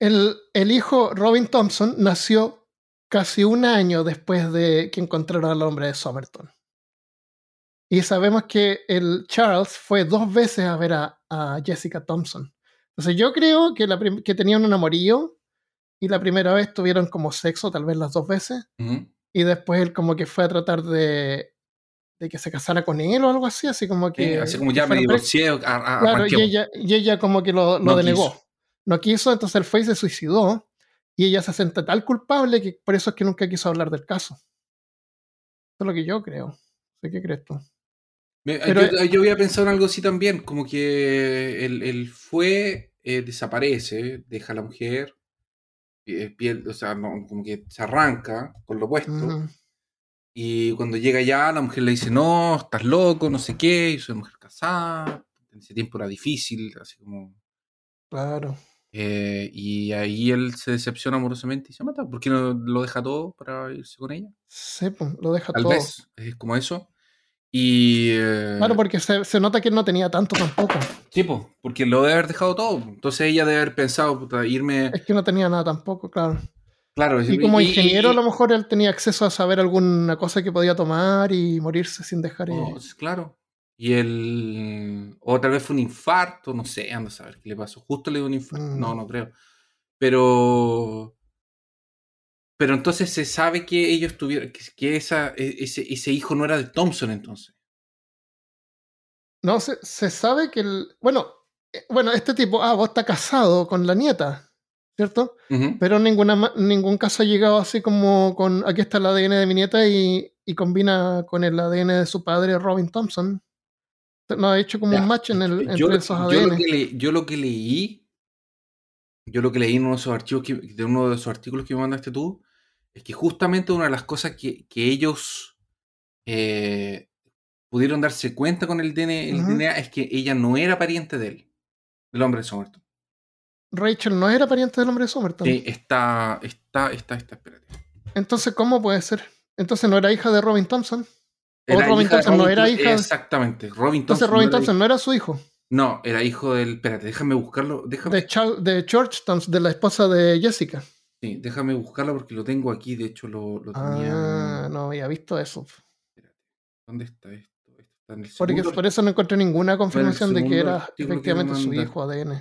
El, el hijo Robin Thompson nació casi un año después de que encontraron al hombre de Somerton. Y sabemos que el Charles fue dos veces a ver a, a Jessica Thompson. Entonces yo creo que, la que tenían un amorío y la primera vez tuvieron como sexo, tal vez las dos veces, y después él como que fue a tratar de, de que se casara con él o algo así, así como Sí, que... así como ya me divorcié, a- a- Claro, y ella, y ella como que lo, lo No denegó. quiso. No quiso, entonces él fue y se suicidó. Y ella se siente tal culpable que por eso es que nunca quiso hablar del caso. Eso es lo que yo creo. ¿De ¿Qué crees tú? Me- Pero- yo, yo había pensado en algo así también, como que él, él fue, eh, desaparece, deja a la mujer, eh, piel, o sea, no, como que se arranca con lo opuesto, Ujú. Y cuando llega ya, la mujer le dice, no, estás loco, no sé qué, yo soy mujer casada, en ese tiempo era difícil, así como... Claro. eh, y ahí él se decepciona amorosamente y se mata, ¿por qué no lo deja todo para irse con ella? Sí, pues, lo deja Tal todo. vez, es como eso. Y... eh, Claro, porque se, se nota que él no tenía tanto tampoco. Sí, po, porque lo debe haber dejado todo. Entonces ella debe haber pensado, puta, irme. Es que no tenía nada tampoco, claro. Claro, Y como ingeniero, y- a lo mejor él tenía acceso a saber alguna cosa que podía tomar y morirse sin dejar. eh, oh, claro. Y el. O tal vez fue un infarto, no sé, anda a saber qué le pasó. Justo le dio un infarto. Mm. No, no creo. Pero. Pero entonces se sabe que ellos tuvieron. Que, esa, e- ese, ese hijo no era de Thompson, entonces. No, se, se sabe que el. Bueno, eh, bueno, este tipo, ah, vos está casado con la nieta, ¿cierto? Pero ninguna, ningún caso ha llegado así como con aquí está el ADN de mi nieta y, y combina con el ADN de su padre, Robin Thompson. No ha hecho como Ya, un match en el, entre yo, esos yo lo ADN. que le- yo lo que leí, yo lo que leí en uno de esos archivos que, de uno de esos artículos que me mandaste tú, es que justamente una de las cosas que, que ellos eh, pudieron darse cuenta con el, DNA, el. DNA es que ella no era pariente de él, del hombre de Somerton. Rachel no era pariente del hombre de Somerton. Que está, está, está, está, espérate. Entonces, ¿cómo puede ser? Entonces no era hija de Robin Thompson. O Robin hija de Thompson no era Thompson, hija. Exactamente, Robin Entonces Thompson. Robin no era Thompson no era su hijo. No, era hijo del. Espérate, déjame buscarlo. Déjame, De, Charles, de Georgetown, de la esposa de Jessica. sí, déjame buscarlo porque lo tengo aquí. De hecho, lo, lo tenía. Ah, no había visto eso. Espérate, ¿Dónde está esto? Está en el Porque, segundo- por eso no encontré ninguna confirmación de que era que efectivamente su hijo ADN.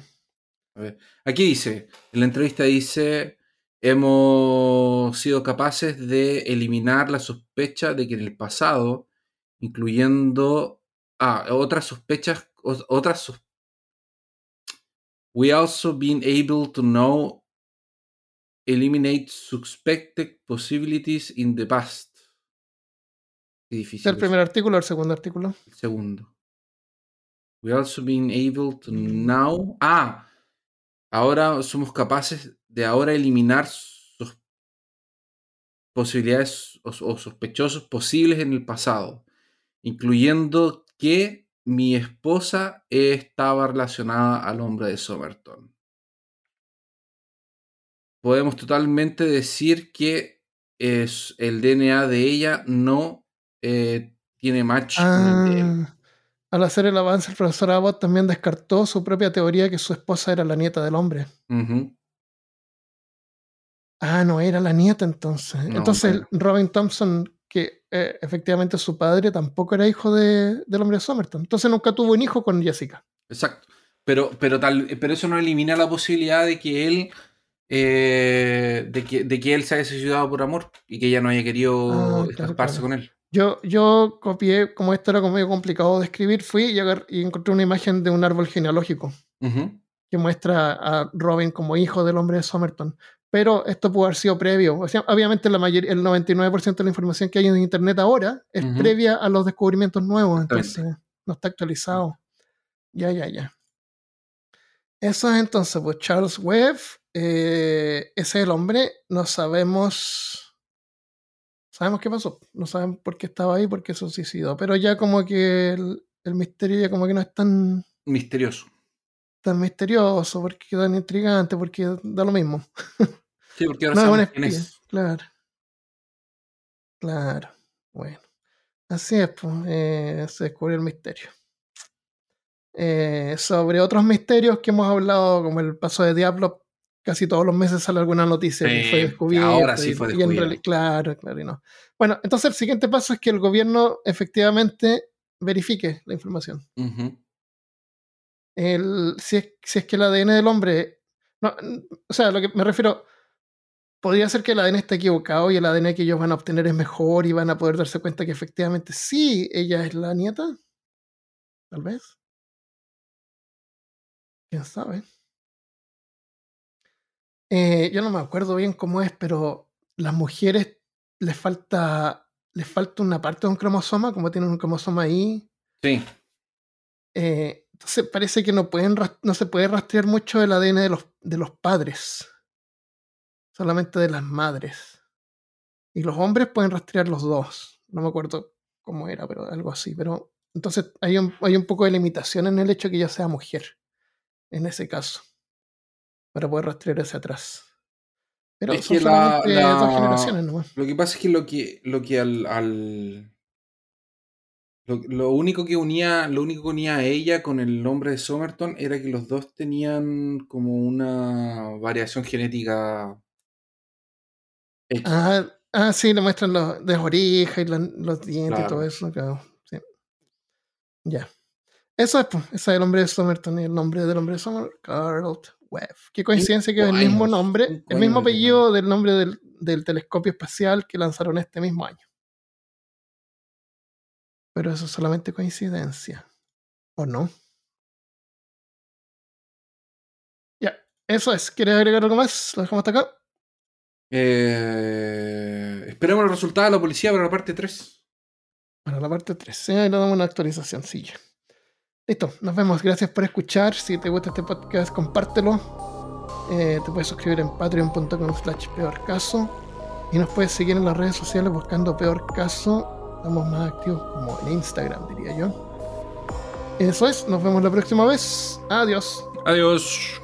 A ver, Aquí dice, en la entrevista dice, hemos sido capaces de eliminar la sospecha de que en el pasado, incluyendo ah, otras sospechas, otras we also been able to know eliminate suspected possibilities in the past. Qué ¿Es difícil el primer artículo o el segundo artículo? El segundo. We also been able to now. Ah, ahora somos capaces de ahora eliminar posibilidades o, o sospechosos posibles en el pasado, incluyendo que mi esposa estaba relacionada al hombre de Somerton. Podemos totalmente decir que es, el DNA de ella no eh, tiene match con el de él. Al hacer el avance, el profesor Abbott también descartó su propia teoría que su esposa era la nieta del hombre. Ah, no era la nieta entonces. No, entonces. Robin Thompson, que eh, efectivamente su padre tampoco era hijo de, del hombre de Somerton. Entonces nunca tuvo un hijo con Jessica. Exacto. Pero, pero, tal, pero eso no elimina la posibilidad de que él eh, de, que, de que él se haya suicidado por amor y que ella no haya querido Ah, claro, escaparse claro. con él. Yo, yo copié, como esto era como medio complicado de escribir, fui y, y encontré una imagen de un árbol genealógico Ujú. que muestra a Robin como hijo del hombre de Somerton. Pero esto pudo haber sido previo. O sea, obviamente la mayoría, el 99% de la información que hay en Internet ahora es Ujú. previa a los descubrimientos nuevos, entonces no está actualizado. Ya, ya, ya. Eso es entonces, pues Charles Webb, eh, ese es el hombre, no sabemos, sabemos qué pasó, no sabemos por qué estaba ahí, por qué se suicidó, pero ya como que el, el misterio ya como que no es tan, Misterioso. tan misterioso, porque tan intrigante, porque da lo mismo. Sí, porque ahora No sabemos quién es. claro. Claro, bueno. Así es, pues, eh, se descubrió el misterio. Eh, sobre otros misterios que hemos hablado, como el paso de Diablo, casi todos los meses sale alguna noticia que Sí, fue descubierto. ahora sí fue reali- claro, claro, y no. Bueno, entonces el siguiente paso es que el gobierno efectivamente verifique la información. El, si, es, si es que el ADN del hombre. No, o sea, lo que me refiero. Podría ser que el ADN esté equivocado y el ADN que ellos van a obtener es mejor y van a poder darse cuenta que efectivamente sí, ella es la nieta. Tal vez. Quién sabe. Eh, yo no me acuerdo bien cómo es, pero las mujeres les falta. Les falta una parte de un cromosoma, como tienen un cromosoma ahí. Sí. Eh, entonces parece que no, pueden, no se puede rastrear mucho el ADN de los, de los padres, solamente de las madres. Y los hombres pueden rastrear los dos. No me acuerdo cómo era, pero algo así. Pero entonces hay un, hay un poco de limitación en el hecho que ella sea mujer, en ese caso, para poder rastrear hacia atrás. Pero Es son que la- dos generaciones nomás. Lo que pasa es que lo que, lo que al, al- lo, lo único que unía, lo único que unía a ella con el nombre de Somerton era que los dos tenían como una variación genética. Ah, ah, sí, le muestran los, de orejas y los dientes y todo eso. Claro. Sí. Ya. Eso es, pues. Ese es el nombre de Somerton y el nombre del hombre de Somerton, Carl Webb. Qué coincidencia que es el mismo nombre, el mismo apellido del nombre del, del telescopio espacial que lanzaron este mismo año. Pero eso es solamente coincidencia. ¿O no? Ya. Eso es. ¿Quieres agregar algo más? Lo dejamos hasta acá. Eh, esperemos los resultados de la policía para la parte 3. Para la parte 3. Ahí le damos una actualización, sí. ya. Listo, nos vemos. Gracias por escuchar. Si te gusta este podcast, compártelo. Eh, te puedes suscribir en patreon.com slash peor caso. Y nos puedes seguir en las redes sociales buscando peor caso. Estamos más activos como en Instagram, diría yo. Eso es, nos vemos la próxima vez. Adiós. Adiós.